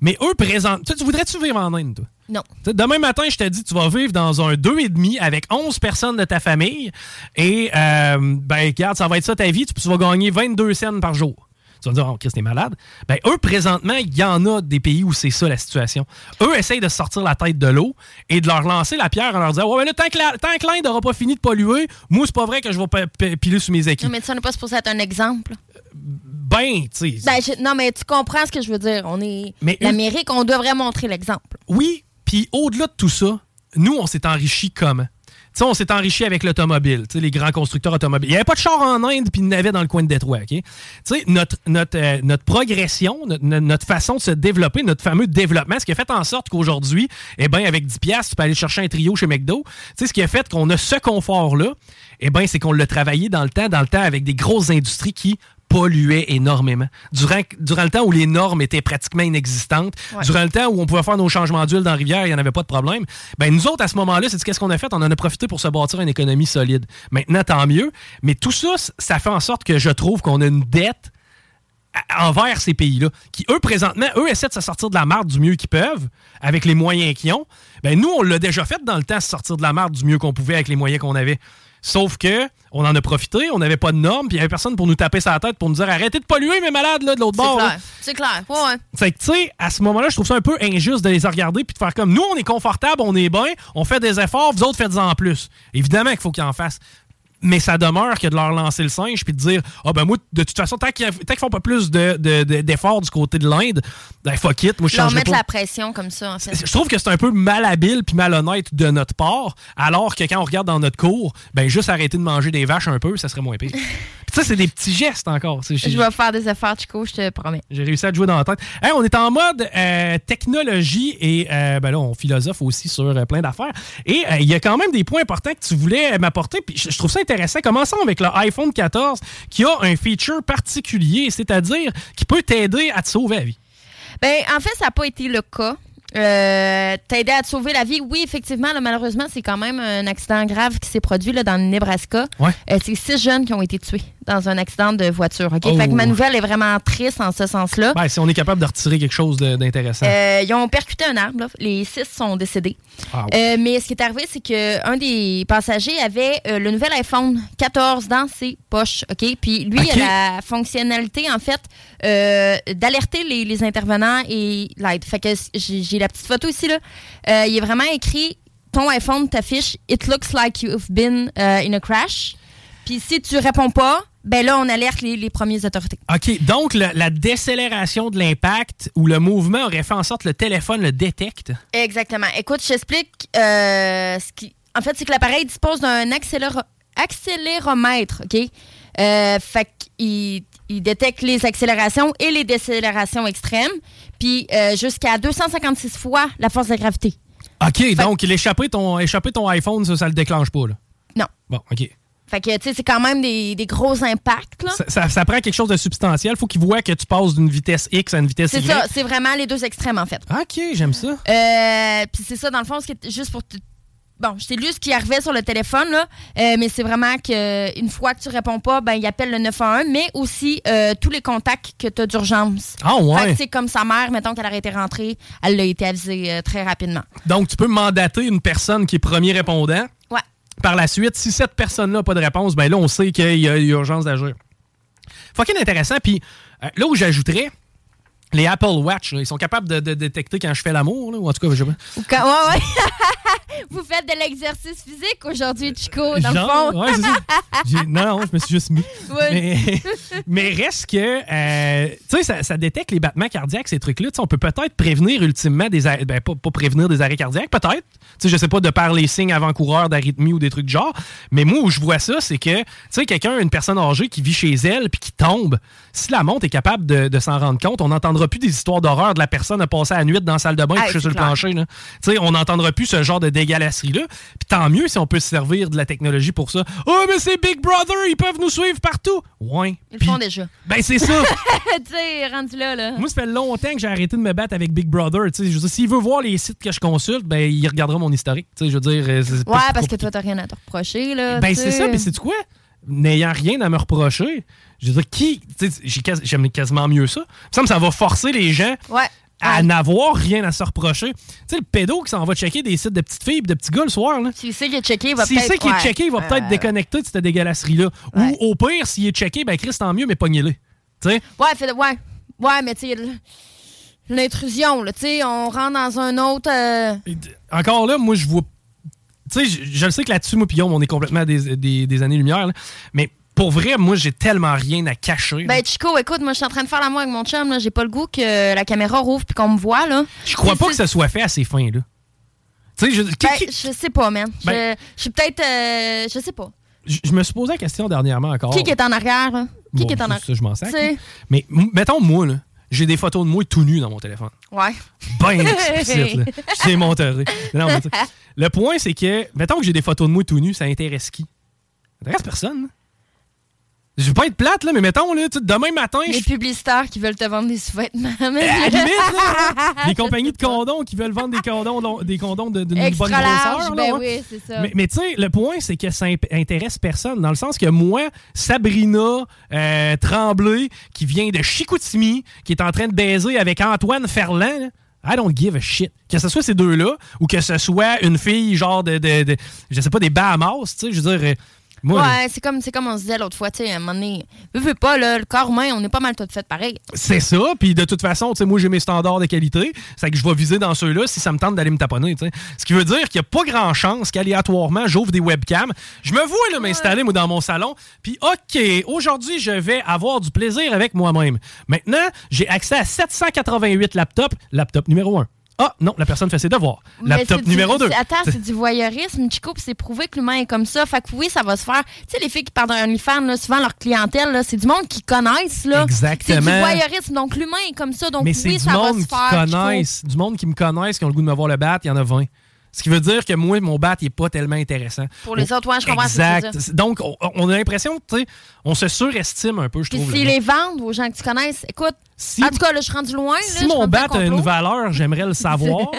Mais eux présentent. Tu, tu voudrais-tu vivre en Inde, toi? Non. T'sais, demain matin, je te dis, tu vas vivre dans un 2,5 avec 11 personnes de ta famille. Et, euh, ben, regarde, ça va être ça ta vie. Tu, tu vas gagner 22 cents par jour. Tu vas me dire, oh, Chris, t'es malade. Ben, eux, présentement, il y en a des pays où c'est ça la situation. Eux essayent de sortir la tête de l'eau et de leur lancer la pierre en leur disant, ouais, mais là, tant que, la- tant que l'Inde n'aura pas fini de polluer, moi, c'est pas vrai que je vais piler sous mes acquis. Non, mais ça n'est pas supposé être un exemple. Ben, tu sais. Ben, non, mais tu comprends ce que je veux dire. On est. Mais- L'Amérique, on devrait montrer l'exemple. Oui, puis au-delà de tout ça, nous, on s'est enrichi comment? Tu sais, on s'est enrichi avec l'automobile, les grands constructeurs automobiles. Il n'y avait pas de char en Inde, puis il y en avait dans le coin de Détroit, OK? Tu sais, notre, notre, euh, notre progression, notre, façon de se développer, notre fameux développement, ce qui a fait en sorte qu'aujourd'hui, eh bien, avec 10 piastres, tu peux aller chercher un trio chez McDo. Tu sais, ce qui a fait qu'on a ce confort-là, eh bien, c'est qu'on l'a travaillé dans le temps, dans le temps avec des grosses industries qui polluaient énormément. Durant, durant le temps où les normes étaient pratiquement inexistantes, Ouais. durant le temps où on pouvait faire nos changements d'huile dans la rivière, il n'y en avait pas de problème. Ben, nous autres, à ce moment-là, c'est qu'est-ce qu'on a fait? On en a profité pour se bâtir une économie solide. Maintenant, tant mieux. Mais tout ça, ça fait en sorte que je trouve qu'on a une dette envers ces pays-là, qui, eux, présentement, eux, essaient de se sortir de la marde du mieux qu'ils peuvent, avec les moyens qu'ils ont. Ben, nous, on l'a déjà fait dans le temps, se sortir de la marde du mieux qu'on pouvait avec les moyens qu'on avait. Sauf que on en a profité, on n'avait pas de normes, puis il n'y avait personne pour nous taper sa tête pour nous dire arrêtez de polluer, mes malades, là, de l'autre C'est bord. là. clair. C'est clair. Ouais. Fait que, tu sais, à ce moment-là, je trouve ça un peu injuste de les regarder puis de faire comme nous, on est confortable, on est bien, on fait des efforts, vous autres faites-en plus. Évidemment qu'il faut qu'ils en fassent. Mais ça demeure que de leur lancer le singe puis de dire Ah ben moi, de toute façon, tant qu'ils qu'ils font pas plus de- de- de- d'efforts du côté de l'Inde, ben fuck it, moi je Leur mettre pas. la pression comme ça, en fait. Je trouve que c'est un peu malhabile puis malhonnête de notre part, alors que quand on regarde dans notre cours, ben juste arrêter de manger des vaches un peu, ça serait moins pire. Puis ça, c'est des petits gestes encore. Je vais faire des efforts, Chico, je te promets. j'ai réussi à te jouer dans la tête. Hey, on est en mode euh, technologie et euh, ben là, on philosophe aussi sur euh, plein d'affaires. Et il y a quand même des points importants que tu voulais m'apporter. Puis je, je trouve ça intéressant. Commençons avec le iPhone 14 qui a un feature particulier, c'est-à-dire qui peut t'aider à te sauver la vie. Ben, en fait, ça n'a pas été le cas. Euh, T'aider à te sauver la vie. Oui, effectivement, là, malheureusement, c'est quand même un accident grave qui s'est produit là, dans le Nebraska. Ouais. Euh, c'est six jeunes qui ont été tués dans un accident de voiture. Oh. Fait que ma nouvelle est vraiment triste en ce sens-là. Ben, si on est capable de retirer quelque chose d'intéressant. Euh, ils ont percuté un arbre. là. Les six sont décédés. Ah ouais. Euh, mais ce qui est arrivé, c'est qu'un des passagers avait le nouvel iPhone 14 dans ses poches. OK? Puis lui, il a la fonctionnalité, en fait, d'alerter les, les intervenants et l'aide. Fait que j'ai la petite photo ici. Là. Euh, il est vraiment écrit ton iPhone t'affiche It looks like you've been uh, in a crash. Puis si tu réponds pas, ben là, on alerte les, les premières autorités. OK, donc le- la décélération de l'impact ou le mouvement aurait fait en sorte que le téléphone le détecte? Exactement. Écoute, je t'explique. euh, ce qui... En fait, c'est que l'appareil dispose d'un accéléro- accéléromètre, OK? Euh, fait qu'il il détecte les accélérations et les décélérations extrêmes, puis euh, jusqu'à 256 fois la force de gravité. OK, donc l'échapper ton, échapper ton iPhone, ça, ça le déclenche pas, là? Non. Bon, OK. Fait que, tu sais, c'est quand même des, des gros impacts, là. Ça, ça- ça prend quelque chose de substantiel. faut qu'il voit que tu passes d'une vitesse X à une vitesse C'est Y. ça, c'est vraiment les deux extrêmes, en fait. OK, j'aime ça. Euh, puis c'est ça, dans le fond, juste pour te- Bon, je t'ai lu ce qui arrivait sur le téléphone, là, euh, mais c'est vraiment qu'une fois que tu réponds pas, ben, il appelle le 911, mais aussi euh, tous les contacts que tu as d'urgence. Ah ouais. C'est comme sa mère, mettons qu'elle aurait été rentrée, elle l'a été avisée euh, très rapidement. Donc, tu peux mandater une personne qui est premier répondant. Ouais. Par la suite, si cette personne-là n'a pas de réponse, ben là, on sait qu'il y a il y a urgence d'agir. Fucking intéressant. Puis euh, là où j'ajouterais, les Apple Watch, là, ils sont capables de, de détecter quand je fais l'amour, ou en tout cas, je sais pas. Ouais, ouais. Vous faites de l'exercice physique aujourd'hui, Chico, dans Genre, le fond. ouais, ça. Non, non, je me suis juste mis. Ouais. Mais, mais reste que, euh, tu sais, ça, ça détecte les battements cardiaques, ces trucs-là. Tu sais, On peut peut-être prévenir ultimement des arrêts, ben, pas, pas prévenir des arrêts cardiaques, peut-être. Tu sais, je sais pas, de par les signes avant-coureurs d'arythmie ou des trucs du genre. Mais moi, où je vois ça, c'est que, tu sais, quelqu'un, une personne âgée qui vit chez elle puis qui tombe, si la montre est capable de, de s'en rendre compte, on n'entendra plus des histoires d'horreur de la personne à passer la nuit dans la salle de bain Ah, couchée sur le plancher. là. On n'entendra plus ce genre de dégalasserie-là. Puis tant mieux si on peut se servir de la technologie pour ça. Oh, mais c'est Big Brother, ils peuvent nous suivre partout. Ouais. Ils le font déjà. Ben, c'est ça. tu sais, rendu là, là. Moi, ça fait longtemps que j'ai arrêté de me battre avec Big Brother. Je veux dire, s'il veut voir les sites que je consulte, ben, il regardera mon historique. Je veux dire, euh, Ouais, parce que toi, t'as rien à te reprocher, là. Ben, c'est ça, mais c'est quoi? N'ayant rien à me reprocher, je veux dire, qui. J'aime quasiment mieux ça. Me ça va forcer les gens Ouais. à n'avoir rien à se reprocher. Tu sais, le pédo qui s'en va checker des sites de petites filles et de petits gars le soir, là. S'il sait qu'il est checké, il va S'il peut-être... sait qu'il est ouais. checké, il va peut-être déconnecter de cette dégueulasserie-là. Ou au pire, s'il est checké, ben Chris, tant mieux, mais pognez-le. Tu sais? Ouais, fait, ouais. Ouais, mais tu sais, l'intrusion, là, tu sais, on rentre dans un autre... euh, Encore là, moi, je vois. Tu sais, je, je le sais que là-dessus, moi, Guillaume, on est complètement à des, des- des années-lumière, là. mais pour vrai, moi, j'ai tellement rien à cacher. Ben, Chico, écoute, moi, je suis en train de faire l'amour avec mon chum, là. J'ai pas le goût que la caméra rouvre puis qu'on me voit, là. je crois pas que ça soit fait à ces fins-là. Tu sais, je, qui- Ben, je sais pas, man. Je- Ben- je suis peut-être... euh, je sais pas. je, je me suis posé la question dernièrement encore. Qui qui est en arrière, là? Qui Bon, qui est en arrière? ça, je m'en là. Mais mettons, moi, là, j'ai des photos de moi tout nu dans mon téléphone. Ouais. Ben explicite, là. Je. Non, le point, c'est que, mettons que j'ai des photos de moi tout nu, ça intéresse qui? Ça intéresse personne. Je veux pas être plate, là, mais mettons, là, demain matin, Les publicitaires qui veulent te vendre des sous-vêtements. à la limite, là, les compagnies de condoms qui veulent vendre des condoms, des condoms de- d'une bonne grosseur. là, ben c'est ça. Mais, mais tu sais, le point, c'est que ça intéresse personne. Dans le sens que moi, Sabrina euh, Tremblay, qui vient de Chicoutimi, qui est en train de baiser avec Antoine Ferland, I don't give a shit. Que ce soit ces deux-là, ou que ce soit une fille genre de, de, de- je sais pas, des Bahamas, tu sais, je veux dire... Moi, ouais, c'est comme, comme on se disait l'autre fois, tu sais, à un moment donné, veux, veux pas, là, le corps humain, on est pas mal tout fait pareil. C'est ça, puis de toute façon, tu sais, moi j'ai mes standards de qualité, c'est que je vais viser dans ceux-là si ça me tente d'aller me taponner, tu sais. Ce qui veut dire qu'il n'y a pas grand chance qu'aléatoirement j'ouvre des webcams. Je me vois là m'installer moi dans mon salon, puis OK, aujourd'hui je vais avoir du plaisir avec moi-même. Maintenant, j'ai accès à 788 laptops, laptop numéro 1. Ah non, la personne fait ses devoirs. Laptop numéro 2. c'est- Attends, c'est du voyeurisme, Chico, puis c'est prouvé que l'humain est comme ça. Fait que oui, ça va se faire. Tu sais, les filles qui parlent d'un OnlyFans, là, souvent leur clientèle, là, c'est du monde qui connaissent. Là. Exactement. C'est du voyeurisme. Donc l'humain est comme ça. Donc Mais oui, du ça va se qui faire. Chico. connaissent, du monde qui me connaissent, qui ont le goût de me voir le battre, il y en a 20. Ce qui veut dire que moi, mon bat, il n'est pas tellement intéressant. Pour les Oh, autres, ouais, je comprends ce que Exact. Donc, on, a l'impression, tu sais, on se surestime un peu, je Puis trouve. là. les vendent aux gens que tu connaisses, écoute, en tout cas, là, je suis rendu loin. Si mon bat a une valeur, j'aimerais le savoir.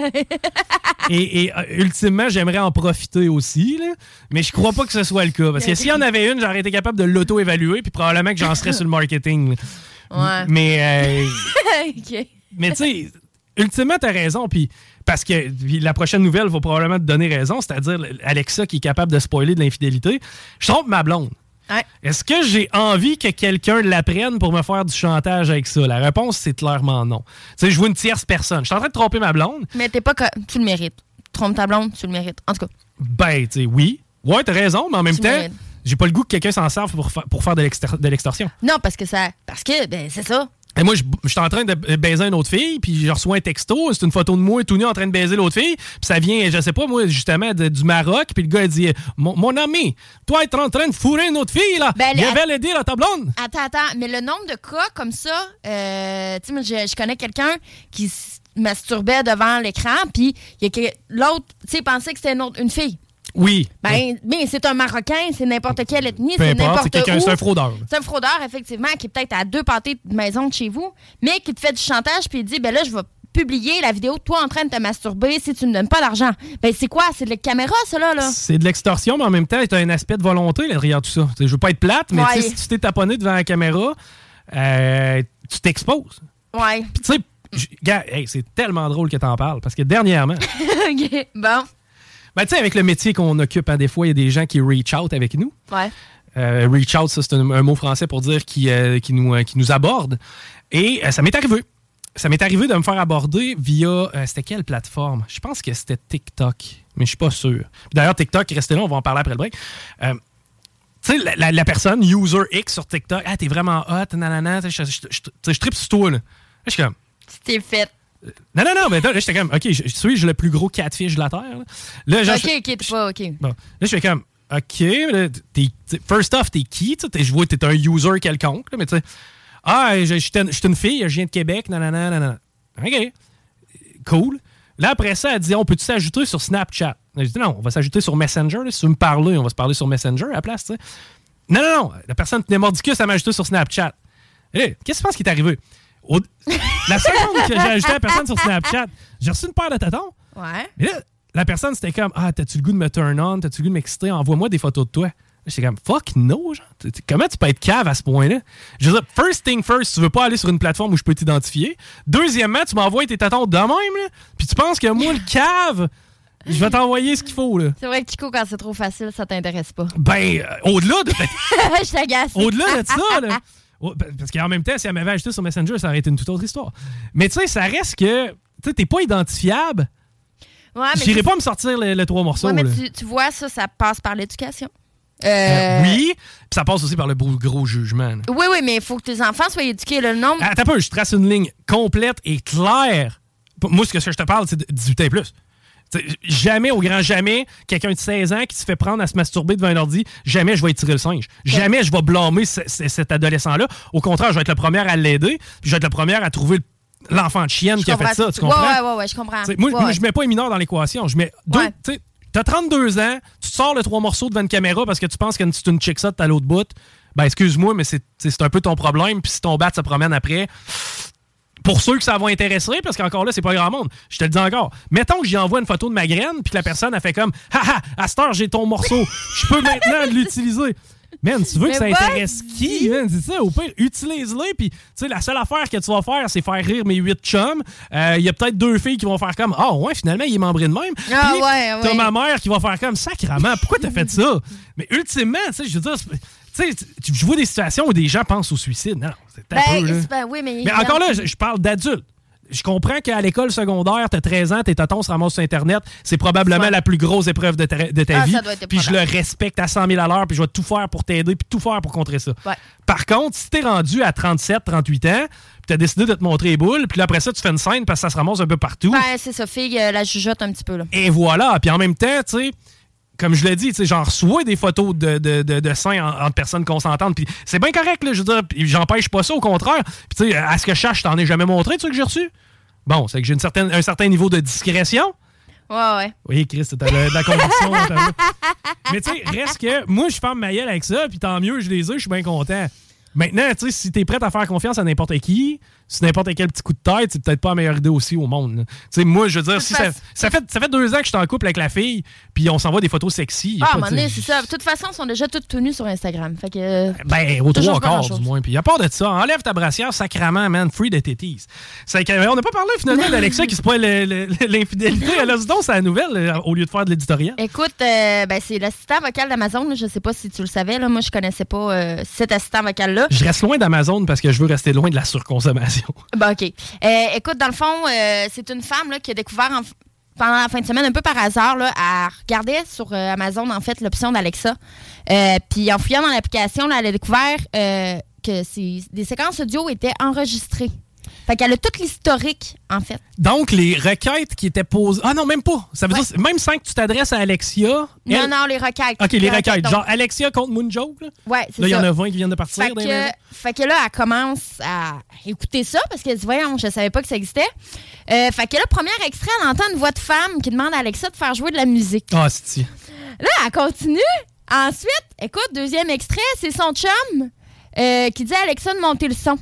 et et, euh, ultimement, j'aimerais en profiter aussi. là. Mais je crois pas que ce soit le cas. Parce que s'il y en avait une, j'aurais été capable de l'auto-évaluer, puis probablement que j'en serais sur le marketing. Ouais. Mais, euh, mais tu sais, ultimement, t'as raison. Puis parce que la prochaine nouvelle va probablement te donner raison, c'est-à-dire Alexa qui est capable de spoiler de l'infidélité. Je trompe ma blonde. Ouais. Est-ce que j'ai envie que quelqu'un l'apprenne pour me faire du chantage avec ça? La réponse, c'est clairement non. Tu sais, je vois une tierce personne. Je suis en train de tromper ma blonde. Mais t'es pas. Tu le mérites. Trompe ta blonde, tu le mérites. En tout cas. Ben, tu sais, oui. Ouais, t'as raison, mais en même Tu temps, mérites. j'ai pas le goût que quelqu'un s'en serve pour, fa- pour faire de l'extorsion. Non, parce que ça. Parce que, ben, c'est ça. Et moi, je je suis en train de baiser une autre fille, puis je reçois un texto, c'est une photo de moi tout nu en train de baiser l'autre fille, puis ça vient, je sais pas, moi, justement, de- du Maroc, puis le gars, il dit Mon, mon ami, toi, être en train de fourrer une autre fille, là, Ben, je vais le dire à ta blonde. Attends, attends, mais le nombre de cas comme ça, euh, tu sais, je, je connais quelqu'un qui masturbait devant l'écran, puis l'autre, tu sais, pensait que c'était une, autre- une fille. Oui. Ben, mais c'est un Marocain, c'est n'importe quelle ethnie, c'est importe, n'importe quelqu'un, où. c'est un fraudeur. C'est un fraudeur, effectivement, qui est peut-être à deux pâtés de maison de chez vous, mais qui te fait du chantage, puis il dit, ben là, je vais publier la vidéo de toi en train de te masturber si tu me donnes pas d'argent. Ben, c'est quoi? C'est de la caméra, ça, là? C'est de l'extorsion, mais en même temps, tu as un aspect de volonté là, derrière tout ça. Je veux pas être plate, mais Ouais. si tu t'es taponné devant la caméra, euh, tu t'exposes. Ouais. Puis tu sais, hey, c'est tellement drôle que t'en parles, parce que dernièrement, OK, bon. Ben, tu sais, avec le métier qu'on occupe, hein, des fois, il y a des gens qui reach out avec nous. Ouais. Euh, reach out, ça, c'est un, un mot français pour dire qui, euh, qui, nous, euh, qui nous aborde. Et euh, ça m'est arrivé. Ça m'est arrivé de me faire aborder via. c'était quelle plateforme? Je pense que c'était TikTok, mais je suis pas sûr. D'ailleurs, TikTok, restez là, on va en parler après le break. Tu sais, la, la- la personne, user X sur TikTok, ah, t'es vraiment hot, nanana, je, tripe sur toi, là. Là, je suis comme. C'était fait. Non, non, non, mais là, j'étais comme, OK, je, suis le plus gros catfish de la Terre. Là, Là, OK, je- OK, t'es pas OK. Bon, là, je fais comme, OK, mais là, t'es- first off, t'es qui? Je vois que t'es un user quelconque, là, mais tu sais, ah, je suis une fille, je viens de Québec, nanana. OK, cool. Là, après ça, elle dit, on peut-tu s'ajouter sur Snapchat? J'ai dit, non, on va s'ajouter sur Messenger. là. Si tu veux me parler, on va se parler sur Messenger à la place, tu sais. Non, non, non, la personne tenait mordicus à m'ajouter sur Snapchat. Là, Qu'est-ce que tu penses qui est arrivé? Au- La seconde que j'ai ajouté la personne sur Snapchat, j'ai reçu une paire de tatons. Ouais. Mais là, la personne, c'était comme Ah, t'as-tu le goût de me turn on? T'as-tu le goût de m'exciter? Envoie-moi des photos de toi. J'étais comme, fuck no, genre. Comment tu peux être cave à ce point-là? Je veux dire, first thing first, tu veux pas aller sur une plateforme où je peux t'identifier. Deuxièmement, tu m'envoies tes tatons de même, là. Puis tu penses que moi, le cave, je vais t'envoyer ce qu'il faut, là. C'est vrai que Chico, quand c'est trop facile, ça t'intéresse pas. Ben, euh, au-delà de. je t'agace. Au-delà de ça, là. Parce qu'en même temps, si elle m'avait ajouté sur Messenger, ça aurait été une toute autre histoire. Mais tu sais, ça reste que. Tu sais, t'es pas identifiable. Ouais, mais J'irai pas me sortir les, les trois morceaux, Ouais, mais là. tu, tu vois, ça, ça passe par l'éducation. Euh, Euh, oui, puis ça passe aussi par le gros jugement. là. Oui, oui, mais il faut que tes enfants soient éduqués. Le nombre. Attends un peu, je trace une ligne complète et claire. Moi, ce que je te parle, c'est de 18 ans et plus. T'sais, jamais, au grand jamais, quelqu'un de 16 ans qui se fait prendre à se masturber devant un ordi, jamais je vais étirer le singe. Jamais je vais blâmer ce- ce- cet adolescent-là. Au contraire, je vais être le premier à l'aider, puis je vais être le premier à trouver le- l'enfant de chienne Je qui a fait ça. Tu comprends? Ouais, ouais, ouais, je comprends. T'sais, moi, Ouais, moi, ouais. je mets pas les mineurs dans l'équation. Je mets deux. Ouais. tu sais, T'as 32 ans, tu te sors le trois morceaux devant une caméra parce que tu penses que c'est une chick à l'autre bout. Ben, excuse-moi, mais c'est un peu ton problème. Puis si ton bat se promène après, pour ceux que ça va intéresser, parce qu'encore là, c'est pas grand monde. Je te le dis encore. Mettons que j'y envoie une photo de ma graine, puis que la personne a fait comme Haha, à cette heure, j'ai ton morceau. Je peux maintenant l'utiliser. Man, tu veux que ça intéresse qui, man? C'est ça, au pire, utilise-les. Puis, tu sais, la seule affaire que tu vas faire, c'est faire rire mes huit chums. Euh, Il y a peut-être deux filles qui vont faire comme Ah, ouais, finalement, il est membré de même. Ah, Puis, ouais, T'as ouais. ma mère qui va faire comme Sacrament, pourquoi t'as fait ça? Mais ultimement, tu sais, je veux dire, tu sais, je vois des situations où des gens pensent au suicide. Non, c'est Ben, peu, ben oui, mais. Mais encore là, je, je parle d'adultes. Je comprends qu'à l'école secondaire, t'as 13 ans, tes tatons se ramassent sur Internet. C'est probablement la plus grosse épreuve de ta, de ta Ah, vie. Puis je le respecte à 100 000 à l'heure, puis je vais tout faire pour t'aider, puis tout faire pour contrer ça. Ouais. Par contre, si t'es rendu à 37, 38 ans, puis t'as décidé de te montrer les boules, puis là, après ça, tu fais une scène parce que ça se ramasse un peu partout. Ben, c'est ça, fille, euh, la jugeote un petit peu, là. Et voilà. Puis en même temps, tu sais, comme je l'ai dit, j'en reçois des photos de, de, de, de seins en- entre personnes consentantes. Puis c'est bien correct, là. Je veux dire, j'empêche pas ça, au contraire. Puis tu sais, à ce que je sache, je t'en ai jamais montré, tu sais, que j'ai reçu? Bon, c'est que j'ai une certaine, un certain niveau de discrétion. Ouais, ouais. Oui, Chris, t'as de la conviction. Mais tu sais, reste que moi, je ferme ma gueule avec ça, puis tant mieux, je les ai, je suis bien content. Maintenant, tu sais, si t'es prête à faire confiance à n'importe qui, si n'importe quel petit coup de tête, c'est peut-être pas la meilleure idée aussi au monde. sais, moi, je veux dire, si ça, ça fait, ça fait deux ans que je suis en couple avec la fille, puis on s'envoie des photos sexy. Ah, à un moment de- donné, c'est ça. De toute façon, ils sont déjà toutes tenues sur Instagram. Fait que. euh, Ben, au trois grand-chose. du moins. Puis à part de ça, enlève ta brassière, sacrament, man, free de tétis. C'est on n'a pas parlé finalement d'Alexa qui se pointe l'infidélité. Elle a dit donc, c'est la nouvelle, euh, au lieu de faire de l'éditorial. Écoute, euh, ben, c'est l'assistant vocal d'Amazon. Je sais pas si tu le savais. Là. Moi, je connaissais pas euh, cet assistant vocal-là. Je reste loin d'Amazon parce que je veux rester loin de la surconsommation. Ben, OK. Euh, écoute, dans le fond, euh, c'est une femme qui a découvert en- pendant la fin de semaine, un peu par hasard, là, elle regardait sur euh, Amazon, en fait, l'option d'Alexa. Puis en fouillant dans l'application, elle a découvert que des séquences audio étaient enregistrées. Fait qu'elle a tout l'historique, en fait. Donc, les requêtes qui étaient posées. Ah non, même pas. Ça veut dire, même sans que tu t'adresses à Alexia. Non, elle- non, les requêtes. OK, les requêtes. donc- Genre Alexia contre Moonjoke. Là, Ouais, c'est Là, il y en a 20 qui viennent de partir. Fait que, fait que là, elle commence à écouter ça parce qu'elle dit Voyons, je savais pas que ça existait. Euh, fait que là, premier extrait, elle entend une voix de femme qui demande à Alexa de faire jouer de la musique. Ah, c'est Là, elle continue. Ensuite, écoute, deuxième extrait, c'est son chum euh, qui dit à Alexa de monter le son.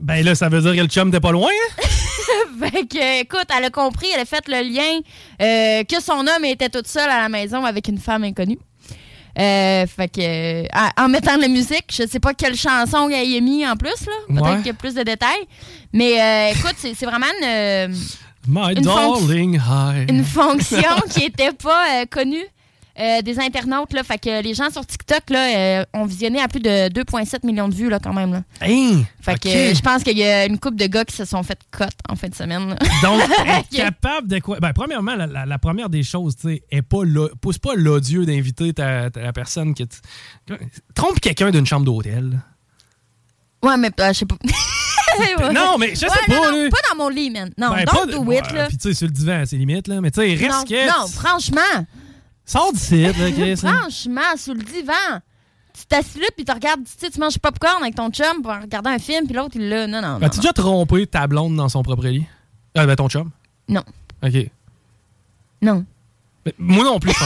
Ben là, ça veut dire que le chum t'es pas loin. hein? fait que, écoute, elle a compris, elle a fait le lien euh, que son homme était toute seule à la maison avec une femme inconnue. Euh, fait que, euh, en mettant de la musique, je sais pas quelle chanson elle y a mis en plus, là. Peut-être Ouais. qu'il y a plus de détails. Mais écoute, c'est vraiment une, My Une darling fonction qui était pas connue euh, des internautes. Là. Fait que les gens sur TikTok là, euh, ont visionné à plus de 2,7 millions de vues là, quand même. Là. Hein? Fait que euh, je pense qu'il y a une couple de gars qui se sont fait cut en fin de semaine. là. Donc, Ok. capable de quoi? Ben, premièrement, la, la- la première des choses, tu sais, est pas pousse pas l'odieux d'inviter ta, ta- la personne qui. Trompe quelqu'un d'une chambre d'hôtel. Ouais, mais euh, je sais pas. Non, mais je sais Ouais, pas, non, non, là. pas dans mon lit, man. Non, Ben, don't pas de- do Ouais, it, là. Puis, tu sais, sur le divan, c'est limite, là. Mais, tu sais, reste non, non, franchement. Sors d'ici, là, Chris. hein. Franchement, sur le divan. Tu t'assis là, puis tu regardes, tu sais, tu manges popcorn avec ton chum pour regarder un film, puis l'autre, il l'a. Non, non, non. As-tu déjà trompé ta blonde dans son propre lit? Ah, ben, ton chum? Non. OK. Non. Mais Moi non plus.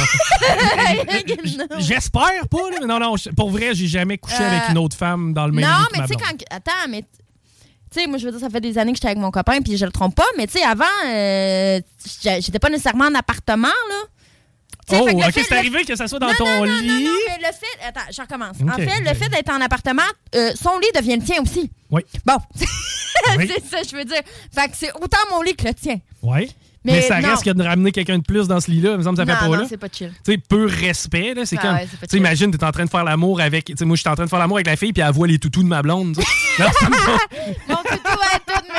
Non. J'espère pas, là. mais Non, non, pour vrai, j'ai jamais couché Euh, avec une autre femme dans le même lit Non, mais ma tu sais, quand. Attends, mais. Tu sais, moi, je veux dire, ça fait des années que j'étais avec mon copain, puis je le trompe pas, mais tu sais, avant, euh, j'étais pas nécessairement en appartement, là. Oh, fait ok, fait- c'est le- arrivé que ça soit dans Non, ton non, non, lit. Non, non, mais le fait. Attends, je recommence. En fait, le fait d'être en appartement, euh, son lit devient le tien aussi. Oui. Bon. Oui. c'est ça, je veux dire. Fait que c'est autant mon lit que le tien. Ouais. Mais Mais, ça non. reste que de ramener quelqu'un de plus dans ce lit-là. Il me semble que ça fait non, pas non, là. c'est pas chill. Tu sais, peu respect, là. C'est Ah comme. ouais, c'est pas tu sais, imagine, t'es en train de faire l'amour avec. Tu sais, moi, je suis en train de faire l'amour avec la fille, puis elle voit les toutous de ma blonde. Mon toutou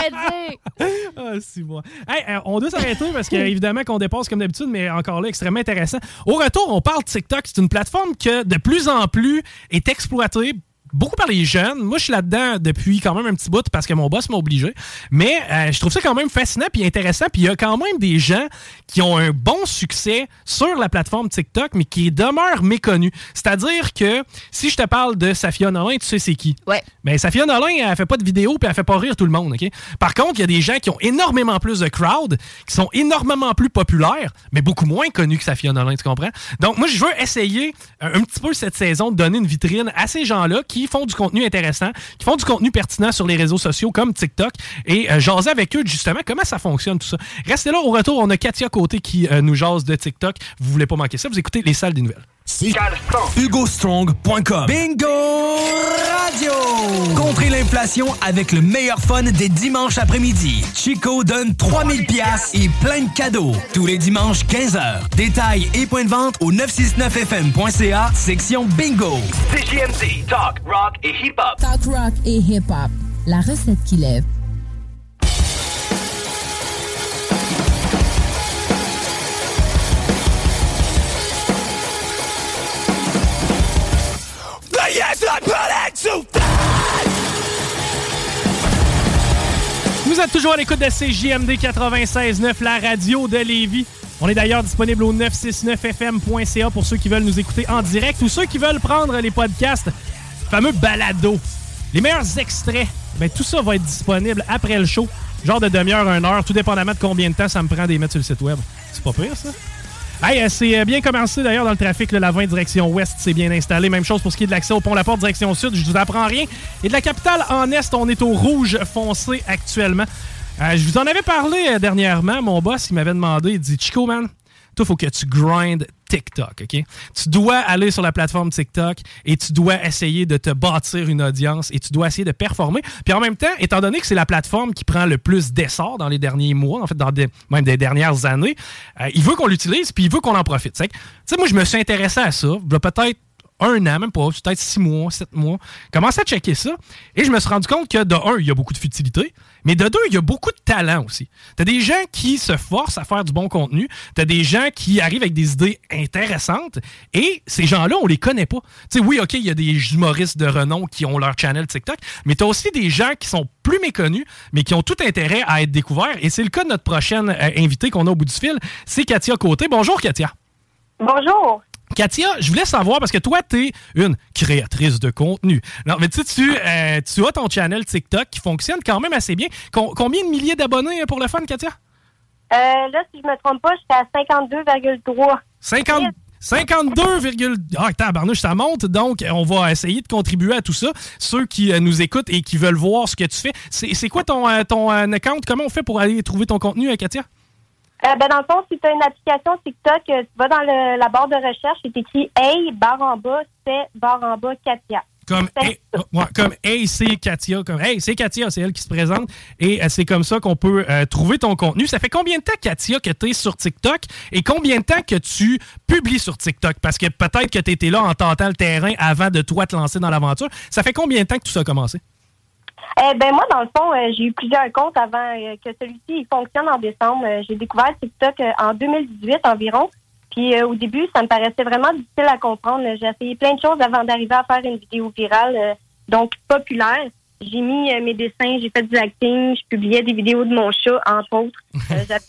dire. Ah, si, moi. Hey, euh, on doit s'arrêter parce qu'évidemment qu'on dépasse comme d'habitude, mais encore là, extrêmement intéressant. Au retour, on parle de TikTok. C'est une plateforme que de plus en plus est exploitée beaucoup par les jeunes. Moi, je suis là-dedans depuis quand même un petit bout parce que mon boss m'a obligé. Mais euh, je trouve ça quand même fascinant puis intéressant. Puis il y a quand même des gens qui ont un bon succès sur la plateforme TikTok, mais qui demeurent méconnus. C'est-à-dire que si je te parle de Safia Nolin, tu sais c'est qui? Ouais. Mais Safia Nolin, elle fait pas de vidéo puis elle fait pas rire tout le monde, OK? Par contre, il y a des gens qui ont énormément plus de crowd, qui sont énormément plus populaires, mais beaucoup moins connus que Safia Nolin, tu comprends? Donc, moi, je veux essayer euh, un petit peu cette saison de donner une vitrine à ces gens-là qui font du contenu intéressant, qui font du contenu pertinent sur les réseaux sociaux comme TikTok et euh, jaser avec eux, justement, comment ça fonctionne tout ça. Restez là, au retour, on a Katia Côté qui euh, nous jase de TikTok. Vous voulez pas manquer ça, vous écoutez les salles des nouvelles. HugoStrong.com Bingo Radio Contrez l'inflation avec le meilleur fun des dimanches après-midi. Chico donne 3000 pièces et plein de cadeaux. Tous les dimanches 15h. Détails et points de vente au 969fm.ca, section Bingo. CJMD, talk, rock et hip-hop. Talk rock et hip-hop. La recette qui lève. Vous êtes toujours à l'écoute de CJMD 96.9, la radio de Lévis. On est d'ailleurs disponible au 969fm.ca pour ceux qui veulent nous écouter en direct ou ceux qui veulent prendre les podcasts, fameux balado. Les meilleurs extraits, ben, tout ça va être disponible après le show, genre de demi-heure, une heure, tout dépendamment de combien de temps ça me prend des mettre sur le site web. C'est pas pire, ça? Hey, euh, c'est euh, bien commencé d'ailleurs dans le trafic. Le Lavin direction ouest, c'est bien installé. Même chose pour ce qui est de l'accès au pont La Porte direction sud. Je vous apprends rien. Et de la capitale en est, on est au rouge foncé actuellement. Euh, je vous en avais parlé dernièrement. Mon boss, il m'avait demandé, il dit Chico, man, toi, faut que tu grind TikTok, OK? Tu dois aller sur la plateforme TikTok et tu dois essayer de te bâtir une audience et tu dois essayer de performer. Puis en même temps, étant donné que c'est la plateforme qui prend le plus d'essor dans les derniers mois, en fait, dans même des dernières années, euh, il veut qu'on l'utilise puis il veut qu'on en profite. Tu sais, moi, je me suis intéressé à ça. Il y a peut-être un an, même pas, peut-être six mois, sept mois. Commencé à checker ça et je me suis rendu compte que de un, il y a beaucoup de futilité, mais de deux, il y a beaucoup de talent aussi. T'as des gens qui se forcent à faire du bon contenu, t'as des gens qui arrivent avec des idées intéressantes et ces gens-là, on les connaît pas. Tu sais, oui, OK, il y a des humoristes de renom qui ont leur channel TikTok, mais t'as aussi des gens qui sont plus méconnus, mais qui ont tout intérêt à être découverts et c'est le cas de notre prochaine euh, invitée qu'on a au bout du fil, c'est Katia Côté. Bonjour, Katia. Bonjour. Katia, je voulais savoir, parce que toi, tu es une créatrice de contenu. Non, mais tu sais, tu, euh, tu as ton channel TikTok qui fonctionne quand même assez bien. Com- combien de milliers d'abonnés euh, pour le fun, Katia? Euh, là, si je me trompe pas, j'étais à 52,3. 50, 52, virgule- ah, tabarnouche, ça monte. Donc, on va essayer de contribuer à tout ça. Ceux qui euh, nous écoutent et qui veulent voir ce que tu fais, c'est quoi ton, euh, ton euh, account? Comment on fait pour aller trouver ton contenu, euh, Katia? Euh, ben, dans le fond, si tu as une application TikTok, euh, tu vas dans le- la barre de recherche, c'est écrit Hey, barre en bas, c'est barre en bas, Katia. Comme hey, oh, ouais, comme hey, c'est Katia. Comme hey, c'est Katia, c'est elle qui se présente. Et euh, c'est comme ça qu'on peut euh, trouver ton contenu. Ça fait combien de temps, Katia, que tu es sur TikTok et combien de temps que tu publies sur TikTok? Parce que peut-être que tu étais là en tentant le terrain avant de toi te lancer dans l'aventure. Ça fait combien de temps que tout ça a commencé? Eh ben moi, dans le fond, euh, j'ai eu plusieurs comptes avant euh, que celui-ci il fonctionne en décembre. Euh, j'ai découvert TikTok en 2018 environ. Puis au début, ça me paraissait vraiment difficile à comprendre. J'ai essayé plein de choses avant d'arriver à faire une vidéo virale, donc populaire. J'ai mis mes dessins, j'ai fait du acting, je publiais des vidéos de mon chat, entre autres. J'avais-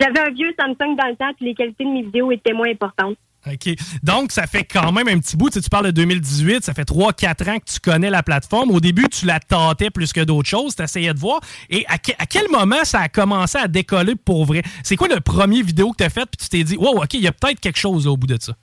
J'avais un vieux Samsung dans le temps, puis les qualités de mes vidéos étaient moins importantes. OK. Donc, ça fait quand même un petit bout. Tu, sais, tu parles de 2018, ça fait 3-4 ans que tu connais la plateforme. Au début, tu la tâtais plus que d'autres choses. Tu essayais de voir. Et à, que- à quel moment ça a commencé à décoller pour vrai? C'est quoi le premier vidéo que tu as fait? Puis tu t'es dit, wow, OK, il y a peut-être quelque chose au bout de ça?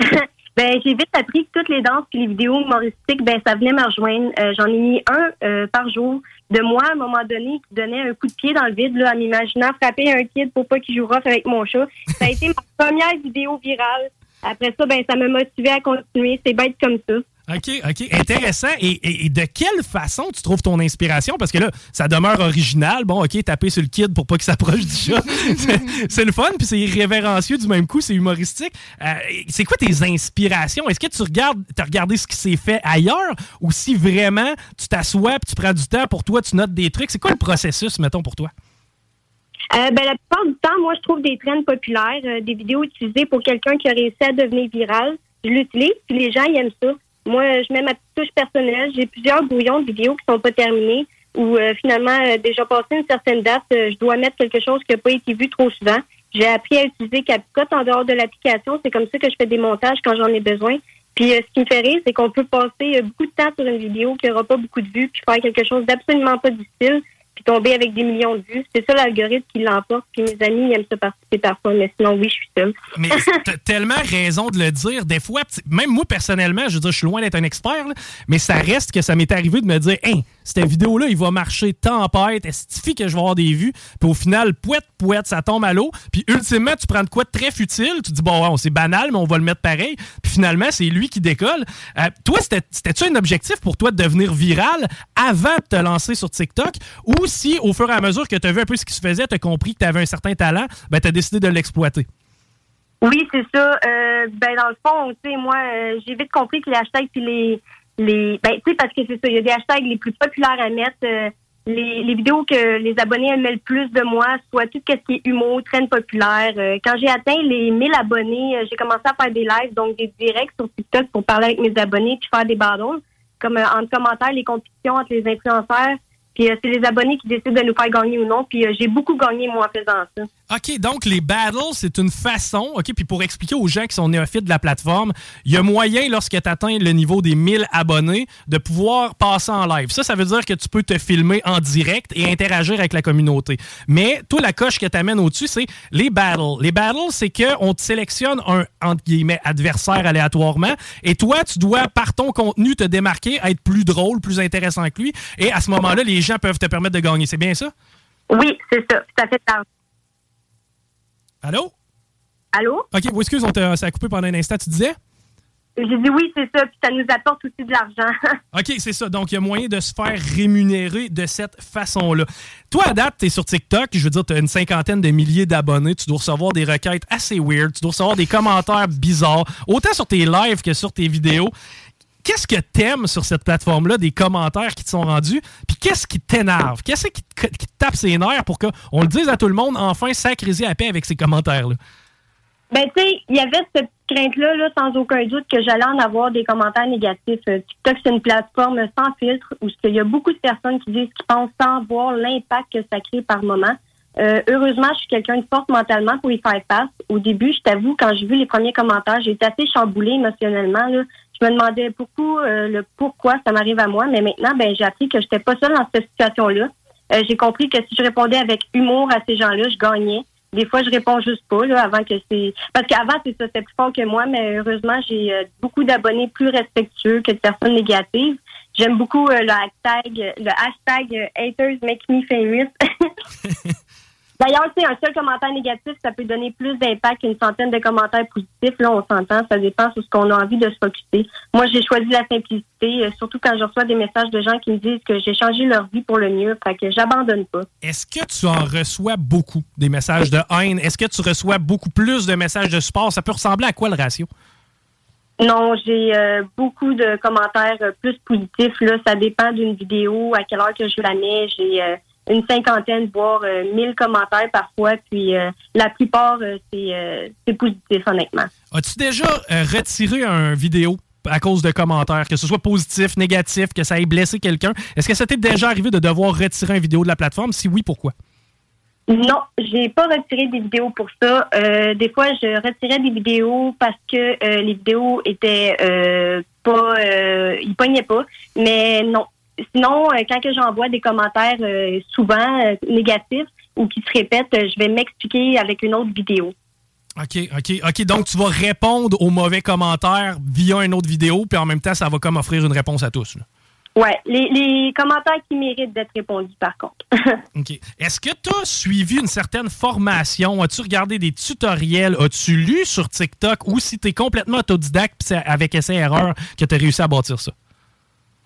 Ben, j'ai vite appris que toutes les danses et les vidéos humoristiques, ben, ça venait me rejoindre. Euh, J'en ai mis un euh, par jour de moi, à un moment donné, qui donnait un coup de pied dans le vide, là, en m'imaginant frapper un kid pour pas qu'il joue rough avec mon chat. Ça a été ma première vidéo virale. Après ça, ben, ça m'a motivé à continuer. C'est bête comme ça. OK, OK. Intéressant. Et, et- et de quelle façon tu trouves ton inspiration? Parce que là, ça demeure original. Bon, OK, taper sur le kid pour pas qu'il s'approche du chat. C'est- c'est le fun, puis c'est irrévérencieux du même coup, c'est humoristique. Euh, c'est quoi tes inspirations? Est-ce que tu regardes, as regardé ce qui s'est fait ailleurs? Ou si vraiment tu t'assois puis tu prends du temps pour toi, tu notes des trucs? C'est quoi le processus, mettons, pour toi? Euh, ben, la plupart du temps, moi, je trouve des trends populaires, euh, des vidéos utilisées pour quelqu'un qui a réussi à devenir viral. Je l'utilise, puis les gens, ils aiment ça. Moi, je mets ma petite touche personnelle. J'ai plusieurs brouillons de vidéos qui sont pas terminés ou euh, finalement, euh, déjà passé une certaine date, euh, je dois mettre quelque chose qui n'a pas été vu trop souvent. J'ai appris à utiliser CapCut en dehors de l'application. C'est comme ça que je fais des montages quand j'en ai besoin. Puis euh, ce qui me fait rire, c'est qu'on peut passer euh, beaucoup de temps sur une vidéo qui n'aura pas beaucoup de vues, puis faire quelque chose d'absolument pas difficile, puis tomber avec des millions de vues. C'est ça l'algorithme qui l'emporte. Puis mes amis ils aiment ça participer parfois, mais sinon, oui, je suis seule. Mais t'as tellement raison de le dire. Des fois, même moi, personnellement, je veux dire, je suis loin d'être un expert, là, mais ça reste que ça m'est arrivé de me dire, hein, cette vidéo-là, il va marcher tempête, est que je vais avoir des vues? Puis au final, pouette, pouette, ça tombe à l'eau. Puis ultimement, tu prends de quoi de très futile. Tu dis, bon, ouais, c'est banal, mais on va le mettre pareil. Puis finalement, c'est lui qui décolle. Euh, toi, c'était- c'était-tu un objectif pour toi de devenir viral avant de te lancer sur TikTok? Ou si, au fur et à mesure que tu as vu un peu ce qui se faisait, tu as compris que tu avais un certain talent, ben, tu as décidé de l'exploiter? Oui, c'est ça. Euh, ben dans le fond, tu sais, moi, euh, j'ai vite compris que les hashtags puis les les ben tu sais parce que c'est ça, il y a des hashtags les plus populaires à mettre. euh, les, les vidéos que les abonnés aimaient le plus de moi, soit tout ce qui est humour, traîne populaire. Quand j'ai atteint les 1000 abonnés, j'ai commencé à faire des lives, donc des directs sur TikTok pour parler avec mes abonnés puis faire des battles, comme en commentaire les compétitions entre les influenceurs. Puis euh, c'est les abonnés qui décident de nous faire gagner ou non. Puis euh, j'ai beaucoup gagné moi en faisant ça. OK, donc les battles, c'est une façon, OK, puis pour expliquer aux gens qui sont néophytes de la plateforme, il y a moyen, lorsque tu atteins le niveau des 1000 abonnés, de pouvoir passer en live. Ça, ça veut dire que tu peux te filmer en direct et interagir avec la communauté. Mais toi, la coche que tu amènes au-dessus, c'est les battles. Les battles, c'est qu'on te sélectionne un, adversaire aléatoirement, et toi, tu dois, par ton contenu, te démarquer, être plus drôle, plus intéressant que lui, et à ce moment-là, les gens peuvent te permettre de gagner. C'est bien ça? Oui, c'est ça. Ça fait. Allô? Allô? OK, oui, excuse, on ça a coupé pendant un instant. Tu disais? J'ai dit oui, c'est ça. Puis ça nous apporte aussi de l'argent. OK, c'est ça. Donc, il y a moyen de se faire rémunérer de cette façon-là. Toi, à date, tu es sur TikTok. Je veux dire, tu as une cinquantaine de milliers d'abonnés. Tu dois recevoir des requêtes assez weird. Tu dois recevoir des commentaires bizarres, autant sur tes lives que sur tes vidéos. Qu'est-ce que t'aimes sur cette plateforme-là, des commentaires qui te sont rendus? Puis qu'est-ce qui t'énerve? Qu'est-ce qui te, tape ses nerfs pour qu'on le dise à tout le monde, enfin, sacrisé à paix avec ces commentaires-là? Ben, tu sais, il y avait cette crainte-là, là, sans aucun doute, que j'allais en avoir des commentaires négatifs. Euh, TikTok, c'est une plateforme sans filtre où il y a beaucoup de personnes qui disent qu'ils pensent sans voir l'impact que ça crée par moment. Euh, heureusement, je suis quelqu'un de forte mentalement pour y faire face. Au début, je t'avoue, quand j'ai vu les premiers commentaires, j'ai été assez chamboulée émotionnellement. Je me demandais beaucoup euh, le pourquoi ça m'arrive à moi, mais maintenant, ben, j'ai appris que j'étais pas seule dans cette situation-là. Euh, j'ai compris que si je répondais avec humour à ces gens-là, je gagnais. Des fois, je réponds juste pas, là, avant que c'est. Parce qu'avant, c'est ça, c'était plus fort que moi, mais heureusement, j'ai euh, beaucoup d'abonnés plus respectueux que de personnes négatives. J'aime beaucoup euh, le hashtag, le hashtag euh, haters make me famous. D'ailleurs, sais, un seul commentaire négatif, ça peut donner plus d'impact qu'une centaine de commentaires positifs. Là, on s'entend, ça dépend sur ce qu'on a envie de se focuser. Moi, j'ai choisi la simplicité, euh, surtout quand je reçois des messages de gens qui me disent que j'ai changé leur vie pour le mieux. Fait que j'abandonne pas. Est-ce que tu en reçois beaucoup des messages de haine? Est-ce que tu reçois beaucoup plus de messages de support? Ça peut ressembler à quoi le ratio? Non, j'ai euh, beaucoup de commentaires euh, plus positifs. Là, ça dépend d'une vidéo, à quelle heure que je la mets. J'ai euh, une cinquantaine, voire euh, mille commentaires parfois. Puis euh, la plupart, euh, c'est euh, c'est positif, honnêtement. As-tu déjà euh, retiré un vidéo à cause de commentaires, que ce soit positif, négatif, que ça ait blessé quelqu'un? Est-ce que ça t'est déjà arrivé de devoir retirer une vidéo de la plateforme? Si oui, pourquoi? Non, j'ai pas retiré des vidéos pour ça. Des fois, je retirais des vidéos parce que les vidéos étaient pas, ils pognaient pas. Mais non. Sinon, euh, quand que j'envoie des commentaires euh, souvent euh, négatifs ou qui se répètent, je vais m'expliquer avec une autre vidéo. OK, OK, OK. Donc, tu vas répondre aux mauvais commentaires via une autre vidéo, puis en même temps, ça va comme offrir une réponse à tous. là. Ouais, les, les commentaires qui méritent d'être répondus, par contre. OK. Est-ce que tu as suivi une certaine formation? As-tu regardé des tutoriels? As-tu lu sur TikTok? Ou si tu es complètement autodidacte puis c'est avec essai-erreur que tu as réussi à bâtir ça?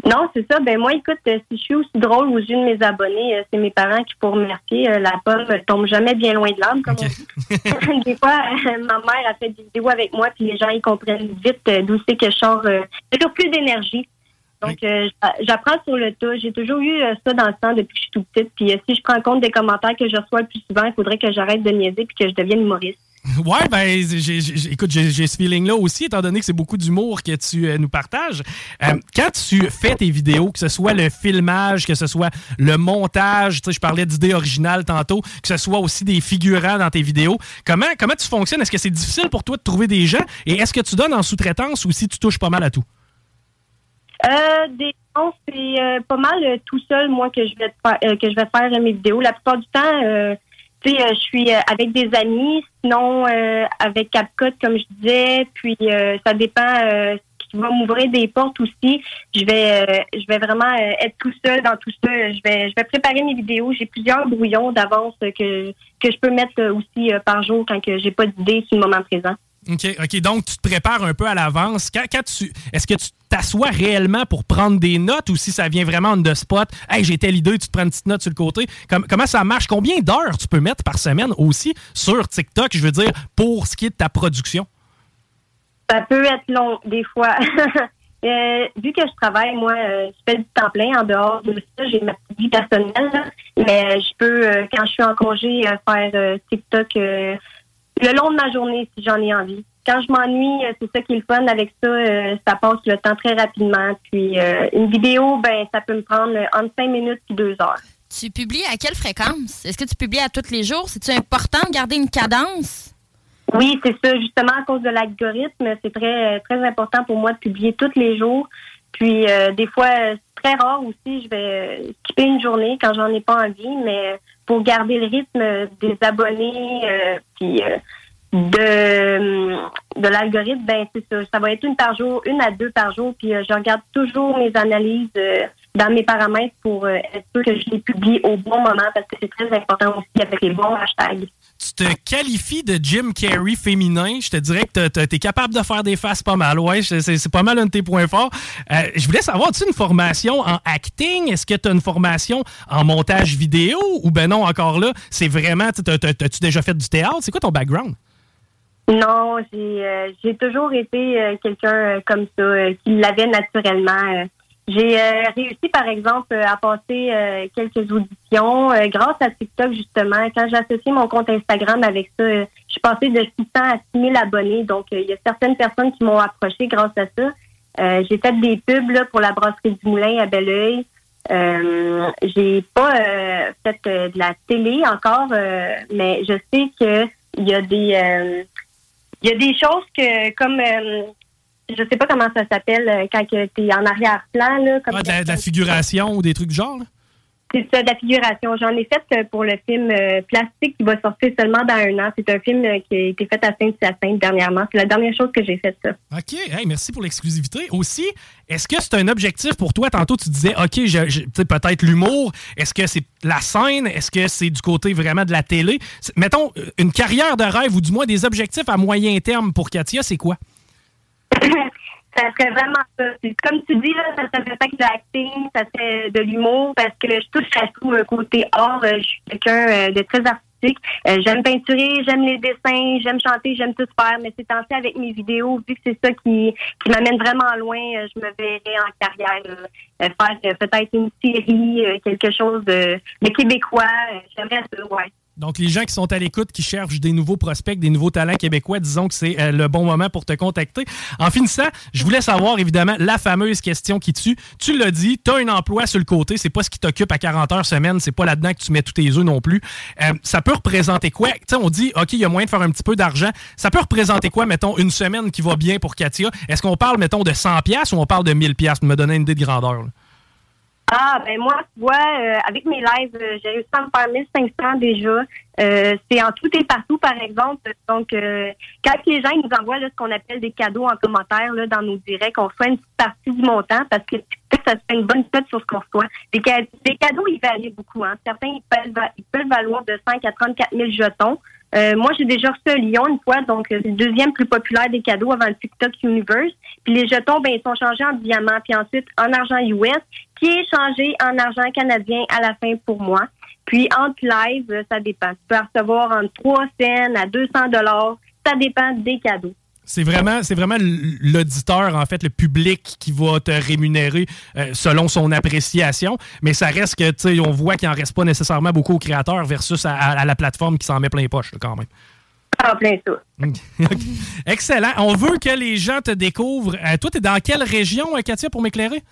Non, c'est ça. Ben moi, écoute, euh, si je suis aussi drôle aux yeux de mes abonnés, euh, c'est mes parents qui, pour me remercier, euh, la pomme tombe jamais bien loin de l'arbre, comme on dit. des fois, ma mère a fait des vidéos avec moi, puis les gens ils comprennent vite d'où c'est que je sors. euh, J'ai toujours plus d'énergie. Donc, euh, j'a- j'apprends sur le tas. J'ai toujours eu euh, ça dans le sang depuis que je suis tout petite. Puis, euh, si je prends compte des commentaires que je reçois le plus souvent, il faudrait que j'arrête de niaiser puis que je devienne humoriste. Ouais, ben, j'ai- écoute, j'ai ce feeling-là aussi, étant donné que c'est beaucoup d'humour que tu euh, nous partages. Euh, quand tu fais tes vidéos, que ce soit le filmage, que ce soit le montage, tu sais, je parlais d'idées originales tantôt, que ce soit aussi des figurants dans tes vidéos, comment, comment tu fonctionnes? Est-ce que c'est difficile pour toi de trouver des gens? Et est-ce que tu donnes en sous-traitance ou si tu touches pas mal à tout? Euh, des c'est euh, pas mal tout seul, moi, que je vais que je vais faire mes vidéos. La plupart du temps, tu sais, euh, je suis euh, avec des amis, sinon euh, avec CapCut, comme je disais. Puis ça dépend qui va m'ouvrir des portes aussi. Je vais, euh, je vais vraiment être tout seul dans tout ça. Je vais, je vais préparer mes vidéos. J'ai plusieurs brouillons d'avance que que je peux mettre aussi euh, par jour quand que j'ai pas d'idée sur le moment présent. OK, OK. Donc, tu te prépares un peu à l'avance. Quand, quand tu, est-ce que tu t'assois réellement pour prendre des notes ou si ça vient vraiment on the spot? Hey, j'ai telle idée, tu te prends une petite note sur le côté. Com- comment ça marche? Combien d'heures tu peux mettre par semaine aussi sur TikTok, je veux dire, pour ce qui est de ta production? Ça peut être long, des fois. Euh, vu que je travaille, moi, euh, je fais du temps plein en dehors de ça. J'ai ma vie personnelle, mais je peux, euh, quand je suis en congé, euh, faire euh, TikTok euh, le long de ma journée si j'en ai envie. Quand je m'ennuie, euh, c'est ça qui est le fun avec ça. euh, ça passe le temps très rapidement. Puis euh, une vidéo, ben, ça peut me prendre entre 5 minutes et 2 heures. Tu publies à quelle fréquence? Est-ce que tu publies à tous les jours? C'est-tu important de garder une cadence? Oui, c'est ça. Justement, à cause de l'algorithme, c'est très très important pour moi de publier tous les jours. Puis euh, des fois, c'est très rare aussi, je vais skipper une journée quand j'en ai pas envie, mais pour garder le rythme des abonnés, euh, puis euh, de de l'algorithme, ben c'est ça. Ça va être une par jour, une à deux par jour. Puis euh, je regarde toujours mes analyses euh, dans mes paramètres pour euh, être sûr que je les publie au bon moment parce que c'est très important aussi avec les bons hashtags. Tu te qualifies de Jim Carrey féminin. Je te dirais que tu es capable de faire des faces pas mal. Ouais, c'est pas mal un de tes points forts. Euh, je voulais savoir, as-tu une formation en acting? Est-ce que tu as une formation en montage vidéo? Ou ben non, encore là, c'est vraiment, tu as-tu déjà fait du théâtre? C'est quoi ton background? Non, j'ai euh, toujours été euh, quelqu'un comme ça, qui l'avait naturellement. J'ai euh, réussi, par exemple, euh, à passer euh, quelques auditions euh, grâce à TikTok, justement. Quand j'ai associé mon compte Instagram avec ça, euh, je suis passée de 600 à 6000 abonnés. Donc, euh, il y a certaines personnes qui m'ont approché grâce à ça. J'ai fait des pubs là, pour la brasserie du Moulin à Belleuil. Euh, j'ai pas fait de la télé encore, mais je sais que il y a des il y a des choses que comme je sais pas comment ça s'appelle euh, quand tu es en arrière-plan là comme Ah, de, la, de la figuration ou des trucs du genre? là? c'est ça, de la figuration. J'en ai fait euh, pour le film euh, Plastique qui va sortir seulement dans un an. C'est un film qui a été fait à Sainte-Hyacinthe dernièrement. C'est la dernière chose que j'ai faite, ça. OK, hey, merci pour l'exclusivité. Aussi, est-ce que c'est un objectif pour toi? Tantôt, tu disais, OK, je- peut-être l'humour. Est-ce que c'est la scène? Est-ce que c'est du côté vraiment de la télé? Mettons, une carrière de rêve ou du moins des objectifs à moyen terme pour Katia, c'est quoi? Ça serait vraiment ça. Comme tu dis, là, ça serait pas que de l'acting, ça serait de l'humour, parce que je touche à tout euh, côté art. Euh, Je suis quelqu'un euh, de très artistique. Euh, j'aime peinturer, j'aime les dessins, j'aime chanter, j'aime tout faire, mais c'est ainsi avec mes vidéos, vu que c'est ça qui, qui m'amène vraiment loin, je me verrais en carrière faire peut-être une série, quelque chose de, de québécois. J'aimerais ça, ouais. Donc, les gens qui sont à l'écoute, qui cherchent des nouveaux prospects, des nouveaux talents québécois, disons que c'est euh, le bon moment pour te contacter. En finissant, je voulais savoir, évidemment, la fameuse question qui tue. Tu l'as dit, tu as un emploi sur le côté, c'est pas ce qui t'occupe à 40 heures semaine, c'est pas là-dedans que tu mets tous tes œufs non plus. Euh, ça peut représenter quoi? Tu sais, on dit, OK, il y a moyen de faire un petit peu d'argent. Ça peut représenter quoi, mettons, une semaine qui va bien pour Katia? Est-ce qu'on parle, mettons, de 100 pièces ou on parle de 1000 pièces? Me donner une idée de grandeur. Ah, ben moi, tu vois, euh, avec mes lives, euh, j'ai réussi à me faire 1500 déjà. Euh, c'est en tout et partout, par exemple. Donc, euh, quand les gens ils nous envoient là, ce qu'on appelle des cadeaux en commentaire là, dans nos directs, on reçoit une petite partie du montant parce que ça se fait une bonne cote sur ce qu'on reçoit. Les, ca- les cadeaux, ils varient beaucoup. Hein. Certains, ils peuvent, ils peuvent valoir de 5 à 34 000 jetons. Euh, moi, j'ai déjà reçu un Lyon une fois, donc euh, c'est le deuxième plus populaire des cadeaux avant le TikTok Universe. Puis les jetons, ben, ils sont changés en diamants, puis ensuite en argent US, qui est changé en argent canadien à la fin pour moi. Puis entre live, euh, ça dépend. Tu peux recevoir entre 3 cents à 200 dollars. Ça dépend des cadeaux. C'est vraiment, c'est vraiment l'auditeur, en fait, le public qui va te rémunérer euh, selon son appréciation. Mais ça reste que, tu sais, on voit qu'il n'en reste pas nécessairement beaucoup aux créateurs versus à, à- à la plateforme qui s'en met plein les poches, là, quand même. En plein ça. Excellent. On veut que les gens te découvrent. Euh, toi, tu es dans quelle région, euh, Katia, pour m'éclairer?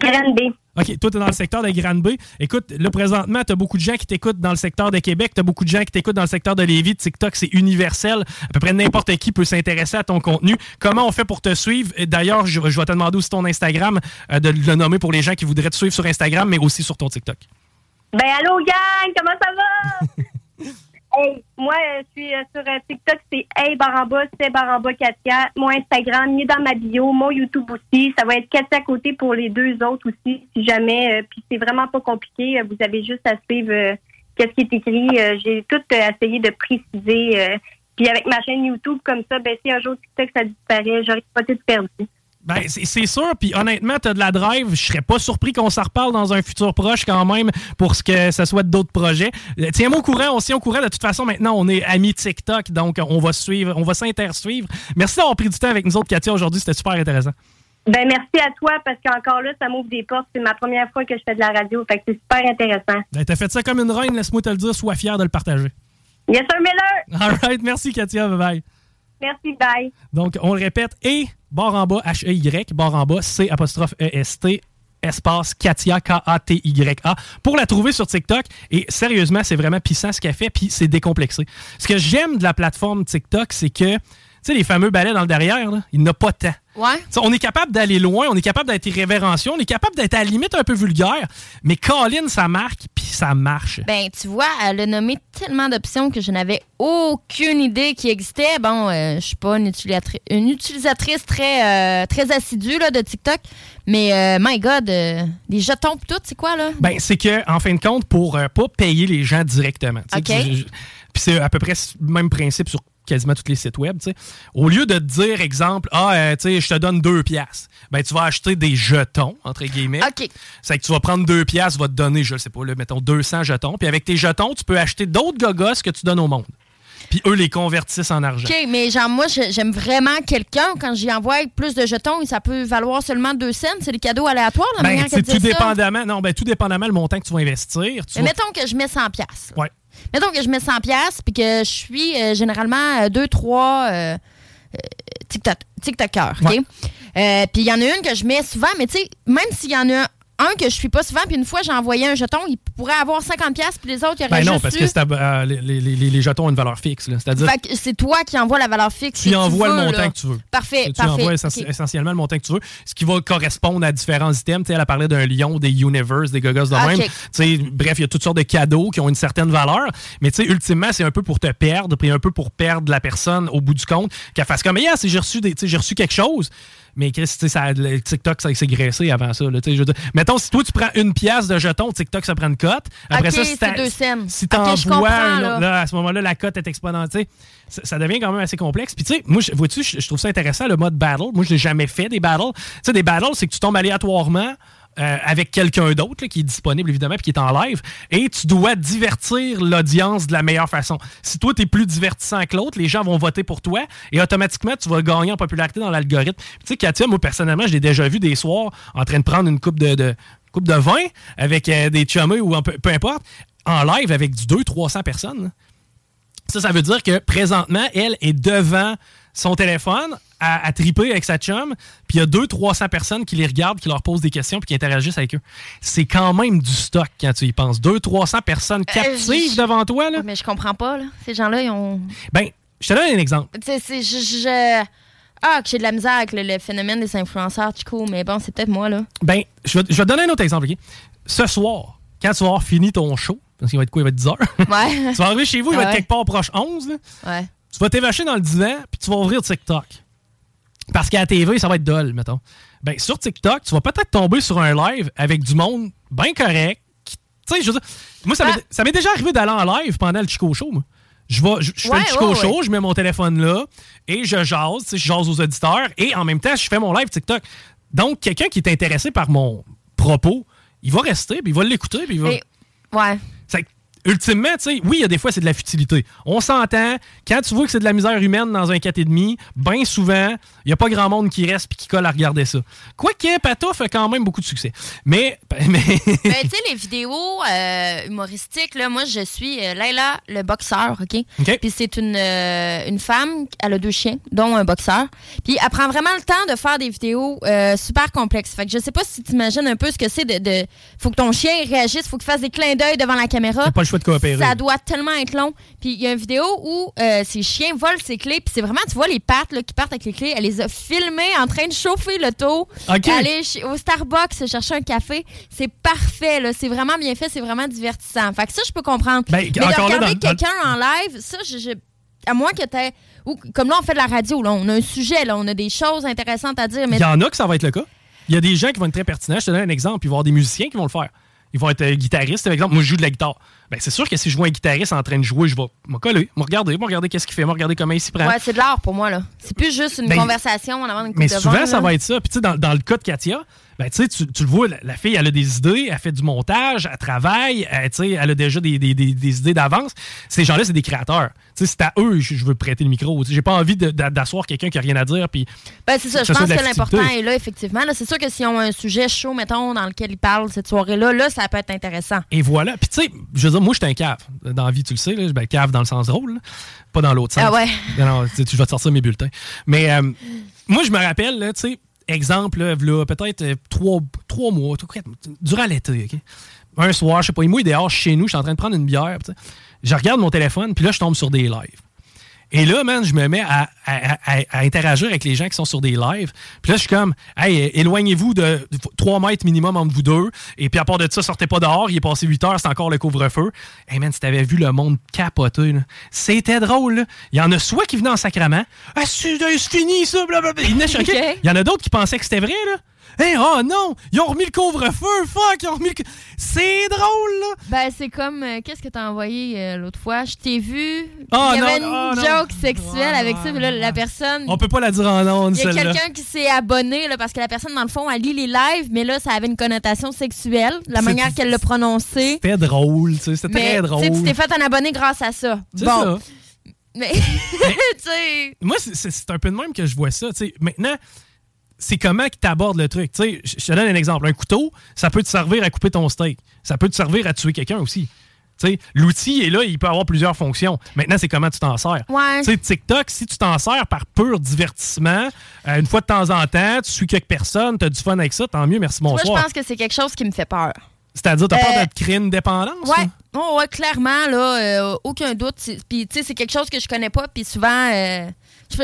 Grande B. OK, toi, tu es dans le secteur de Grande B. Écoute, là, présentement, tu as beaucoup de gens qui t'écoutent dans le secteur de Québec, tu as beaucoup de gens qui t'écoutent dans le secteur de Lévis. TikTok, c'est universel. À peu près n'importe qui peut s'intéresser à ton contenu. Comment on fait pour te suivre? D'ailleurs, je, je vais te demander aussi ton Instagram, euh, de le nommer pour les gens qui voudraient te suivre sur Instagram, mais aussi sur ton TikTok. Ben allô gang, comment ça va? moi je suis euh, sur euh, TikTok, c'est Hey Baramba, c'est Baramba Katia. Mon Instagram, il est dans ma bio, mon YouTube aussi. Ça va être Katia à côté pour les deux autres aussi, si jamais. euh, Puis c'est vraiment pas compliqué. Vous avez juste à suivre qu'est-ce qui est écrit. J'ai tout essayé de préciser. puis avec ma chaîne YouTube comme ça, ben si un jour TikTok ça disparaît, j'aurais pas tout perdu. Ben, c'est sûr, puis honnêtement, t'as de la drive. Je serais pas surpris qu'on s'en reparle dans un futur proche quand même pour ce que ça soit d'autres projets. Euh, Tiens-moi au courant, on s'y au courant. De toute façon, maintenant, on est amis TikTok, donc on va suivre, on va s'intersuivre. Merci d'avoir pris du temps avec nous autres, Katia, aujourd'hui. C'était super intéressant. Ben merci à toi parce qu'encore là, ça m'ouvre des portes. C'est ma première fois que je fais de la radio, fait que c'est super intéressant. Ben, T'as fait ça comme une reine, laisse-moi te le dire. Sois fier de le partager. Yes, sir, Miller! All right, merci, Katia. Bye bye. Merci, bye. Donc, on le répète, et barre en bas, H-E-Y, barre en bas, C apostrophe E-S-T, espace Katia, K-A-T-Y-A, pour la trouver sur TikTok. Et sérieusement, c'est vraiment puissant ce qu'elle fait, puis c'est décomplexé. Ce que j'aime de la plateforme TikTok, c'est que, tu sais, les fameux balais dans le derrière, il n'a pas de temps. Ouais. T'sais, on est capable d'aller loin, on est capable d'être irrévérencieux, on est capable d'être à la limite un peu vulgaire, mais Colin, ça marque, puis ça marche. Ben, tu vois, elle a nommé tellement d'options que je n'avais aucune idée qui existait. Bon, euh, je suis pas une, utilisatri- une utilisatrice très, euh, très assidue là, de TikTok, mais euh, my God, euh, les jetons pis tout, c'est quoi là? Ben, c'est que en fin de compte, pour euh, pas payer les gens directement. tu sais, OK. tu- je- Puis c'est à peu près le même principe sur quasiment tous les sites web. tu sais. Au lieu de te dire, exemple, ah, euh, tu sais, je te donne deux piastres, ben, tu vas acheter des jetons, entre guillemets. OK. C'est que tu vas prendre deux piastres, va te donner, je sais pas, là, mettons 200 jetons. Puis avec tes jetons, tu peux acheter d'autres gogos que tu donnes au monde. Puis eux les convertissent en argent. OK, mais genre, moi, j'aime vraiment quelqu'un. Quand j'y envoie plus de jetons, ça peut valoir seulement 2 cents. C'est des cadeaux aléatoires, la Ben, manière c'est tout dit ça. dépendamment, non, ben, tout dépendamment le montant que tu vas investir. Tu Mais vas- mettons que je mets 100 pièces. Ouais. Mettons que je mets 100 pièces puis que je suis euh, généralement 2 3 TikTok TikTokers, OK? Euh, puis il y en a une que je mets souvent, mais tu sais, même s'il y en a un que je suis pas souvent, puis une fois j'ai envoyé un jeton, il pourrait avoir 50 pièces puis les autres, il y aurait Ben non, juste parce eu- que euh, les, les- les- les jetons ont une valeur fixe. C'est-à-dire c'est toi qui envoies la valeur fixe. tu envoies le montant là. que tu veux. Parfait, tu parfait. envoies essentiellement le montant que tu veux, ce qui va correspondre à différents items. Tu sais, elle a parlé d'un lion, des universe, des gogos de OK. même. Tu sais, bref, il y a toutes sortes de cadeaux qui ont une certaine valeur, mais tu sais, ultimement, c'est un peu pour te perdre, puis un peu pour perdre la personne au bout du compte, qu'elle fasse comme, yeah, si j'ai reçu, des- reçu quelque chose. Mais Chris, tu sais, ça, le TikTok, ça s'est graissé avant ça. là, je veux dire. mettons, si toi, tu prends une pièce de jeton, TikTok, ça prend une cote. Après ça, si si t'envoies un là. à ce moment-là, la cote est exponentielle. Ça, ça devient quand même assez complexe. Puis, tu sais, moi, vois-tu, je, je trouve ça intéressant, le mode battle. Moi, je n'ai jamais fait des battles. Tu sais, des battles, c'est que tu tombes aléatoirement. Euh, avec quelqu'un d'autre qui est disponible évidemment puis qui est en live et tu dois divertir l'audience de la meilleure façon. Si toi tu es plus divertissant que l'autre, les gens vont voter pour toi et automatiquement tu vas gagner en popularité dans l'algorithme. Tu sais Katia, moi personnellement, je l'ai déjà vu des soirs en train de prendre une coupe de, coupe de vin avec euh, des chumés ou un peu, peu importe en live avec du 2 300 personnes. Ça, ça veut dire que présentement, elle est devant son téléphone à, à triper avec sa chum, puis il y a 200-300 personnes qui les regardent, qui leur posent des questions, puis qui interagissent avec eux. C'est quand même du stock quand tu y penses. 200-300 personnes captives je- devant toi, là. Mais je comprends pas, là. Ces gens-là, ils ont. Ben, je te donne un exemple. Tu sais, c'est- je- je- Ah, que j'ai de la misère avec le, le phénomène des influenceurs, Chico, mais bon, c'est peut-être moi, là. Ben, je vais, je vais te donner un autre exemple, OK? Ce soir, quand tu vas avoir fini ton show, parce qu'il va être quoi? Il va être 10 heures? Ouais. tu vas arriver chez vous, il va Ah être quelque part proche 11. là. Ouais. Tu vas t'évacher dans le divan, puis tu vas ouvrir TikTok. Parce qu'à la TV, ça va être dol, mettons. Ben, sur TikTok, tu vas peut-être tomber sur un live avec du monde bien correct. Tu sais, je veux dire, moi, ça Ah. m'est- ça m'est déjà arrivé d'aller en live pendant le Chico Show, moi. Je, vais, je, je fais le Chico ouais, Show, ouais. je mets mon téléphone là et je jase, tu sais, je jase aux auditeurs et en même temps, je fais mon live TikTok. Donc, quelqu'un qui est intéressé par mon propos, il va rester, puis il va l'écouter, puis il va... Et- ouais. Ultimement, tu sais, oui, il y a des fois, c'est de la futilité. On s'entend, quand tu vois que c'est de la misère humaine dans un 4,5, bien souvent, il n'y a pas grand monde qui reste puis qui colle à regarder ça. Quoique, Pato fait quand même beaucoup de succès. Mais, mais Ben, tu sais, les vidéos euh, humoristiques, là, moi, je suis euh, Layla, le boxeur, OK? OK. Puis c'est une, euh, une femme, elle a deux chiens, dont un boxeur. Puis elle prend vraiment le temps de faire des vidéos super complexes. Fait que je sais pas si tu imagines un peu ce que c'est de, de... Faut que ton chien réagisse, faut qu'il fasse des clins d'œil devant la caméra. T'as pas le choix de coopérer. Ça doit tellement être long. Puis il y a une vidéo où euh, ces chiens volent ses clés. Puis c'est vraiment, tu vois les pattes là, qui partent avec les clés. Elle les a filmées en train de chauffer l'auto. OK. Aller chez- au Starbucks chercher un café. C'est parfait. C'est vraiment bien fait. C'est vraiment divertissant. Fait que ça, je peux comprendre. Ben, Mais de regarder dans- quelqu'un en live, ça, je, je- à moins que tu ou Comme là, on fait de la radio. Là, on a un sujet. Là, on a des choses intéressantes à dire. Mais il y en a que ça va être le cas. Il y a des gens qui vont être très pertinents. Je te donne un exemple. Il va y avoir des musiciens qui vont le faire. Ils vont être euh, guitaristes, par exemple. Moi, je joue de la guitare. Ben, c'est sûr que si je vois un guitariste en train de jouer, je vais me coller, me regarder, me regarder qu'est-ce qu'il fait, me regarder comment il s'y prend. ouais, c'est de l'art pour moi. là. C'est plus juste une Ben, conversation en avant d'une coupe Mais de souvent, ça va être ça. Puis, tu sais, dans, dans le cas de Katia, ben, tu tu le vois, la, la fille, elle a des idées, elle fait du montage, elle travaille, elle, sais, elle a déjà des, des- des- des idées d'avance. Ces gens-là, c'est des créateurs. C'est à eux je, je veux prêter le micro. J'ai pas envie d'asseoir quelqu'un qui a rien à dire. Puis, Ben, c'est ça. Je pense que l'important est là, effectivement. Là, c'est sûr que s'ils ont un sujet chaud, mettons, dans lequel ils parlent cette soirée-là, là, ça peut être intéressant. Et voilà. Puis, tu sais, je veux dire, moi, je suis un cave. Dans la vie, tu le sais, là. Ben, cave dans le sens drôle, là. pas dans l'autre sens. Ah ouais. Non, tu vas te sortir mes bulletins. Mais euh, moi, je me rappelle, là, tu sais, exemple, là, peut-être euh, trois, trois mois, durant l'été? Un soir, je sais pas, il mouille dehors chez nous, je suis en train de prendre une bière, je regarde mon téléphone, puis là, je tombe sur des lives. Et là, man, je me mets à, à- à- à interagir avec les gens qui sont sur des lives. Puis là, je suis comme, hey, éloignez-vous de 3 mètres minimum entre vous deux. Et puis à part de ça, sortez pas dehors. Il est passé 8 heures, c'est encore le couvre-feu. Hey, man, si t'avais vu le monde capoter, c'était drôle. là. Il y en a soit qui venaient en sacrament. Ah, c'est fini, ça, blablabla. Il y en a choqués. Ok. Il y en a d'autres qui pensaient que c'était vrai, là. Hey, oh non, ils ont remis le couvre-feu, fuck, ils ont remis le. C'est drôle, là. Ben, c'est comme. euh, Qu'est-ce que t'as envoyé euh, l'autre fois? Je t'ai vu. Oh, il y avait non, une non. joke sexuelle avec ça, mais là, la personne. On peut pas la dire en ondes, Il y a celle-là. quelqu'un qui s'est abonné là, parce que la personne, dans le fond, elle lit les lives, mais là, ça avait une connotation sexuelle, la C'est- manière qu'elle l'a prononcé. C'était drôle, tu sais, c'était Mais très drôle. tu sais, tu t'es fait un abonné grâce à ça. C'est Bon. ça. Mais, tu sais. Moi, c'est- c'est c'est un peu de même que je vois ça. tu sais. Maintenant, c'est comment que tu abordes le truc. Je te donne un exemple. Un couteau, ça peut te servir à couper ton steak. Ça peut te servir à tuer quelqu'un aussi. L'outil est là, il peut avoir plusieurs fonctions. Maintenant, c'est comment tu t'en sers. Ouais. TikTok, si tu t'en sers par pur divertissement, euh, une fois de temps en temps, tu suis quelques personnes, tu as du fun avec ça, tant mieux, merci, Moi, je bonsoir. pense que c'est quelque chose qui me fait peur. C'est-à-dire, t'as peur Euh, de te créer une dépendance? Ouais. ou? Oh, ouais, clairement, là, euh, aucun doute. C'est- Puis, tu sais, c'est quelque chose que je connais pas. Puis souvent, euh,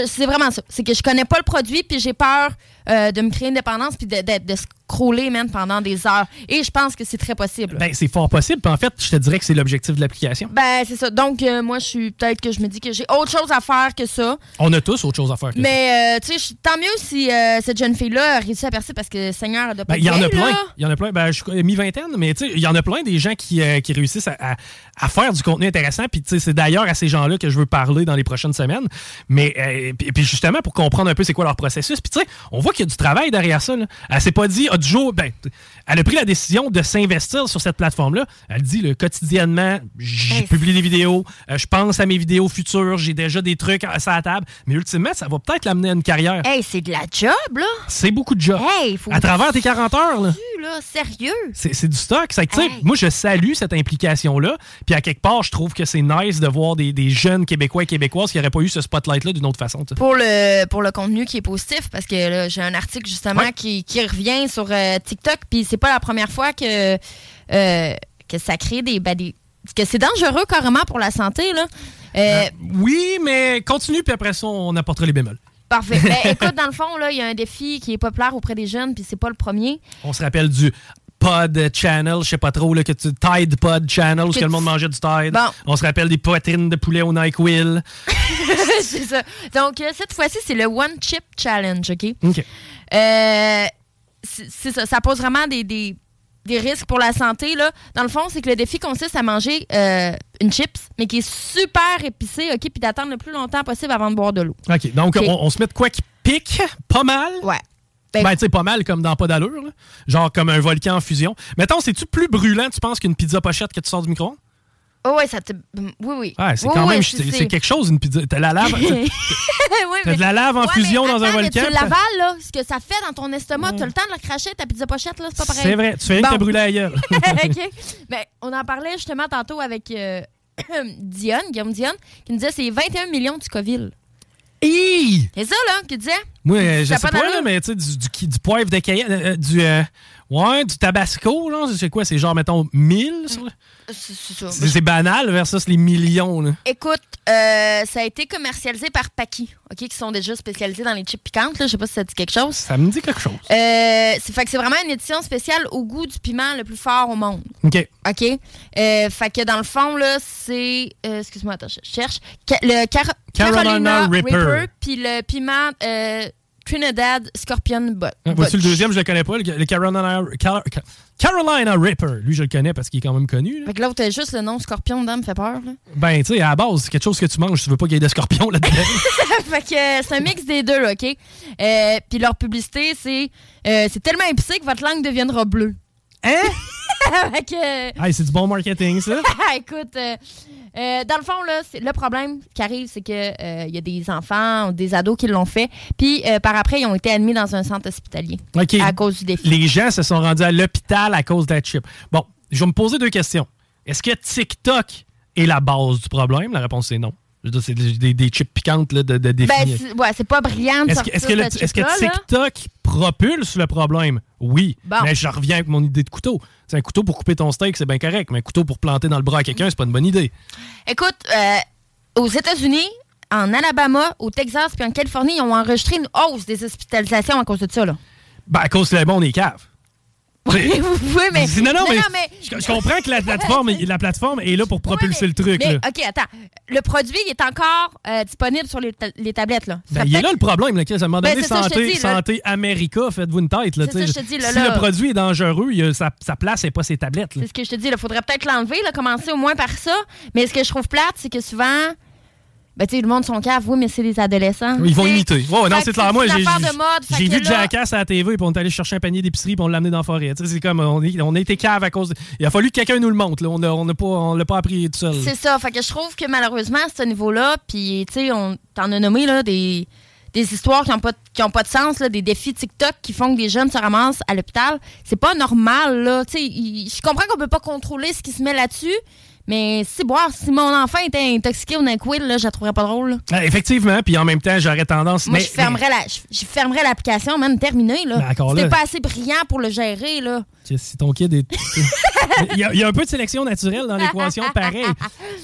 c'est vraiment ça. C'est que je connais pas le produit, puis j'ai peur euh, de me créer une dépendance, puis de, de, de scroller, man, pendant des heures. Et je pense que c'est très possible. Ben, c'est fort possible. Puis en fait, je te dirais que c'est l'objectif de l'application. Ben, c'est ça. Donc, euh, moi, je suis peut-être que je me dis que j'ai autre chose à faire que ça. On a tous autre chose à faire que ça. Mais, euh, tu sais, tant mieux si euh, cette jeune fille-là a réussi à percer parce que Seigneur, elle doit pas Ben, Il y en a plein. Il y en a plein. Ben, je suis mi-vingtaine, mais tu sais, il y en a plein des gens qui, euh, qui réussissent à, à- à faire du contenu intéressant. Puis tu sais, c'est d'ailleurs à ces gens-là que je veux parler dans les prochaines semaines. Mais euh, puis justement, pour comprendre un peu c'est quoi leur processus. Puis tu sais, on voit qu'il y a du travail derrière ça. Là. Elle s'est pas dit, ah, du jour, ben, elle a pris la décision de s'investir sur cette plateforme-là. Elle dit, le quotidiennement, je publie des vidéos, euh, je pense à mes vidéos futures, j'ai déjà des trucs à, à la table. Mais ultimement, ça va peut-être l'amener à une carrière. Hey, c'est de la job, là. C'est beaucoup de job. Hey, faut à travers tes 40 heures, là. là, sérieux. C'est du stock. Tu sais, Moi, je salue cette implication-là. Puis à quelque part, je trouve que c'est nice de voir des, des jeunes Québécois et Québécoises qui n'auraient pas eu ce spotlight-là d'une autre façon. Pour le, pour le contenu qui est positif, parce que là, j'ai un article justement qui, qui revient sur euh, TikTok, puis c'est pas la première fois que, euh, que ça crée des, ben, des- que c'est dangereux carrément pour la santé. Là. Euh, Oui, mais continue, puis après ça, on apportera les bémols. Parfait. Ben, écoute, dans le fond, là, il y a un défi qui est populaire auprès des jeunes, puis c'est pas le premier. On se rappelle du Pod Channel, je sais pas trop, là, que tu, Tide Pod Channel, où Que que le monde mangeait du Tide. Bon. On se rappelle des poitrines de poulet au NyQuil. c'est ça. Donc, euh, cette fois-ci, c'est le One Chip Challenge, OK? OK. Euh, c'est ça. Ça pose vraiment des, des, des risques pour la santé. Là. Dans le fond, c'est que le défi consiste à manger euh, une chips, mais qui est super épicée, OK? Puis d'attendre le plus longtemps possible avant de boire de l'eau. OK, donc. On, on se met de quoi qui pique pas mal? Ouais. Ben, tu sais, pas mal comme dans pas d'allure. là. Genre comme un volcan en fusion. Mettons, c'est-tu plus brûlant, tu penses, qu'une pizza pochette que tu sors du micro-ondes? Oh, ouais, ça te. Oui, oui. Ouais, c'est Oui, quand oui, même. c'est- quelque chose, une pizza. T'as la lave. Oui, T'as mais- de la lave en Ouais, fusion dans un mais volcan. Tu t'as- l'avales, là. Ce que ça fait dans ton estomac, tu as le temps de le cracher, ta pizza pochette, là, c'est pas pareil. C'est vrai, tu fais rien que Bon. brûler la gueule. OK. Ben, on en parlait justement tantôt avec euh, Dionne, Guillaume Dionne, qui nous disait c'est 21 millions du COVID. C'est ça, là, qui disait? Moi, euh, je sais pas là, mais tu sais, du, du, du poivre de Cayenne, euh, euh, du. euh, ouais, du tabasco, là. C'est quoi? C'est genre, mettons, 1000 sur le- C'est ça. C'est banal versus les millions, là. Écoute, euh, ça a été commercialisé par Paki, OK, qui sont déjà spécialisés dans les chips piquantes. Là. Je sais pas si ça dit quelque chose. Ça me dit quelque chose. Euh, c'est fait que c'est vraiment une édition spéciale au goût du piment le plus fort au monde. OK. OK? Euh, fait que dans le fond, là, c'est. euh, Excuse-moi, attends, je cherche. Ca- le Car- Carolina Reaper. puis le piment euh, Trinidad Scorpion Butt. Ah, Voici le deuxième, je le connais pas. Le, le Carolina, Car- Car- Carolina Ripper. Lui, je le connais parce qu'il est quand même connu. là. Fait que l'autre, juste le nom Scorpion dedans me fait peur. Là. Ben, tu sais, à la base, c'est quelque chose que tu manges. Tu veux pas qu'il y ait de scorpions là-dedans. fait que euh, c'est un mix des deux, OK? Euh, puis leur publicité, c'est euh, c'est tellement épicé que votre langue deviendra bleue. Hein? fait que, hey, c'est du bon marketing, ça. écoute, euh, euh, dans le fond, là, le problème qui arrive, c'est que euh, il y a des enfants ou des ados qui l'ont fait. Puis euh, par après, ils ont été admis dans un centre hospitalier à cause du défi. Les gens se sont rendus à l'hôpital à cause de la chip. Bon, je vais me poser deux questions. Est-ce que TikTok est la base du problème? La réponse est non. C'est des, des- des chips piquantes là, de, de. Ben, c'est- ouais, c'est pas brillant de Est-ce que, sortir est-ce que le- là? TikTok propulse le problème? Oui. Bon. Mais je reviens avec mon idée de couteau. C'est un couteau pour couper ton steak, c'est bien correct, mais un couteau pour planter dans le bras à quelqu'un, c'est pas une bonne idée. Écoute, euh, aux États-Unis, en Alabama, au Texas puis en Californie, ils ont enregistré une hausse des hospitalisations à cause de ça. Là. Ben, à cause que le monde est cave. Oui, mais. Non, non, mais, Je, je comprends que la plateforme, la plateforme est là pour propulser le truc. Mais, là. OK, attends. Le produit il est encore euh, disponible sur les, ta- les tablettes. Là. Ben, il est là le problème, là. À un moment Ben, donné, santé, dis, santé America, faites-vous une tête. Là, ça, je te dis, là, si là. le produit est dangereux, il a- sa, sa place n'est pas ses tablettes. C'est ce que je te dis. Il faudrait peut-être l'enlever, commencer au moins par ça. Mais ce que je trouve plate, c'est que souvent. Ben, tu sais, le monde sont cave, oui, mais c'est des adolescents. Ils vont imiter. Ouais, non, c'est clair. Moi, j'ai j'ai vu là- Jackass à la TV, puis on est allé chercher un panier d'épicerie, puis on l'a amené dans la forêt. Tu sais, C'est comme, on, est- on a été cave à cause. de- Il a fallu que quelqu'un nous le montre. Là. On ne on a pas, on l'a pas appris tout seul. C'est ça. Fait que je trouve que malheureusement, à ce niveau-là, puis tu sais, on t'en a nommé là, des, des histoires qui n'ont pas, qui ont pas de sens, là, des défis TikTok qui font que des jeunes se ramassent à l'hôpital. C'est pas normal, là. Tu sais, je comprends qu'on peut pas contrôler ce qui se met là-dessus, mais si, boire, si mon enfant était intoxiqué au NyQuil, là, je la trouverais pas drôle. Ah, Effectivement, puis en même temps, j'aurais tendance. Moi, mais- je fermerais l'application, même terminé, là. C'était là- pas assez brillant pour le gérer, là. Si ton kid est. il, y a, il y a un peu de sélection naturelle dans l'équation, pareil.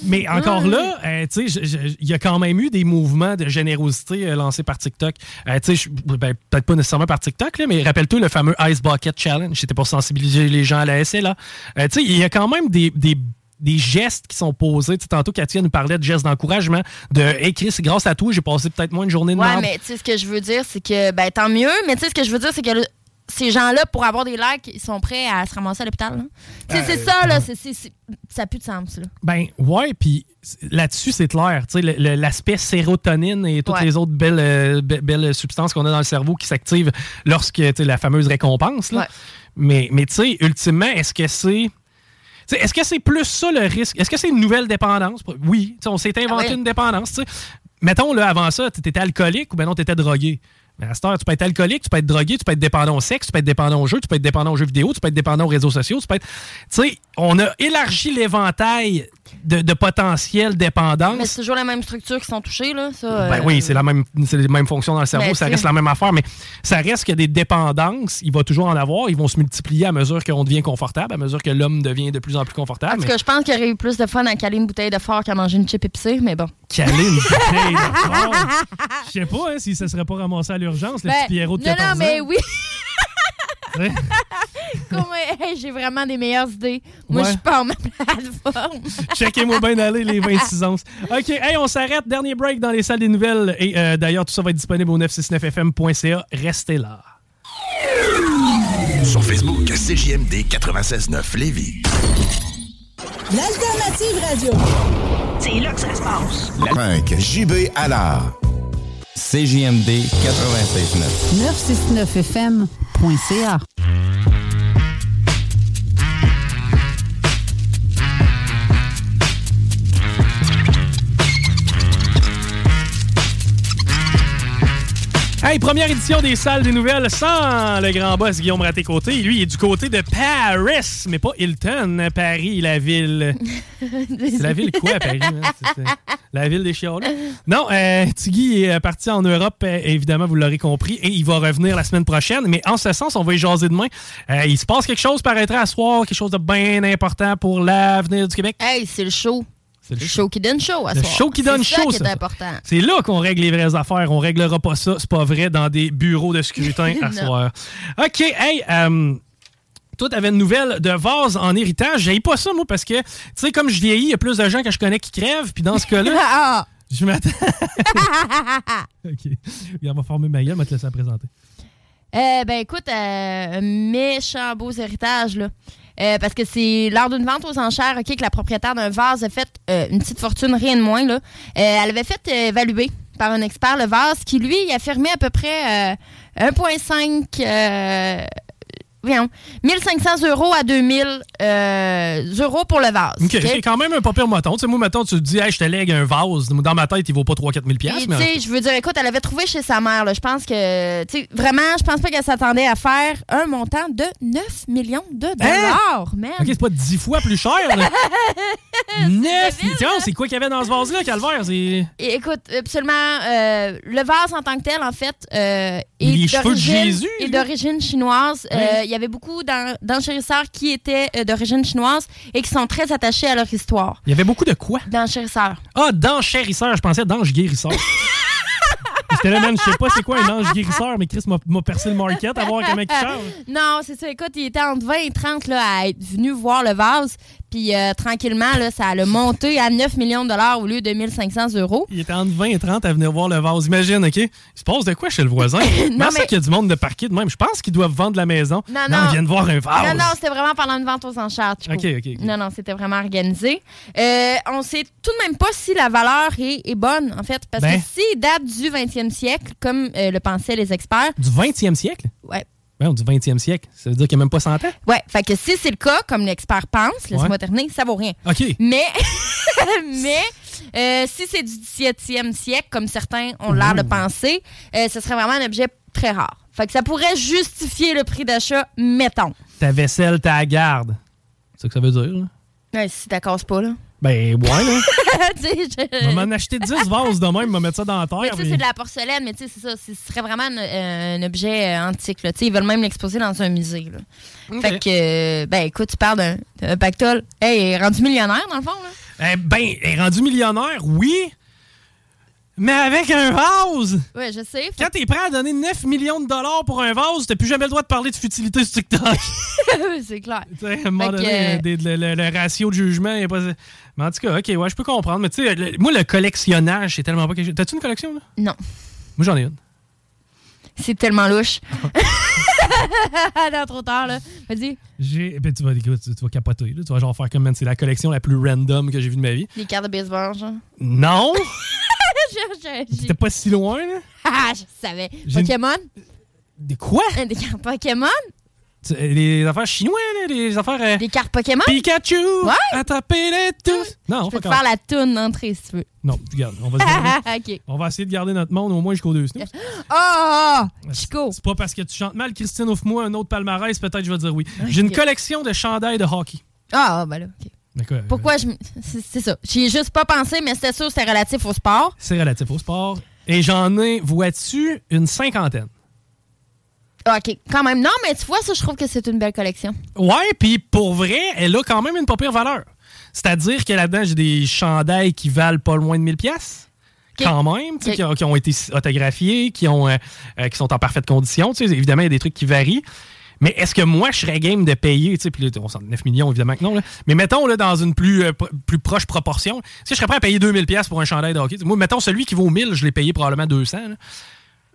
Mais encore là, euh, tu sais, il y a quand même eu des mouvements de générosité euh, lancés par TikTok. Euh, tu sais, ben, peut-être pas nécessairement par TikTok, là, mais rappelle-toi le fameux Ice Bucket Challenge. C'était pour sensibiliser les gens à la SLA. Tu sais, il y a quand même des. des des gestes qui sont posés. Tu sais, tantôt, Katia nous parlait de gestes d'encouragement, de « Hey Chris, grâce à toi, j'ai passé peut-être moins une journée de Ouais, mais tu sais, ce que je veux dire, c'est que, ben, tant mieux, mais tu sais, ce que je veux dire, c'est que le- ces gens-là, pour avoir des likes, ils sont prêts à se ramasser à l'hôpital. là. Tu sais, c'est ça, là. c'est- c'est- c'est- ça pue de sens, là. Ben ouais, puis là-dessus, c'est clair. Tu sais, le- le- L'aspect sérotonine et toutes Ouais. les autres belles, euh, be- belles substances qu'on a dans le cerveau qui s'activent lorsque tu sais, la fameuse récompense. là. Ouais. Mais, mais tu sais, ultimement, est-ce que c'est. Est-ce que c'est plus ça le risque? Est-ce que c'est une nouvelle dépendance? Oui. On s'est inventé Ah oui. une dépendance. Mettons, là, avant ça, tu étais alcoolique ou ben non, tu étais drogué. Mais à cette heure, tu peux être alcoolique, tu peux être drogué, tu peux être dépendant au sexe, tu peux être dépendant au jeu, tu peux être dépendant aux jeux vidéo, tu peux être dépendant aux réseaux sociaux, tu peux être. Tu sais, on a élargi l'éventail de, de potentielle dépendance. Mais c'est toujours la même structure qui sont touchées, là. Ça, Ben euh, oui, c'est la même, c'est les mêmes fonctions dans le cerveau, Ben, ça c'est- reste la même affaire, mais ça reste que des dépendances, il va toujours en avoir, ils vont se multiplier à mesure qu'on devient confortable, à mesure que l'homme devient de plus en plus confortable. En tout mais- cas, je pense qu'il y aurait eu plus de fun à caler une bouteille de fort qu'à manger une chip épicée, mais bon. Caler une bouteille de fort? Je sais pas hein, si ça serait pas ramassé à l'urgence, le Ben, petit Pierrot de non, 14 non, mais ans. oui. Ouais. Comme, hey, j'ai vraiment des meilleures idées. Moi, Ouais. je suis pas en ma plateforme. Checkez-moi bien d'aller les 26 onces. OK, hey, on s'arrête. Dernier break dans les salles des nouvelles. Et euh, d'ailleurs, tout ça va être disponible au 969fm.ca. Restez là. Sur Facebook, CJMD 96.9 Lévis. L'alternative radio. C'est là que ça se passe. 5 JB Allard. CJMD 96.9. 969fm.ca. Hey, première édition des salles des nouvelles sans le grand boss Guillaume Raté-Côté. Lui, il est du côté de Paris, mais pas Hilton, Paris, la ville. C'est la ville quoi, Paris? hein? C'est- la ville des chiens. Non, euh, Tiggy est parti en Europe, euh, évidemment, vous l'aurez compris, et il va revenir la semaine prochaine. Mais en ce sens, on va y jaser demain. Euh, il se passe quelque chose, paraîtrait à soir, quelque chose de bien important pour l'avenir du Québec. Hey, c'est le show. C'est le show qui donne chaud à Le soir. show qui donne C'est ça chaud, qui est ça. important. C'est là qu'on règle les vraies affaires. On réglera pas ça, c'est pas vrai, dans des bureaux de scrutin à soir. OK, hey, euh, toi, t'avais une nouvelle de vase en héritage. J'ai pas ça, moi, parce que, tu sais, comme je vieillis, il y a plus de gens que je connais qui crèvent, puis dans ce cas-là, Ah! je m'attends. OK. Il va former ma gueule, je vais te laisser la présenter. Euh, ben écoute, euh, méchant beaux héritages, là. Euh, parce que c'est lors d'une vente aux enchères, OK, que la propriétaire d'un vase a fait euh, une petite fortune, rien de moins, là. Euh, elle avait fait euh, évaluer par un expert le vase qui, lui, affirmait à peu près euh, 1,5... Euh, voyons, 1500 euros à 2000 euh, euros pour le vase. OK, c'est quand même un pas pire moton. Tu sais, moi, mettons, tu te dis, hey, je te lègue un vase. Dans ma tête, il vaut pas 3-4 000 Puis, piastres, tu sais, je veux dire, écoute, elle avait trouvé chez sa mère. Je pense que, tu sais, vraiment, je pense pas qu'elle s'attendait à faire un montant de 9 millions de dollars, man. OK, c'est pas 10 fois plus cher, là. 9 millions, c'est quoi qu'il y avait dans ce vase-là, Calvaire? Écoute, absolument, euh, le vase en tant que tel, en fait, euh, Les est cheveux de d'origine- Jésus, est d'origine chinoise. Euh, Ouais. Il y avait beaucoup d'en- d'enchérisseurs qui étaient euh, d'origine chinoise et qui sont très attachés à leur histoire. Il y avait beaucoup de quoi? D'enchérisseurs. Ah, d'enchérisseur. Je pensais d'ange guérisseur. J'étais là, man, je sais pas c'est quoi un ange guérisseur, mais Chris m'a m'a percé le market à voir comment il charge. Non, c'est ça. Écoute, il était entre 20 et 30 là, à être venu voir le vase. Puis euh, tranquillement, là, ça a monté à 9 millions de dollars au lieu de 1500 euros. Il était entre 20 et 30 à venir voir le vase. Imagine, OK? Il se passe de quoi chez le voisin? Non, ça mais- qu'il y a du monde de parquet de même? Je pense qu'ils doivent vendre la maison. Non, non. ils viennent voir un vase. Non, non, c'était vraiment pendant une vente aux enchères. Chico. OK, OK, OK. Non, non, c'était vraiment organisé. Euh, on sait tout de même pas si la valeur est, est bonne, en fait, parce Ben. que s'il date du 20e siècle, comme euh, le pensaient les experts, Du 20e siècle? ouais. Ouais, du 20e siècle. Ça veut dire qu'il n'y a même pas 100 ans? Ouais, fait que si c'est le cas, comme l'expert pense, laisse-moi Ouais. terminer, ça vaut rien. OK. Mais, mais euh, si c'est du 17e siècle, comme certains ont l'air de penser, euh, ce serait vraiment un objet très rare. Fait que ça pourrait justifier le prix d'achat, mettons. Ta vaisselle, ta garde. C'est ça que ça veut dire, là? Ouais, si t'as casse pas, là. Ben, ouais, là. Tu sais, je- On va m'en acheter 10 vases de même, on va mettre ça dans la terre. Mais tu sais, c'est de la porcelaine, mais tu sais, c'est ça. Ce serait vraiment un, un objet euh, antique. Là. Tu sais, Ils veulent même l'exposer dans un musée. Là. Fait que, euh, ben écoute, tu parles d'un- pactole. Hey, il est rendu millionnaire, dans le fond. Là. Eh ben, elle est rendu millionnaire, oui, mais avec un vase? Ouais, je sais. Quand t'es prêt à donner 9 millions de dollars pour un vase, t'as plus jamais le droit de parler de futilité sur TikTok. c'est clair. À un moment que, le, le- le ratio de jugement est pas. Mais en tout cas, ok, ouais, je peux comprendre. Mais tu sais, moi, le collectionnage, c'est tellement pas quelque chose. T'as-tu une collection, là? Non. Moi, j'en ai une. C'est tellement louche. non, trop tard, là. Vas-y. J'ai. Ben, tu vas, tu, tu vas capoter, là. Tu vas genre faire comme, c'est la collection la plus random que j'ai vue de ma vie. Les cartes de baseball, genre. Non! C'était pas si loin, là? Ah, je savais. Pokémon? Des quoi? Euh, Des cartes Pokémon? Tu- Les affaires chinois, là, les affaires. euh, Des cartes Pokémon? Pikachu! Ouais. Attrapez-les tous! Non, te quand faire la toune d'entrée, si tu veux. Non, regarde, on va, se on va essayer de garder notre monde au moins jusqu'au 2 snooze. Oh, Chico. C'est pas parce que tu chantes mal, Christine, offre-moi un autre palmarès, peut-être je vais dire oui. J'ai une collection de chandails de hockey. Ah, ben là, OK. Pourquoi je. C'est ça. J'y ai juste pas pensé, mais c'était sûr, c'est relatif au sport. C'est relatif au sport. Et j'en ai, vois-tu, une cinquantaine. OK, quand même. Non, mais tu vois, ça, je trouve que c'est une belle collection. Ouais, puis pour vrai, elle a quand même une pas pire valeur. C'est-à-dire que là-dedans, j'ai des chandails qui valent pas loin de 1000 pièces. Quand même, qui, ont, qui ont été autographiés, qui, ont, euh, euh, qui sont en parfaite condition. Évidemment, il y a des trucs qui varient. Mais est-ce que moi, je serais game de payer, tu sais, puis là, on s'en 9 millions, évidemment que non, là. mais mettons, là, dans une plus, euh, plus proche proportion, si je serais prêt à payer 2000 pièces pour un chandail de hockey, moi, mettons, celui qui vaut 1000, je l'ai payé probablement 200, là.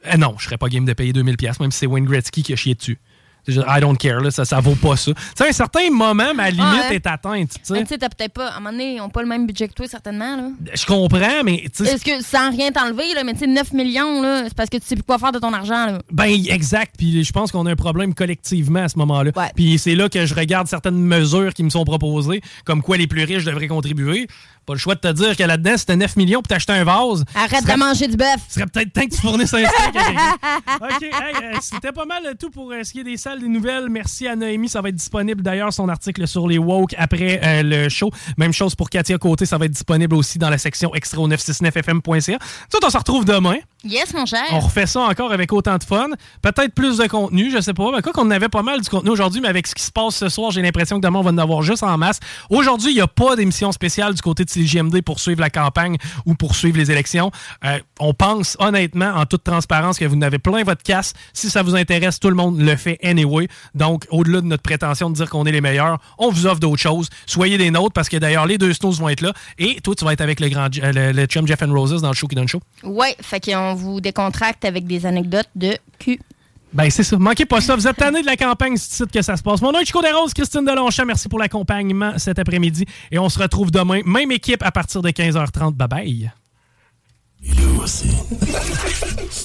Euh, non, je serais pas game de payer 2000 pièces, même si c'est Wayne Gretzky qui a chié dessus. Juste, I don't care, là, ça, ça vaut pas ça. Tu sais, à un certain moment, ma limite Ouais. est atteinte, tu sais. T'as peut-être pas. À un moment donné, ils n'ont pas le même budget que toi, certainement. Là. Je comprends, mais tu sais, Est-ce que sans rien t'enlever, là, mais tu sais, 9 millions, là, c'est parce que tu sais plus quoi faire de ton argent. Là. Ben, exact. Puis je pense qu'on a un problème collectivement à ce moment-là. Puis c'est là que je regarde certaines mesures qui me sont proposées, comme quoi les plus riches devraient contribuer. Pas le choix de te dire que là-dedans, c'était 9 millions pour t'acheter un vase. Arrête serait- de manger du bœuf. Ce serait peut-être temps que tu fournisses un steak. OK, hey, euh, c'était pas mal tout pour euh, ce qui est des salles des nouvelles. Merci à Noémie. Ça va être disponible d'ailleurs, son article sur les woke après euh, le show. Même chose pour Katia Côté. Ça va être disponible aussi dans la section extra au 969fm.ca. Tout, on se retrouve demain. Yes, mon cher. On refait ça encore avec autant de fun. Peut-être plus de contenu, je sais pas. Ben, quoi qu'on avait pas mal du contenu aujourd'hui, mais avec ce qui se passe ce soir, j'ai l'impression que demain, on va en avoir juste en masse. Aujourd'hui, il n'y a pas d'émission spéciale du côté de CGMD pour suivre la campagne ou pour suivre les élections. Euh, on pense honnêtement, en toute transparence, que vous n'avez plein votre casse. Si ça vous intéresse, tout le monde le fait anyway. Donc, au-delà de notre prétention de dire qu'on est les meilleurs, on vous offre d'autres choses. Soyez des nôtres parce que d'ailleurs, les deux snows vont être là. Et toi, tu vas être avec le, grand, euh, le, chum Jeff and Roses dans le show qui donne show. Ouais, fait qu'on vous décontracte avec des anecdotes de cul. Ben, c'est ça. Manquez pas ça. Vous êtes tanné de la campagne, c'est ici que ça se passe. Mon nom est Chico Desroses, Christine Delonchamp. Merci pour l'accompagnement cet après-midi. Et on se retrouve demain. Même équipe à partir de 15h30. Bye bye.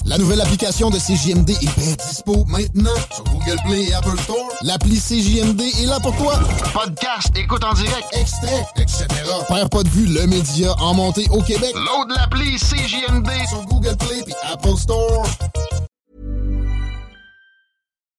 La nouvelle application de CJMD est bien dispo maintenant sur Google Play et Apple Store. L'appli CJMD est là pour toi. Podcast, écoute en direct, extrait, etc. Père pas de vue, le média en montée au Québec. Load l'appli CJMD sur Google Play et Apple Store.